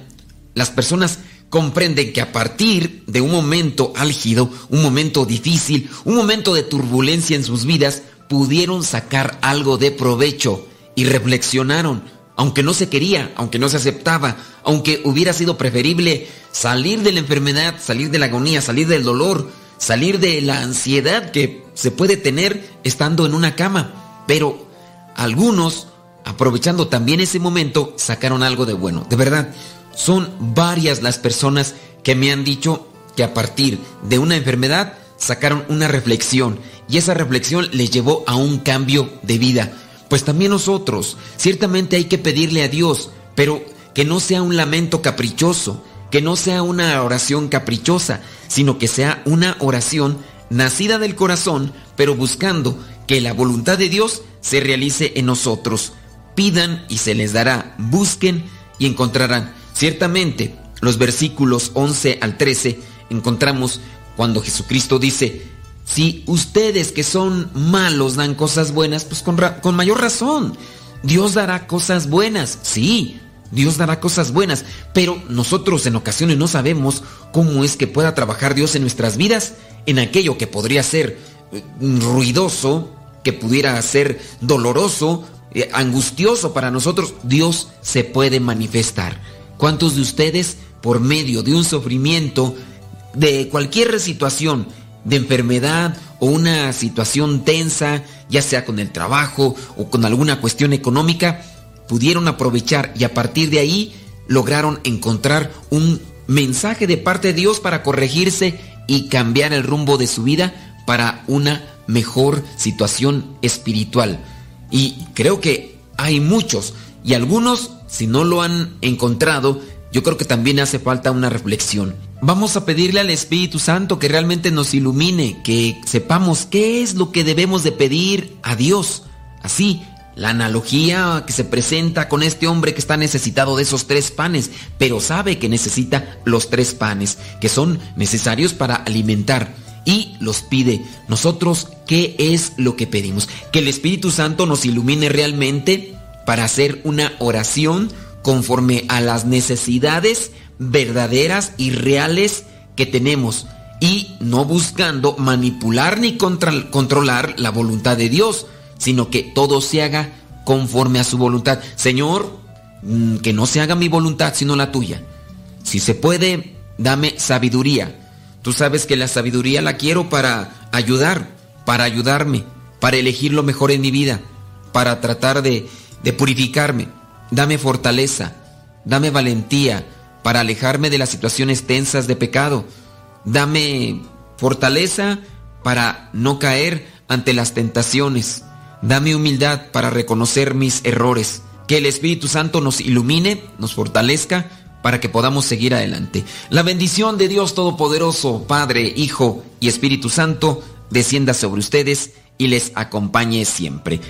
las personas comprenden que a partir de un momento álgido, un momento difícil, un momento de turbulencia en sus vidas, pudieron sacar algo de provecho y reflexionaron, aunque no se quería, aunque no se aceptaba, aunque hubiera sido preferible salir de la enfermedad, salir de la agonía, salir del dolor, salir de la ansiedad que se puede tener estando en una cama. Pero algunos aprovechando también ese momento, sacaron algo de bueno. De verdad, son varias las personas que me han dicho que a partir de una enfermedad sacaron una reflexión y esa reflexión les llevó a un cambio de vida. Pues también nosotros, ciertamente hay que pedirle a Dios, pero que no sea un lamento caprichoso, que no sea una oración caprichosa, sino que sea una oración nacida del corazón, pero buscando que la voluntad de Dios se realice en nosotros pidan y se les dará, busquen y encontrarán. Ciertamente, los versículos 11 al 13 encontramos cuando Jesucristo dice, si ustedes que son malos dan cosas buenas, pues con, mayor razón, Dios dará cosas buenas, sí, Dios dará cosas buenas, pero nosotros en ocasiones no sabemos cómo es que pueda trabajar Dios en nuestras vidas, en aquello que podría ser eh, ruidoso, que pudiera ser doloroso, eh, angustioso para nosotros, Dios se puede manifestar. ¿Cuántos de ustedes, por medio de un sufrimiento, de cualquier situación, de enfermedad o una situación tensa, ya sea con el trabajo o con alguna cuestión económica, pudieron aprovechar y a partir de ahí lograron encontrar un mensaje de parte de Dios para corregirse y cambiar el rumbo de su vida para una mejor situación espiritual. Y creo que hay muchos y algunos, si no lo han encontrado, yo creo que también hace falta una reflexión. Vamos a pedirle al Espíritu Santo que realmente nos ilumine, que sepamos qué es lo que debemos de pedir a Dios. Así, la analogía que se presenta con este hombre que está necesitado de esos tres panes, pero sabe que necesita los tres panes, que son necesarios para alimentar y los pide. Nosotros, ¿qué es lo que pedimos? Que el Espíritu Santo nos ilumine realmente para hacer una oración conforme a las necesidades verdaderas y reales que tenemos y no buscando manipular ni contra- controlar la voluntad de Dios, sino que todo se haga conforme a su voluntad. Señor, mm, que no se haga mi voluntad sino la tuya. Si se puede, dame sabiduría. Tú sabes que la sabiduría la quiero para ayudar, para ayudarme, para elegir lo mejor en mi vida, para tratar de, de purificarme. Dame fortaleza, dame valentía para alejarme de las situaciones tensas de pecado. Dame fortaleza para no caer ante las tentaciones. Dame humildad para reconocer mis errores. Que el Espíritu Santo nos ilumine, nos fortalezca para que podamos seguir adelante. La bendición de Dios Todopoderoso, Padre, Hijo y Espíritu Santo, descienda sobre ustedes y les acompañe siempre.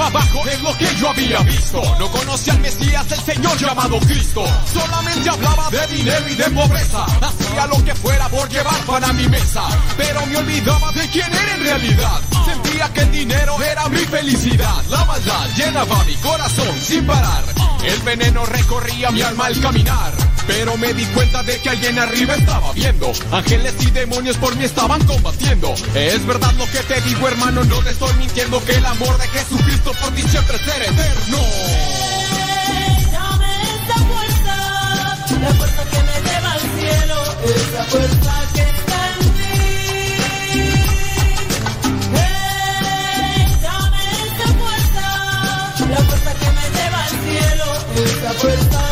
Abajo, es lo que yo había visto. No conocía al Mesías, el Señor llamado Cristo. Solamente hablaba de dinero y de pobreza. Hacía lo que fuera por llevar pan a mi mesa. Pero me olvidaba de quién era en realidad. Sentía que el dinero era mi felicidad. La maldad llenaba mi corazón sin parar. El veneno recorría mi alma al caminar. Pero me di cuenta de que alguien arriba estaba viendo. Ángeles y demonios por mí estaban combatiendo. Es verdad lo que te digo, hermano, no te estoy mintiendo. Que el amor de Jesucristo por ti siempre será eterno. La que me lleva al cielo, que esa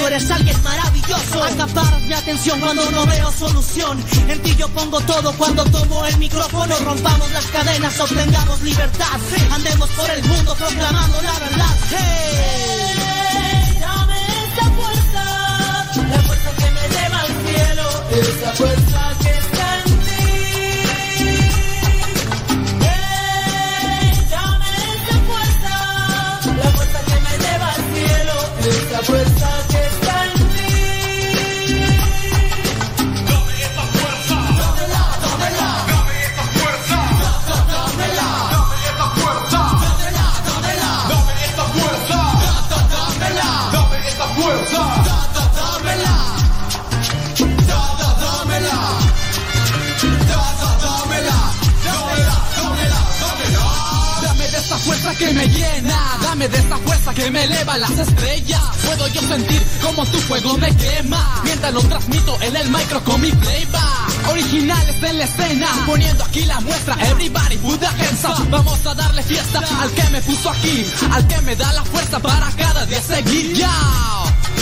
eres alguien maravilloso. Acaparas mi atención cuando no veo solución. En ti yo pongo todo cuando tomo el micrófono. Rompamos las cadenas, obtengamos libertad. Andemos por el mundo proclamando la verdad. Hey. Dame esa fuerza, la fuerza que me lleva al cielo, esa fuerza que está en. Hey, la fuerza que me lleva al cielo, esa fuerza que que me llena, dame de esa fuerza que me eleva las estrellas. Puedo yo sentir como tu fuego me quema, mientras lo transmito en el micro con mi playback. Originales en la escena, poniendo aquí la muestra. Everybody put the hands up. Vamos a darle fiesta al que me puso aquí, al que me da la fuerza para cada día seguir. Yo.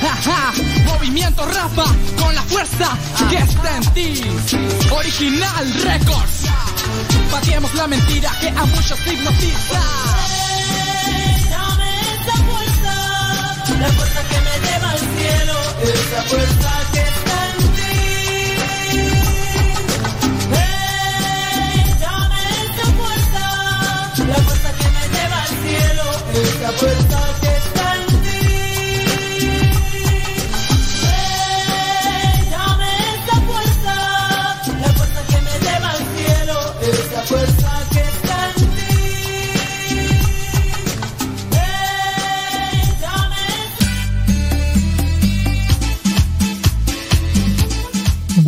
Jaja, movimiento Rafa con la fuerza que está en ti. Original Records. Pateemos la mentira que a muchos hipnotiza. Dame esa fuerza, la fuerza que me lleva al cielo, esa fuerza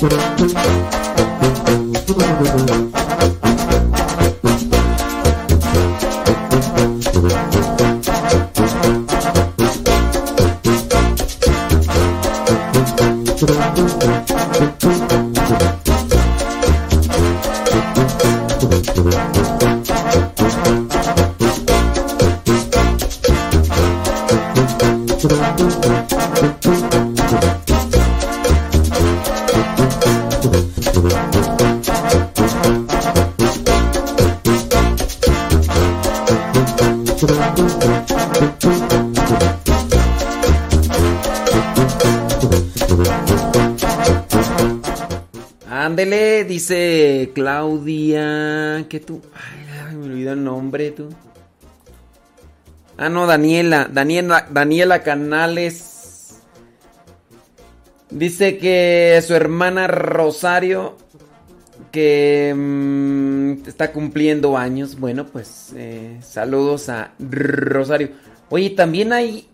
Ándele, Claudia. ¿Qué tú? Ay, me olvidó el nombre, tú. Ah, no, Daniela. Daniela, Daniela Canales. Dice que su hermana Rosario. Que mm, está cumpliendo años. Bueno, pues eh, saludos a Rosario. Oye, también hay.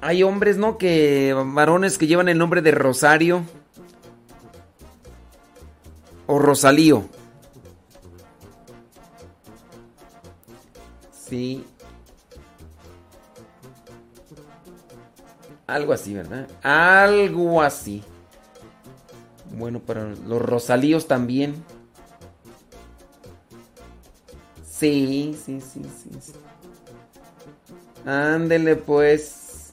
Hay hombres, ¿no? Que. Varones que llevan el nombre de Rosario o Rosalío. Sí. Algo así, ¿verdad? Algo así. Bueno, pero los Rosalíos también. Sí, sí, sí, sí. sí. Ándele pues.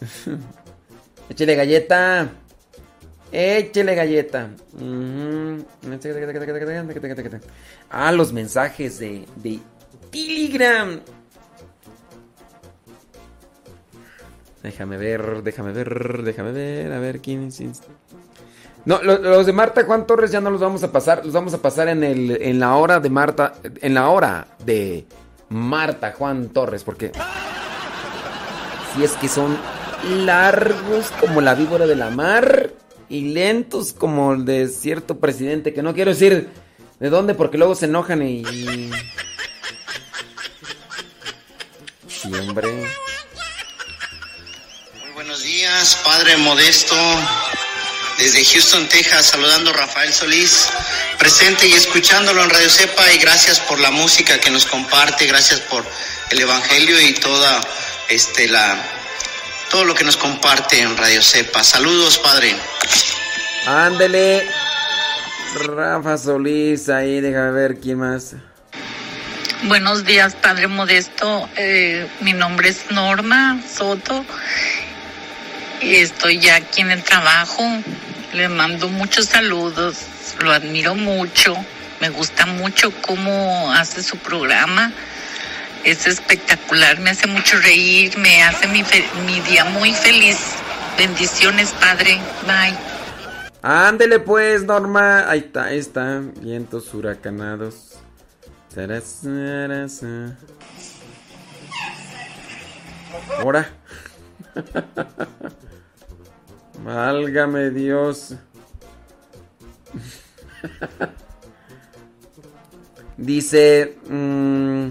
Échale galleta. Échele galleta. Ah, los mensajes de, de Telegram. Déjame ver, déjame ver, déjame ver, a ver quién es. No, lo- los de Marta Juan Torres ya no los vamos a pasar, los vamos a pasar en el en la hora de Marta, en la hora de Marta Juan Torres, porque si es que son largos como la víbora de la mar y lentos como el de cierto presidente que no quiero decir de dónde porque luego se enojan y sí, hombre. Muy buenos días, Padre Modesto, desde Houston, Texas, saludando a Rafael Solís, presente y escuchándolo en Radio Cepa y gracias por la música que nos comparte, gracias por el Evangelio y toda este la todo lo que nos comparte en Radio Cepa. Saludos, Padre. Ándele. Rafa Solís, ahí déjame ver quién más. Buenos días, Padre Modesto. Eh, mi nombre es Norma Soto y estoy ya aquí en el trabajo. Le mando muchos saludos, lo admiro mucho. Me gusta mucho cómo hace su programa. Es espectacular, me hace mucho reír, me hace mi, fe- mi día muy feliz. Bendiciones, Padre. Bye. Ándele pues, Norma. Ahí está, ahí está. Vientos huracanados. Ahora. Válgame Dios. Dice. mm,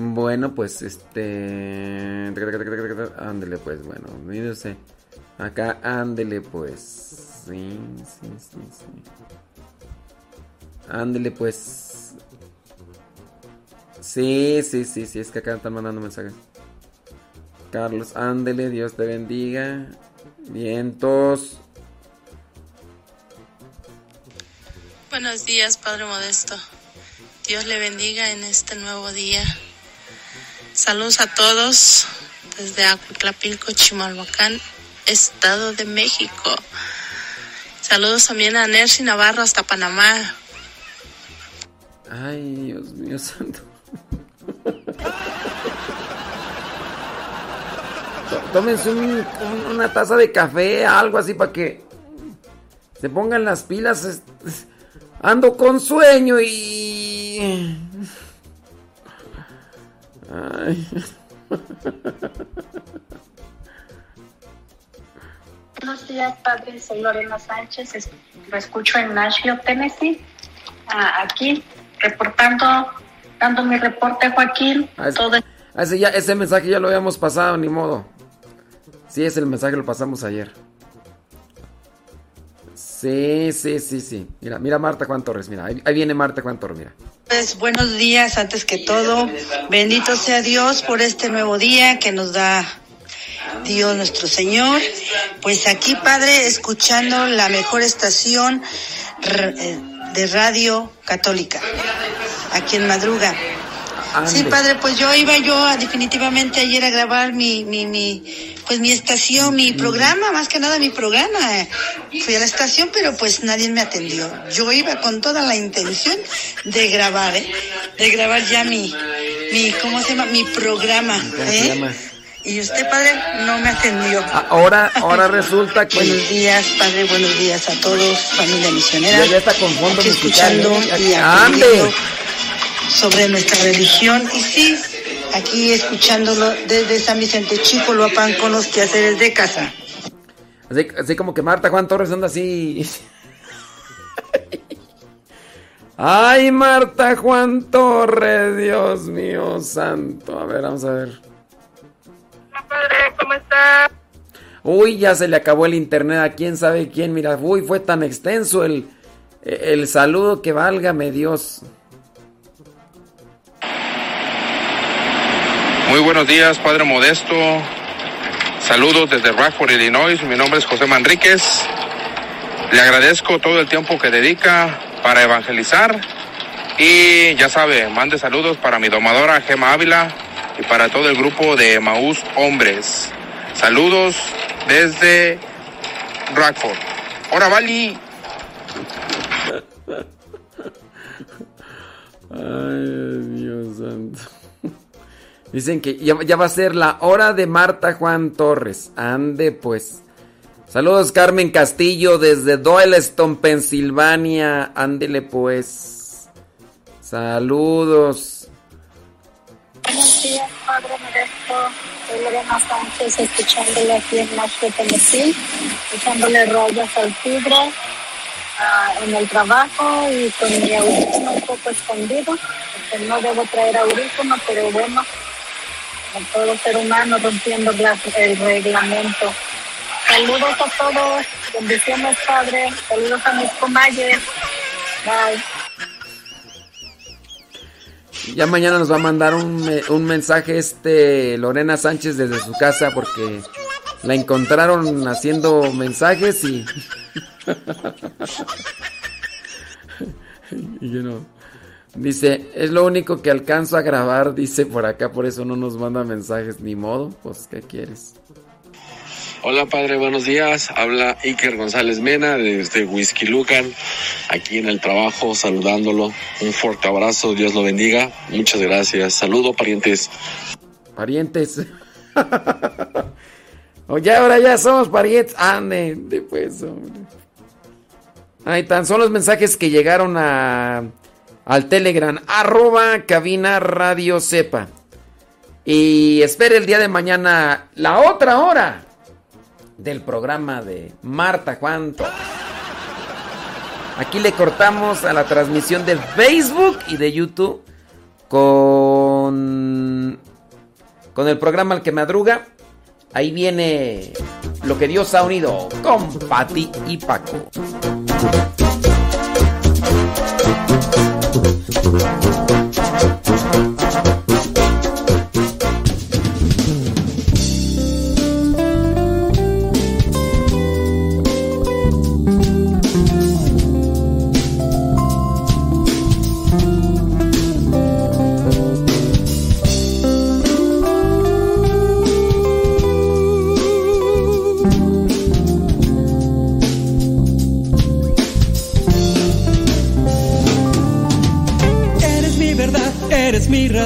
bueno, pues este. Ándele, pues, bueno, mírese. Acá, ándele, pues. Sí, sí, sí, sí. Ándele, pues. Sí, sí, sí, sí, es que acá están mandando mensajes. Carlos, ándele, Dios te bendiga. Vientos. Buenos días, Padre Modesto. Dios le bendiga en este nuevo día. Saludos a todos desde Acuitlapilco, Chimalhuacán, Estado de México. Saludos también a Nercy Navarro hasta Panamá. Ay, Dios mío santo. Tó- Tómense un- un- una taza de café, algo así para que se pongan las pilas. Ando con sueño y... Ay. Buenos días, padre. Soy Lorena Sánchez. Lo escucho en Nashville, Tennessee. Ah, aquí, reportando, dando mi reporte, Joaquín. Ah, Todo ah, ese, ya, ese mensaje ya lo habíamos pasado, ni modo. Sí, es el mensaje lo pasamos ayer. Sí, sí, sí, sí. Mira, mira Marta Juan Torres, mira. Ahí, viene Marta Juan Torres, mira. Pues buenos días, antes que todo, bendito sea Dios por este nuevo día que nos da Dios nuestro Señor. Pues aquí, Padre, escuchando la mejor estación eh, de radio católica, aquí en Madruga. Sí, Ande. padre, pues yo iba yo a- definitivamente ayer a grabar mi, mi, mi, pues mi estación, mi programa, más que nada mi programa. Fui a la estación, pero pues nadie me atendió. Yo iba con toda la intención de grabar, ¿eh? De grabar ya mi, mi, ¿cómo se llama? Mi programa, ¿Cómo se ¿eh? Y usted, padre, no me atendió. Ahora, ahora resulta que... Buenos días, padre, buenos días a todos, familia misionera. Ya- está con fondo musical, escuchando ¿eh? y ¡Ande! aprendiendo sobre nuestra religión. Y sí, aquí escuchándolo desde San Vicente Chico, Loapán, con los quehaceres de casa. Así, así como que Marta Juan Torres anda así. Ay, Marta Juan Torres, Dios mío santo. A ver, vamos a ver. padre, ¿cómo está? Uy, ya se le acabó el internet a quién sabe quién. Mira, uy, fue tan extenso el, el saludo que válgame Dios. Muy buenos días, Padre Modesto. Saludos desde Rockford, Illinois. Mi nombre es José Manríquez. Le agradezco todo el tiempo que dedica para evangelizar. Y ya sabe, mande saludos para mi domadora Gema Ávila y para todo el grupo de Maús Hombres. Saludos desde Rockford. Ahora, Bali. Ay, Dios santo. Dicen que ya, va a ser la hora de Marta Juan Torres. Ande pues. Saludos Carmen Castillo desde Doylestown, Pensilvania. Ándele pues. Saludos. Buenos días, Padre. Soy Lorena Sánchez, escuchándole aquí en Nashville, Tennessee, echándole rayas al tigre ah, en el trabajo y con mi audífono un poco escondido, no debo traer audífono, pero bueno, como todo ser humano rompiendo el reglamento. Saludos a todos, bendiciones, Padre, saludos a mis comayes. Bye. Ya mañana nos va a mandar un, me- un mensaje este Lorena Sánchez desde su casa porque la encontraron haciendo mensajes y... y yo no. Dice, es lo único que alcanzo a grabar, dice por acá, por eso no nos manda mensajes, ni modo, pues ¿qué quieres? Hola padre, buenos días. Habla Iker González Mena desde Whisky Lucan, aquí en el trabajo, saludándolo. Un fuerte abrazo, Dios lo bendiga. Muchas gracias. Saludo parientes. Parientes. Oye, ahora ya somos parientes. Ande, de pues, hombre. Ahí están, son los mensajes que llegaron a, al Telegram, arroba cabina radio sepa. Y espere el día de mañana la otra hora del programa de Marta Juan. Aquí le cortamos a la transmisión de Facebook y de YouTube con, con el programa Al que madruga. Ahí viene lo que Dios ha unido con Patti y Paco. Mi verdad,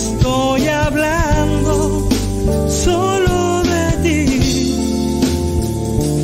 estoy hablando.